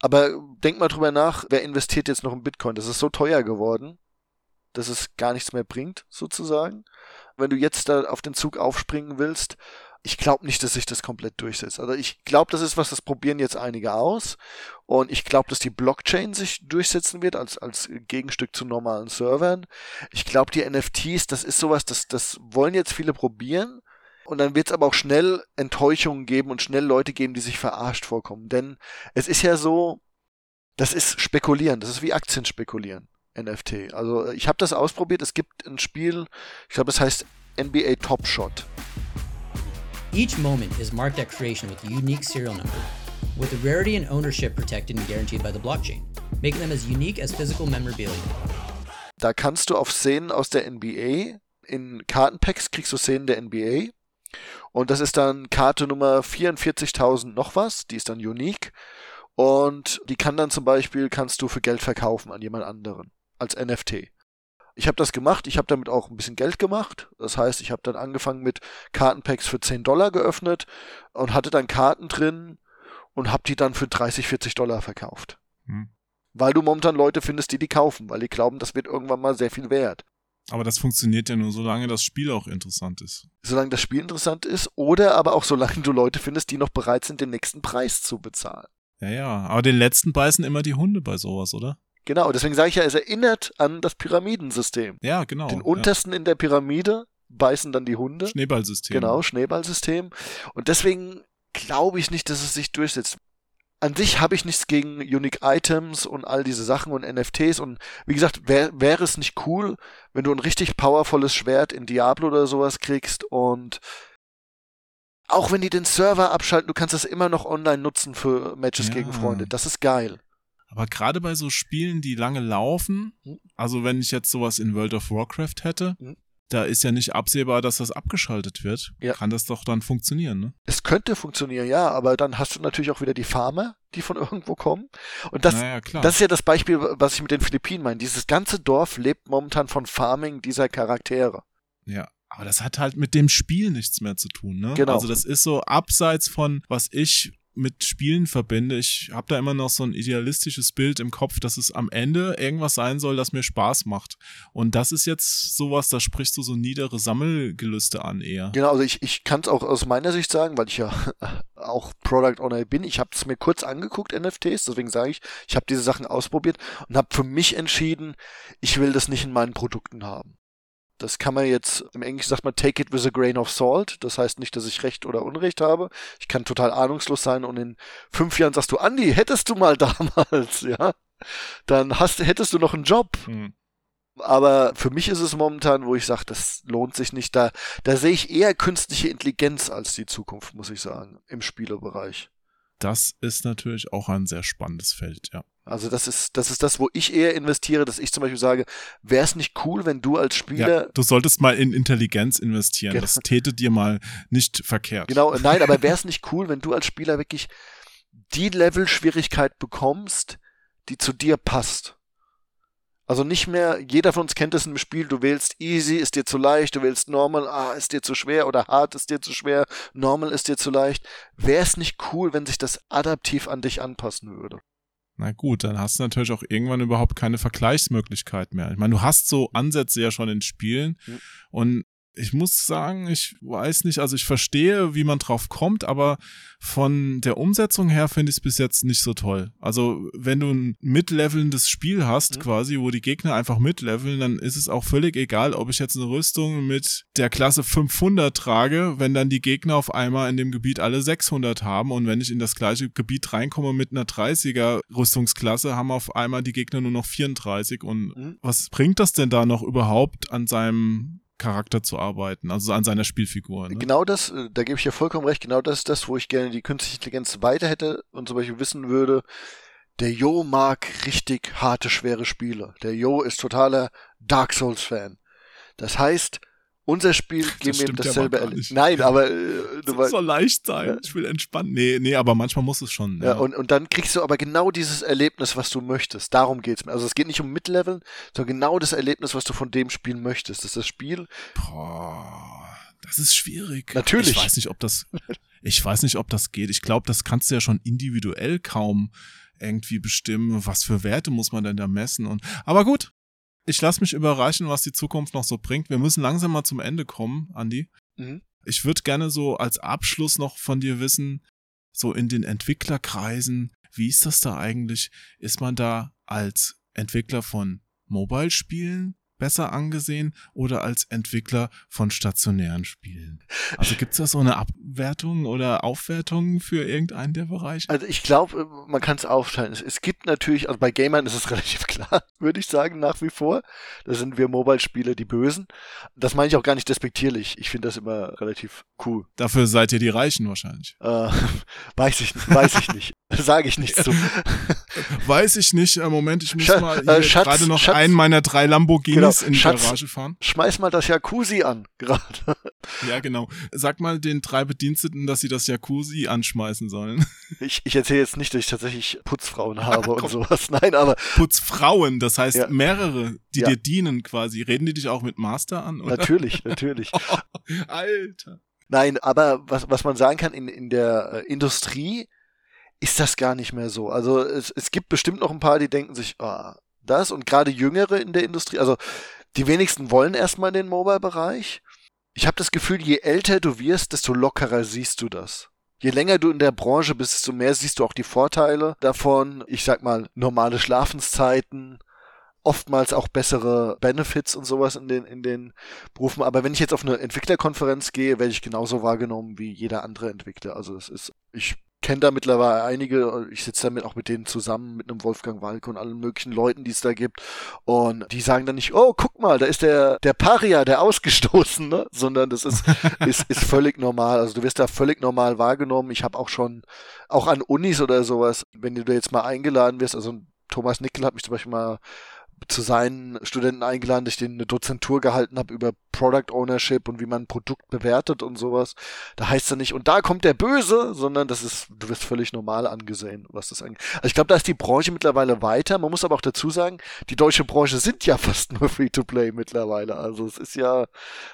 aber denk mal drüber nach, wer investiert jetzt noch in Bitcoin? Das ist so teuer geworden, dass es gar nichts mehr bringt, sozusagen. Wenn du jetzt da auf den Zug aufspringen willst, ich glaube nicht, dass sich das komplett durchsetzt. Also ich glaube, das ist was, das probieren jetzt einige aus. Und ich glaube, dass die Blockchain sich durchsetzen wird als, als Gegenstück zu normalen Servern. Ich glaube, die NFTs, das ist sowas, das, das wollen jetzt viele probieren. Und dann wird es aber auch schnell Enttäuschungen geben und schnell Leute geben, die sich verarscht vorkommen. Denn es ist ja so, das ist spekulieren, das ist wie Aktien spekulieren. NFT. Also ich habe das ausprobiert. Es gibt ein Spiel, ich glaube, es heißt NBA Top Shot. Each moment is marked at creation with a unique serial number, with the rarity and ownership protected and guaranteed by the blockchain, making them as unique as physical memorabilia. Da kannst du auf Szenen aus der NBA, in Kartenpacks kriegst du Szenen der NBA. Und das ist dann Karte Nummer 44.000 noch was, die ist dann unique. Und die kann dann zum Beispiel, kannst du für Geld verkaufen an jemand anderen, als NFT. Ich habe das gemacht, ich habe damit auch ein bisschen Geld gemacht. Das heißt, ich habe dann angefangen mit Kartenpacks für 10 Dollar geöffnet und hatte dann Karten drin und habe die dann für 30, 40 Dollar verkauft. Hm. Weil du momentan Leute findest, die die kaufen, weil die glauben, das wird irgendwann mal sehr viel wert. Aber das funktioniert ja nur, solange das Spiel auch interessant ist. Solange das Spiel interessant ist oder aber auch solange du Leute findest, die noch bereit sind, den nächsten Preis zu bezahlen. Ja, ja. Aber den letzten beißen immer die Hunde bei sowas, oder? Genau, deswegen sage ich ja, es erinnert an das Pyramidensystem. Ja, genau. Den untersten ja. in der Pyramide beißen dann die Hunde. Schneeballsystem. Genau, Schneeballsystem. Und deswegen glaube ich nicht, dass es sich durchsetzt. An sich habe ich nichts gegen Unique Items und all diese Sachen und NFTs und wie gesagt, wäre wär es nicht cool, wenn du ein richtig powervolles Schwert in Diablo oder sowas kriegst und auch wenn die den Server abschalten, du kannst das immer noch online nutzen für Matches ja. gegen Freunde. Das ist geil. Aber gerade bei so Spielen, die lange laufen, hm. also wenn ich jetzt sowas in World of Warcraft hätte, hm. da ist ja nicht absehbar, dass das abgeschaltet wird. Ja. Kann das doch dann funktionieren, ne? Es könnte funktionieren, ja, aber dann hast du natürlich auch wieder die Farmer, die von irgendwo kommen. Und das, naja, das ist ja das Beispiel, was ich mit den Philippinen meine. Dieses ganze Dorf lebt momentan von Farming dieser Charaktere. Ja. Aber das hat halt mit dem Spiel nichts mehr zu tun, ne? Genau. Also das ist so abseits von, was ich mit Spielen verbinde. Ich habe da immer noch so ein idealistisches Bild im Kopf, dass es am Ende irgendwas sein soll, das mir Spaß macht. Und das ist jetzt sowas, da sprichst du so niedere Sammelgelüste an eher. Genau, also ich, ich kann es auch aus meiner Sicht sagen, weil ich ja auch Product Owner bin. Ich habe es mir kurz angeguckt, NFTs, deswegen sage ich, ich habe diese Sachen ausprobiert und habe für mich entschieden, ich will das nicht in meinen Produkten haben. Das kann man jetzt, im Englischen sagt man, take it with a grain of salt. Das heißt nicht, dass ich Recht oder Unrecht habe. Ich kann total ahnungslos sein und in fünf Jahren sagst du, Andi, hättest du mal damals, ja, dann hast, hättest du noch einen Job. Hm. Aber für mich ist es momentan, wo ich sage, das lohnt sich nicht. Da, da sehe ich eher künstliche Intelligenz als die Zukunft, muss ich sagen, im Spielebereich. Das ist natürlich auch ein sehr spannendes Feld, ja. Also das ist, das ist das, wo ich eher investiere, dass ich zum Beispiel sage, wäre es nicht cool, wenn du als Spieler. Ja, du solltest mal in Intelligenz investieren. Genau. Das täte dir mal nicht verkehrt. Genau, nein, aber wäre es nicht cool, wenn du als Spieler wirklich die Level-Schwierigkeit bekommst, die zu dir passt. Also nicht mehr, jeder von uns kennt es im Spiel, du wählst easy, ist dir zu leicht, du wählst normal, ah, ist dir zu schwer oder hart ist dir zu schwer, normal ist dir zu leicht. Wäre es nicht cool, wenn sich das adaptiv an dich anpassen würde? Na gut, dann hast du natürlich auch irgendwann überhaupt keine Vergleichsmöglichkeit mehr. Ich meine, du hast so Ansätze ja schon in Spielen mhm. und ich muss sagen, ich weiß nicht, also ich verstehe, wie man drauf kommt, aber von der Umsetzung her finde ich es bis jetzt nicht so toll. Also wenn du ein mitlevelndes Spiel hast, mhm. quasi, wo die Gegner einfach mitleveln, dann ist es auch völlig egal, ob ich jetzt eine Rüstung mit der Klasse 500 trage, wenn dann die Gegner auf einmal in dem Gebiet alle 600 haben und wenn ich in das gleiche Gebiet reinkomme mit einer 30er Rüstungsklasse, haben auf einmal die Gegner nur noch 34 und mhm. was bringt das denn da noch überhaupt an seinem Charakter zu arbeiten, also an seiner Spielfigur. Ne? Genau das, äh, da gebe ich ja vollkommen recht, genau das ist das, wo ich gerne die künstliche Intelligenz weiter hätte und zum Beispiel wissen würde, der Jo mag richtig harte, schwere Spiele. Der Jo ist totaler Dark Souls-Fan. Das heißt, unser Spiel geben ihm dasselbe Erlebnis. Nein, aber äh, du weißt. soll leicht sein. Ja. Ich will entspannen. Nee, nee, aber manchmal muss es schon. Ja, ja, Und, und dann kriegst du aber genau dieses Erlebnis, was du möchtest. Darum geht's mir. Also es geht nicht um Mitleveln, sondern genau das Erlebnis, was du von dem spielen möchtest. Das ist das Spiel. Boah, das ist schwierig. Natürlich. Ich weiß nicht, ob das. Ich weiß nicht, ob das geht. Ich glaube, das kannst du ja schon individuell kaum irgendwie bestimmen, was für Werte muss man denn da messen und aber gut, ich lasse mich überraschen, was die Zukunft noch so bringt. Wir müssen langsam mal zum Ende kommen, Andi. Mhm. Ich würde gerne so als Abschluss noch von dir wissen, so in den Entwicklerkreisen, wie ist das da eigentlich? Ist man da als Entwickler von Mobile-Spielen besser angesehen oder als Entwickler von stationären Spielen? Also gibt es da so eine Abwertung oder Aufwertung für irgendeinen der Bereiche? Also ich glaube, man kann es aufteilen. Es, gibt natürlich, also bei Gamern ist es relativ klar, würde ich sagen, nach wie vor. Da sind wir Mobile-Spiele die Bösen. Das meine ich auch gar nicht despektierlich. Ich finde das immer relativ cool. Dafür seid ihr die Reichen wahrscheinlich. Äh, weiß ich, weiß ich nicht. Sage ich nichts zu. weiß ich nicht. Äh, Moment, ich muss Sch mal äh, gerade noch Schatz, einen meiner drei Lamborghinis genau genau. in die Schatz, Garage fahren. Schmeiß mal das Jacuzzi an, gerade. Ja, genau. Sag mal den drei Bediensteten, dass sie das Jacuzzi anschmeißen sollen. Ich, ich erzähle jetzt nicht, dass ich tatsächlich Putzfrauen habe und sowas. Nein, aber. Putzfrauen, das heißt ja. mehrere, die ja. dir dienen quasi. Reden die dich auch mit Master an? Oder? Natürlich, natürlich. Alter. Nein, aber was, was man sagen kann, in, in der äh, Industrie ist das gar nicht mehr so. Also es, es gibt bestimmt noch ein paar, die denken sich, oh, das und gerade Jüngere in der Industrie, also die wenigsten wollen erstmal den Mobile-Bereich. Ich habe das Gefühl, je älter du wirst, desto lockerer siehst du das. Je länger du in der Branche bist, desto mehr siehst du auch die Vorteile davon. Ich sag mal, normale Schlafenszeiten, oftmals auch bessere Benefits und sowas in den, in den Berufen. Aber wenn ich jetzt auf eine Entwicklerkonferenz gehe, werde ich genauso wahrgenommen wie jeder andere Entwickler. Also es ist, ich kenne da mittlerweile einige, ich sitze damit auch mit denen zusammen, mit einem Wolfgang Walke und allen möglichen Leuten, die es da gibt. Und die sagen dann nicht, oh, guck mal, da ist der, der Paria, der Ausgestoßene, sondern das ist, ist, ist völlig normal. Also du wirst da völlig normal wahrgenommen. Ich habe auch schon, auch an Unis oder sowas, wenn du da jetzt mal eingeladen wirst, also Thomas Nickel hat mich zum Beispiel mal zu seinen Studenten eingeladen, dass ich denen eine Dozentur gehalten habe über Product Ownership und wie man ein Produkt bewertet und sowas. Da heißt es nicht, und da kommt der Böse, sondern das ist, du wirst völlig normal angesehen, was das angeht. Also ich glaube, da ist die Branche mittlerweile weiter. Man muss aber auch dazu sagen, die deutsche Branche sind ja fast nur Free-to-Play mittlerweile. Also es ist ja,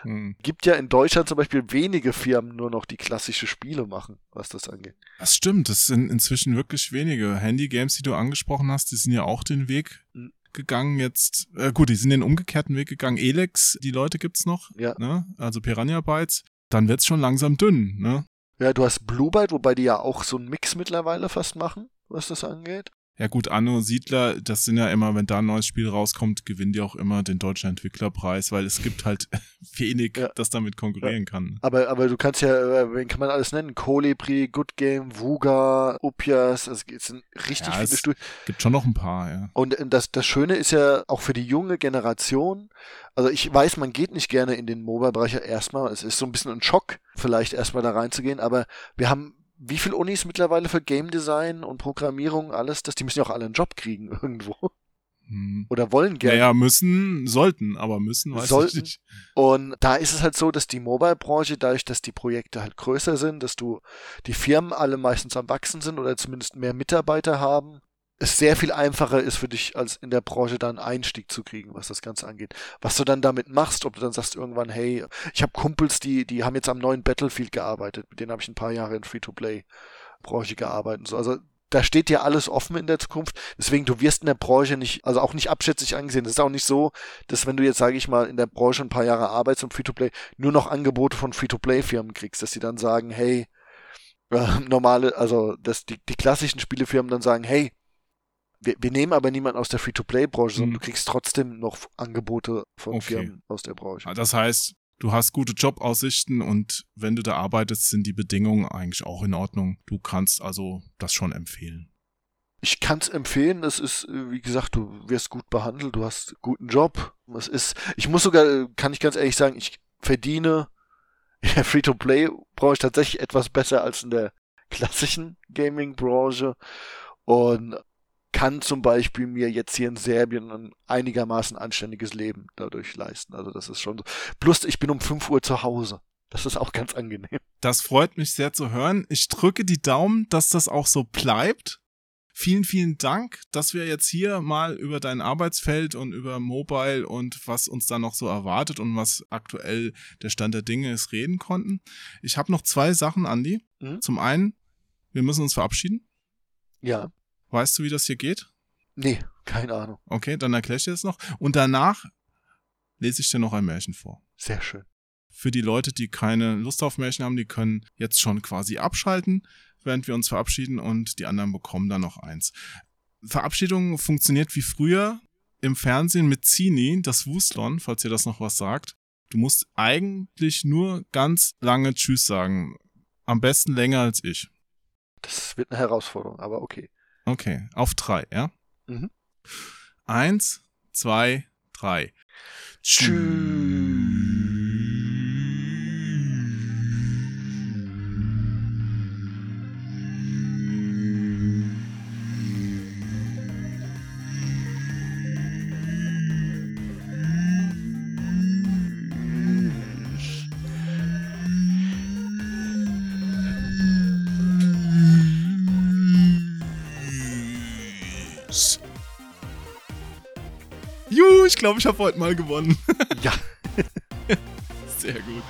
hm. gibt ja in Deutschland zum Beispiel wenige Firmen nur noch, die klassische Spiele machen, was das angeht. Das stimmt, das sind inzwischen wirklich wenige. Handy-Games, die du angesprochen hast, die sind ja auch den Weg hm gegangen jetzt. Äh, gut, die sind den umgekehrten Weg gegangen. Elex, die Leute gibt's noch. Ja. Ne? Also Piranha Bytes. Dann wird's schon langsam dünn, ne? Ja, du hast Blue Byte, wobei die ja auch so einen Mix mittlerweile fast machen, was das angeht. Ja gut, Anno Siedler, das sind ja immer, wenn da ein neues Spiel rauskommt, gewinnen die auch immer den deutschen Entwicklerpreis, weil es gibt halt wenig, ja. das damit konkurrieren ja. kann. Aber, aber du kannst ja, äh, wen kann man alles nennen? Colibri, Good Game, Vuga, Upias, also es sind richtig ja, viele Studien. gibt schon noch ein paar, ja. Und äh, das, das Schöne ist ja auch für die junge Generation, also ich weiß, man geht nicht gerne in den Mobile-Bereich erstmal, es ist so ein bisschen ein Schock, vielleicht erstmal da reinzugehen, aber wir haben wie viele Unis mittlerweile für Game Design und Programmierung alles, dass die müssen ja auch alle einen Job kriegen irgendwo. Hm. Oder wollen gerne. Naja, müssen, sollten, aber müssen, weiß sollten. ich nicht. Und da ist es halt so, dass die Mobile-Branche, dadurch, dass die Projekte halt größer sind, dass du die Firmen alle meistens am Wachsen sind oder zumindest mehr Mitarbeiter haben, es sehr viel einfacher ist für dich, als in der Branche da einen Einstieg zu kriegen, was das Ganze angeht. Was du dann damit machst, ob du dann sagst irgendwann, hey, ich habe Kumpels, die, die haben jetzt am neuen Battlefield gearbeitet, mit denen habe ich ein paar Jahre in Free-to-Play-Branche gearbeitet. So. Also da steht dir alles offen in der Zukunft. Deswegen, du wirst in der Branche nicht, also auch nicht abschätzig angesehen. Es ist auch nicht so, dass wenn du jetzt, sage ich mal, in der Branche ein paar Jahre arbeitest und Free-to-Play, nur noch Angebote von Free-to-Play-Firmen kriegst, dass sie dann sagen, hey, äh, normale, also dass die, die klassischen Spielefirmen dann sagen, hey, wir, wir nehmen aber niemanden aus der Free-to-Play-Branche, sondern Mhm. du kriegst trotzdem noch Angebote von Okay. Firmen aus der Branche. Das heißt, du hast gute Jobaussichten und wenn du da arbeitest, sind die Bedingungen eigentlich auch in Ordnung. Du kannst also das schon empfehlen. Ich kann es empfehlen. Es ist, wie gesagt, du wirst gut behandelt, du hast einen guten Job. Es ist, ich muss sogar, kann ich ganz ehrlich sagen, ich verdiene in der Free-to-Play-Branche tatsächlich etwas besser als in der klassischen Gaming-Branche und kann zum Beispiel mir jetzt hier in Serbien ein einigermaßen anständiges Leben dadurch leisten. Also das ist schon so. Plus ich bin um 5 Uhr zu Hause. Das ist auch ganz angenehm. Das freut mich sehr zu hören. Ich drücke die Daumen, dass das auch so bleibt. Vielen, vielen Dank, dass wir jetzt hier mal über dein Arbeitsfeld und über Mobile und was uns da noch so erwartet und was aktuell der Stand der Dinge ist, reden konnten. Ich habe noch zwei Sachen, Andi. Mhm. Zum einen, wir müssen uns verabschieden. Ja. Weißt du, wie das hier geht? Nee, keine Ahnung. Okay, dann erkläre ich dir das noch. Und danach lese ich dir noch ein Märchen vor. Sehr schön. Für die Leute, die keine Lust auf Märchen haben, die können jetzt schon quasi abschalten, während wir uns verabschieden und die anderen bekommen dann noch eins. Verabschiedung funktioniert wie früher im Fernsehen mit Zini, das Wuslon, falls ihr das noch was sagt. Du musst eigentlich nur ganz lange Tschüss sagen. Am besten länger als ich. Das wird eine Herausforderung, aber okay. Okay, auf drei, ja? Mhm. Eins, zwei, drei. Juhu, glaube, ich habe heute mal gewonnen. Ja. Sehr gut.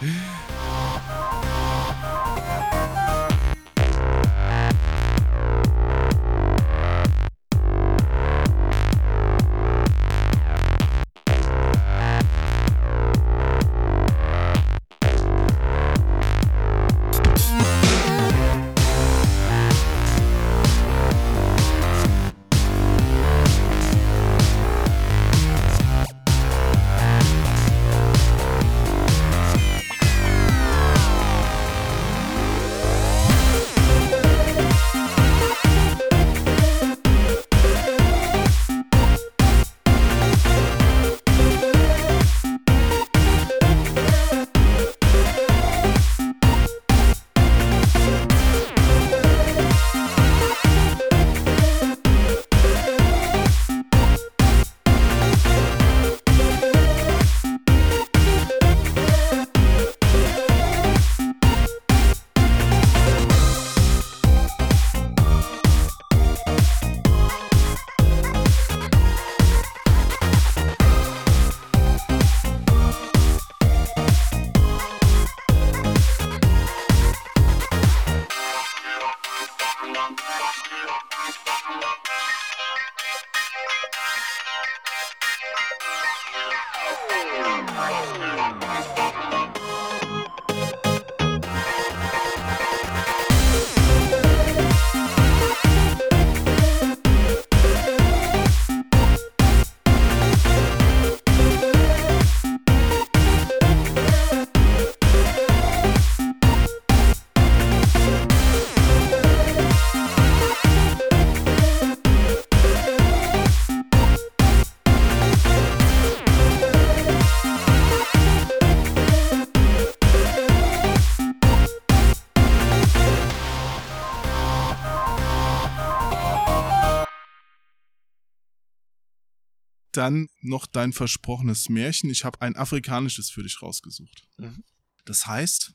Dann noch dein versprochenes Märchen. Ich habe ein afrikanisches für dich rausgesucht. Mhm. Das heißt,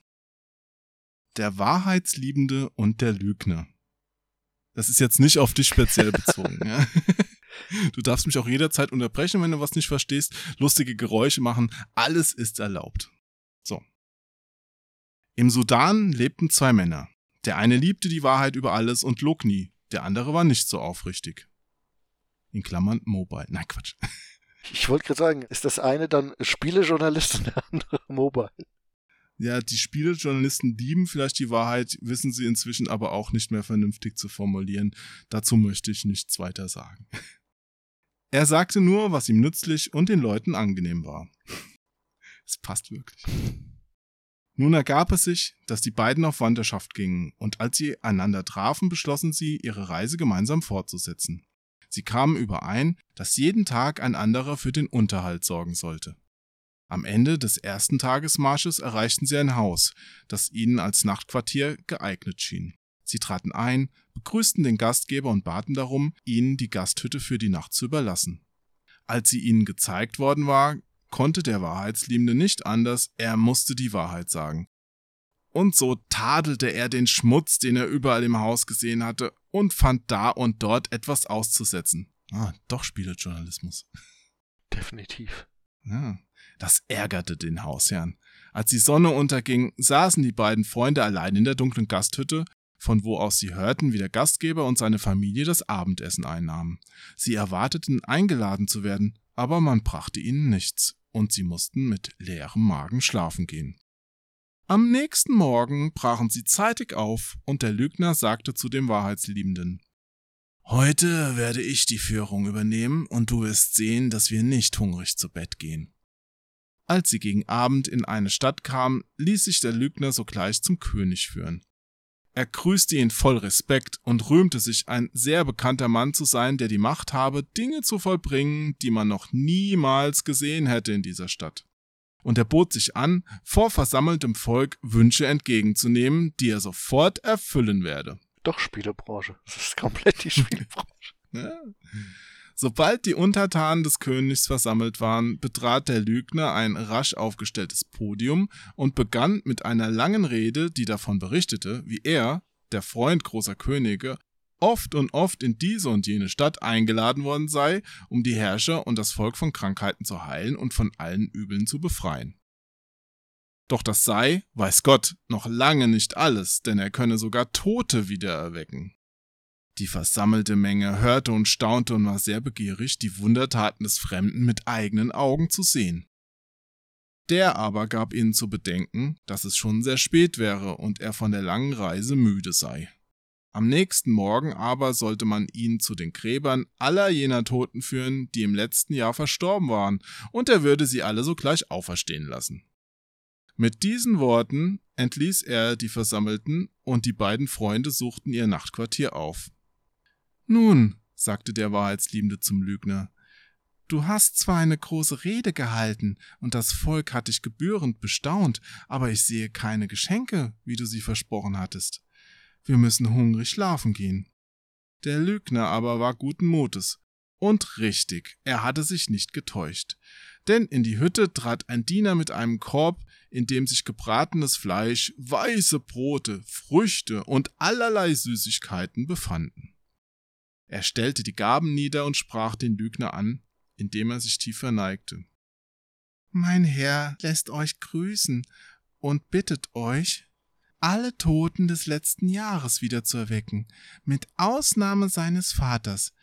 der Wahrheitsliebende und der Lügner. Das ist jetzt nicht auf dich speziell bezogen. ja. Du darfst mich auch jederzeit unterbrechen, wenn du was nicht verstehst. Lustige Geräusche machen. Alles ist erlaubt. So. Im Sudan lebten zwei Männer. Der eine liebte die Wahrheit über alles und log nie. Der andere war nicht so aufrichtig. In Klammern Mobile. Nein, Quatsch. Ich wollte gerade sagen, ist das eine dann Spielejournalist und der andere Mobile? Ja, die Spielejournalisten lieben vielleicht die Wahrheit, wissen sie inzwischen aber auch nicht mehr vernünftig zu formulieren. Dazu möchte ich nichts weiter sagen. Er sagte nur, was ihm nützlich und den Leuten angenehm war. Es passt wirklich. Nun ergab es sich, dass die beiden auf Wanderschaft gingen, und als sie einander trafen, beschlossen sie, ihre Reise gemeinsam fortzusetzen. Sie kamen überein, dass jeden Tag ein anderer für den Unterhalt sorgen sollte. Am Ende des ersten Tagesmarsches erreichten sie ein Haus, das ihnen als Nachtquartier geeignet schien. Sie traten ein, begrüßten den Gastgeber und baten darum, ihnen die Gasthütte für die Nacht zu überlassen. Als sie ihnen gezeigt worden war, konnte der Wahrheitsliebende nicht anders, er musste die Wahrheit sagen. Und so tadelte er den Schmutz, den er überall im Haus gesehen hatte, und fand da und dort etwas auszusetzen. Ah, doch Spielejournalismus. Definitiv. Ja, das ärgerte den Hausherrn. Als die Sonne unterging, saßen die beiden Freunde allein in der dunklen Gasthütte, von wo aus sie hörten, wie der Gastgeber und seine Familie das Abendessen einnahmen. Sie erwarteten, eingeladen zu werden, aber man brachte ihnen nichts, und sie mussten mit leerem Magen schlafen gehen. Am nächsten Morgen brachen sie zeitig auf, und der Lügner sagte zu dem Wahrheitsliebenden Heute werde ich die Führung übernehmen, und du wirst sehen, dass wir nicht hungrig zu Bett gehen. Als sie gegen Abend in eine Stadt kamen, ließ sich der Lügner sogleich zum König führen. Er grüßte ihn voll Respekt und rühmte sich, ein sehr bekannter Mann zu sein, der die Macht habe, Dinge zu vollbringen, die man noch niemals gesehen hätte in dieser Stadt. Und er bot sich an, vor versammeltem Volk Wünsche entgegenzunehmen, die er sofort erfüllen werde. Doch Spielebranche. Das ist komplett die Spielebranche. ja. Sobald die Untertanen des Königs versammelt waren, betrat der Lügner ein rasch aufgestelltes Podium und begann mit einer langen Rede, die davon berichtete, wie er, der Freund großer Könige, oft und oft in diese und jene Stadt eingeladen worden sei, um die Herrscher und das Volk von Krankheiten zu heilen und von allen Übeln zu befreien. Doch das sei, weiß Gott, noch lange nicht alles, denn er könne sogar Tote wieder erwecken. Die versammelte Menge hörte und staunte und war sehr begierig, die Wundertaten des Fremden mit eigenen Augen zu sehen. Der aber gab ihnen zu bedenken, dass es schon sehr spät wäre und er von der langen Reise müde sei. Am nächsten Morgen aber sollte man ihn zu den Gräbern aller jener Toten führen, die im letzten Jahr verstorben waren, und er würde sie alle sogleich auferstehen lassen. Mit diesen Worten entließ er die Versammelten, und die beiden Freunde suchten ihr Nachtquartier auf. Nun, sagte der Wahrheitsliebende zum Lügner, du hast zwar eine große Rede gehalten, und das Volk hat dich gebührend bestaunt, aber ich sehe keine Geschenke, wie du sie versprochen hattest. Wir müssen hungrig schlafen gehen. Der Lügner aber war guten Mutes. Und richtig, er hatte sich nicht getäuscht. Denn in die Hütte trat ein Diener mit einem Korb, in dem sich gebratenes Fleisch, weiße Brote, Früchte und allerlei Süßigkeiten befanden. Er stellte die Gaben nieder und sprach den Lügner an, indem er sich tief verneigte. Mein Herr lässt euch grüßen und bittet euch, alle Toten des letzten Jahres wieder zu erwecken, mit Ausnahme seines Vaters,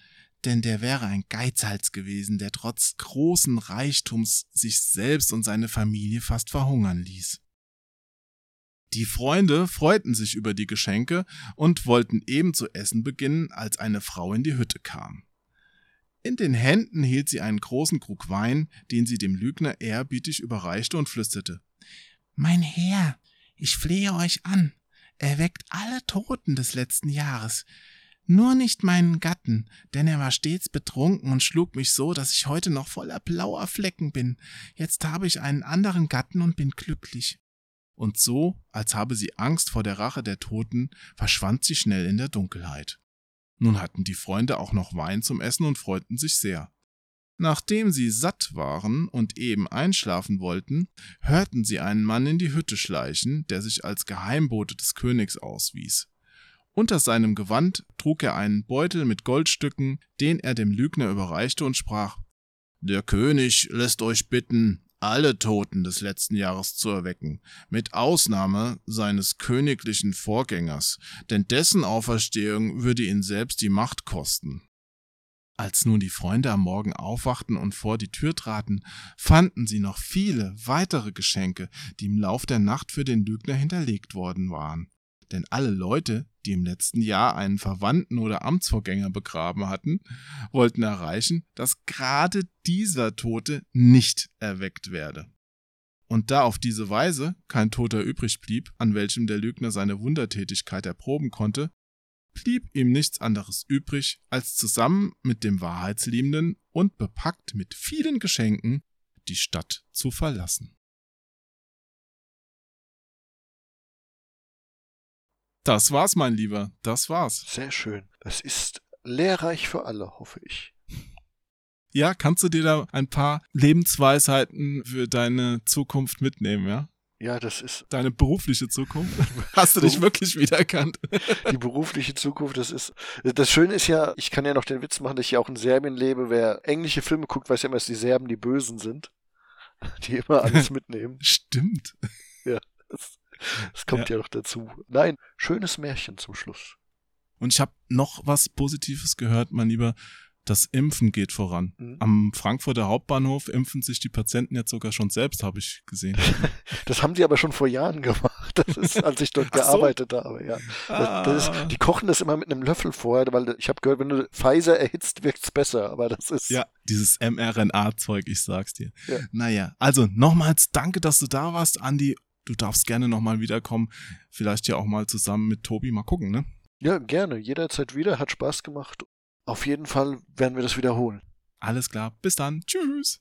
denn der wäre ein Geizhals gewesen, der trotz großen Reichtums sich selbst und seine Familie fast verhungern ließ. Die Freunde freuten sich über die Geschenke und wollten eben zu essen beginnen, als eine Frau in die Hütte kam. In den Händen hielt sie einen großen Krug Wein, den sie dem Lügner ehrerbietig überreichte und flüsterte Mein Herr, ich flehe euch an, erweckt alle Toten des letzten Jahres, nur nicht meinen Gatten, denn er war stets betrunken und schlug mich so, dass ich heute noch voller blauer Flecken bin. Jetzt habe ich einen anderen Gatten und bin glücklich und so, als habe sie Angst vor der Rache der Toten, verschwand sie schnell in der Dunkelheit. Nun hatten die Freunde auch noch Wein zum Essen und freuten sich sehr. Nachdem sie satt waren und eben einschlafen wollten, hörten sie einen Mann in die Hütte schleichen, der sich als Geheimbote des Königs auswies. Unter seinem Gewand trug er einen Beutel mit Goldstücken, den er dem Lügner überreichte und sprach Der König lässt euch bitten, alle Toten des letzten Jahres zu erwecken, mit Ausnahme seines königlichen Vorgängers, denn dessen Auferstehung würde ihn selbst die Macht kosten. Als nun die Freunde am Morgen aufwachten und vor die Tür traten, fanden sie noch viele weitere Geschenke, die im Lauf der Nacht für den Lügner hinterlegt worden waren. Denn alle Leute, die im letzten Jahr einen Verwandten oder Amtsvorgänger begraben hatten, wollten erreichen, dass gerade dieser Tote nicht erweckt werde. Und da auf diese Weise kein Toter übrig blieb, an welchem der Lügner seine Wundertätigkeit erproben konnte, blieb ihm nichts anderes übrig, als zusammen mit dem Wahrheitsliebenden und bepackt mit vielen Geschenken die Stadt zu verlassen. Das war's, mein Lieber, das war's. Sehr schön. Das ist lehrreich für alle, hoffe ich. Ja, kannst du dir da ein paar Lebensweisheiten für deine Zukunft mitnehmen, ja? Ja, das ist. Deine berufliche Zukunft? Hast du dich wirklich wiedererkannt? Die berufliche Zukunft, das ist. Das Schöne ist ja, ich kann ja noch den Witz machen, dass ich ja auch in Serbien lebe. Wer englische Filme guckt, weiß ja immer, dass die Serben die Bösen sind. Die immer alles mitnehmen. Stimmt. Ja, das, das kommt ja. ja noch dazu. Nein, schönes Märchen zum Schluss. Und ich habe noch was Positives gehört, mein Lieber das Impfen geht voran. Mhm. Am Frankfurter Hauptbahnhof impfen sich die Patienten jetzt sogar schon selbst, habe ich gesehen. das haben sie aber schon vor Jahren gemacht. Das ist, als ich dort gearbeitet so. habe, ja. Ah. Das, ist, die kochen das immer mit einem Löffel vorher, weil ich habe gehört, wenn du Pfizer erhitzt, wirkt's besser. Aber das ist. Ja, dieses mRNA-Zeug, ich sag's dir. Ja. Naja, also nochmals danke, dass du da warst, Andi. Du darfst gerne nochmal wiederkommen. Vielleicht ja auch mal zusammen mit Tobi mal gucken, ne? Ja, gerne. Jederzeit wieder. Hat Spaß gemacht. Auf jeden Fall werden wir das wiederholen. Alles klar. Bis dann. Tschüss.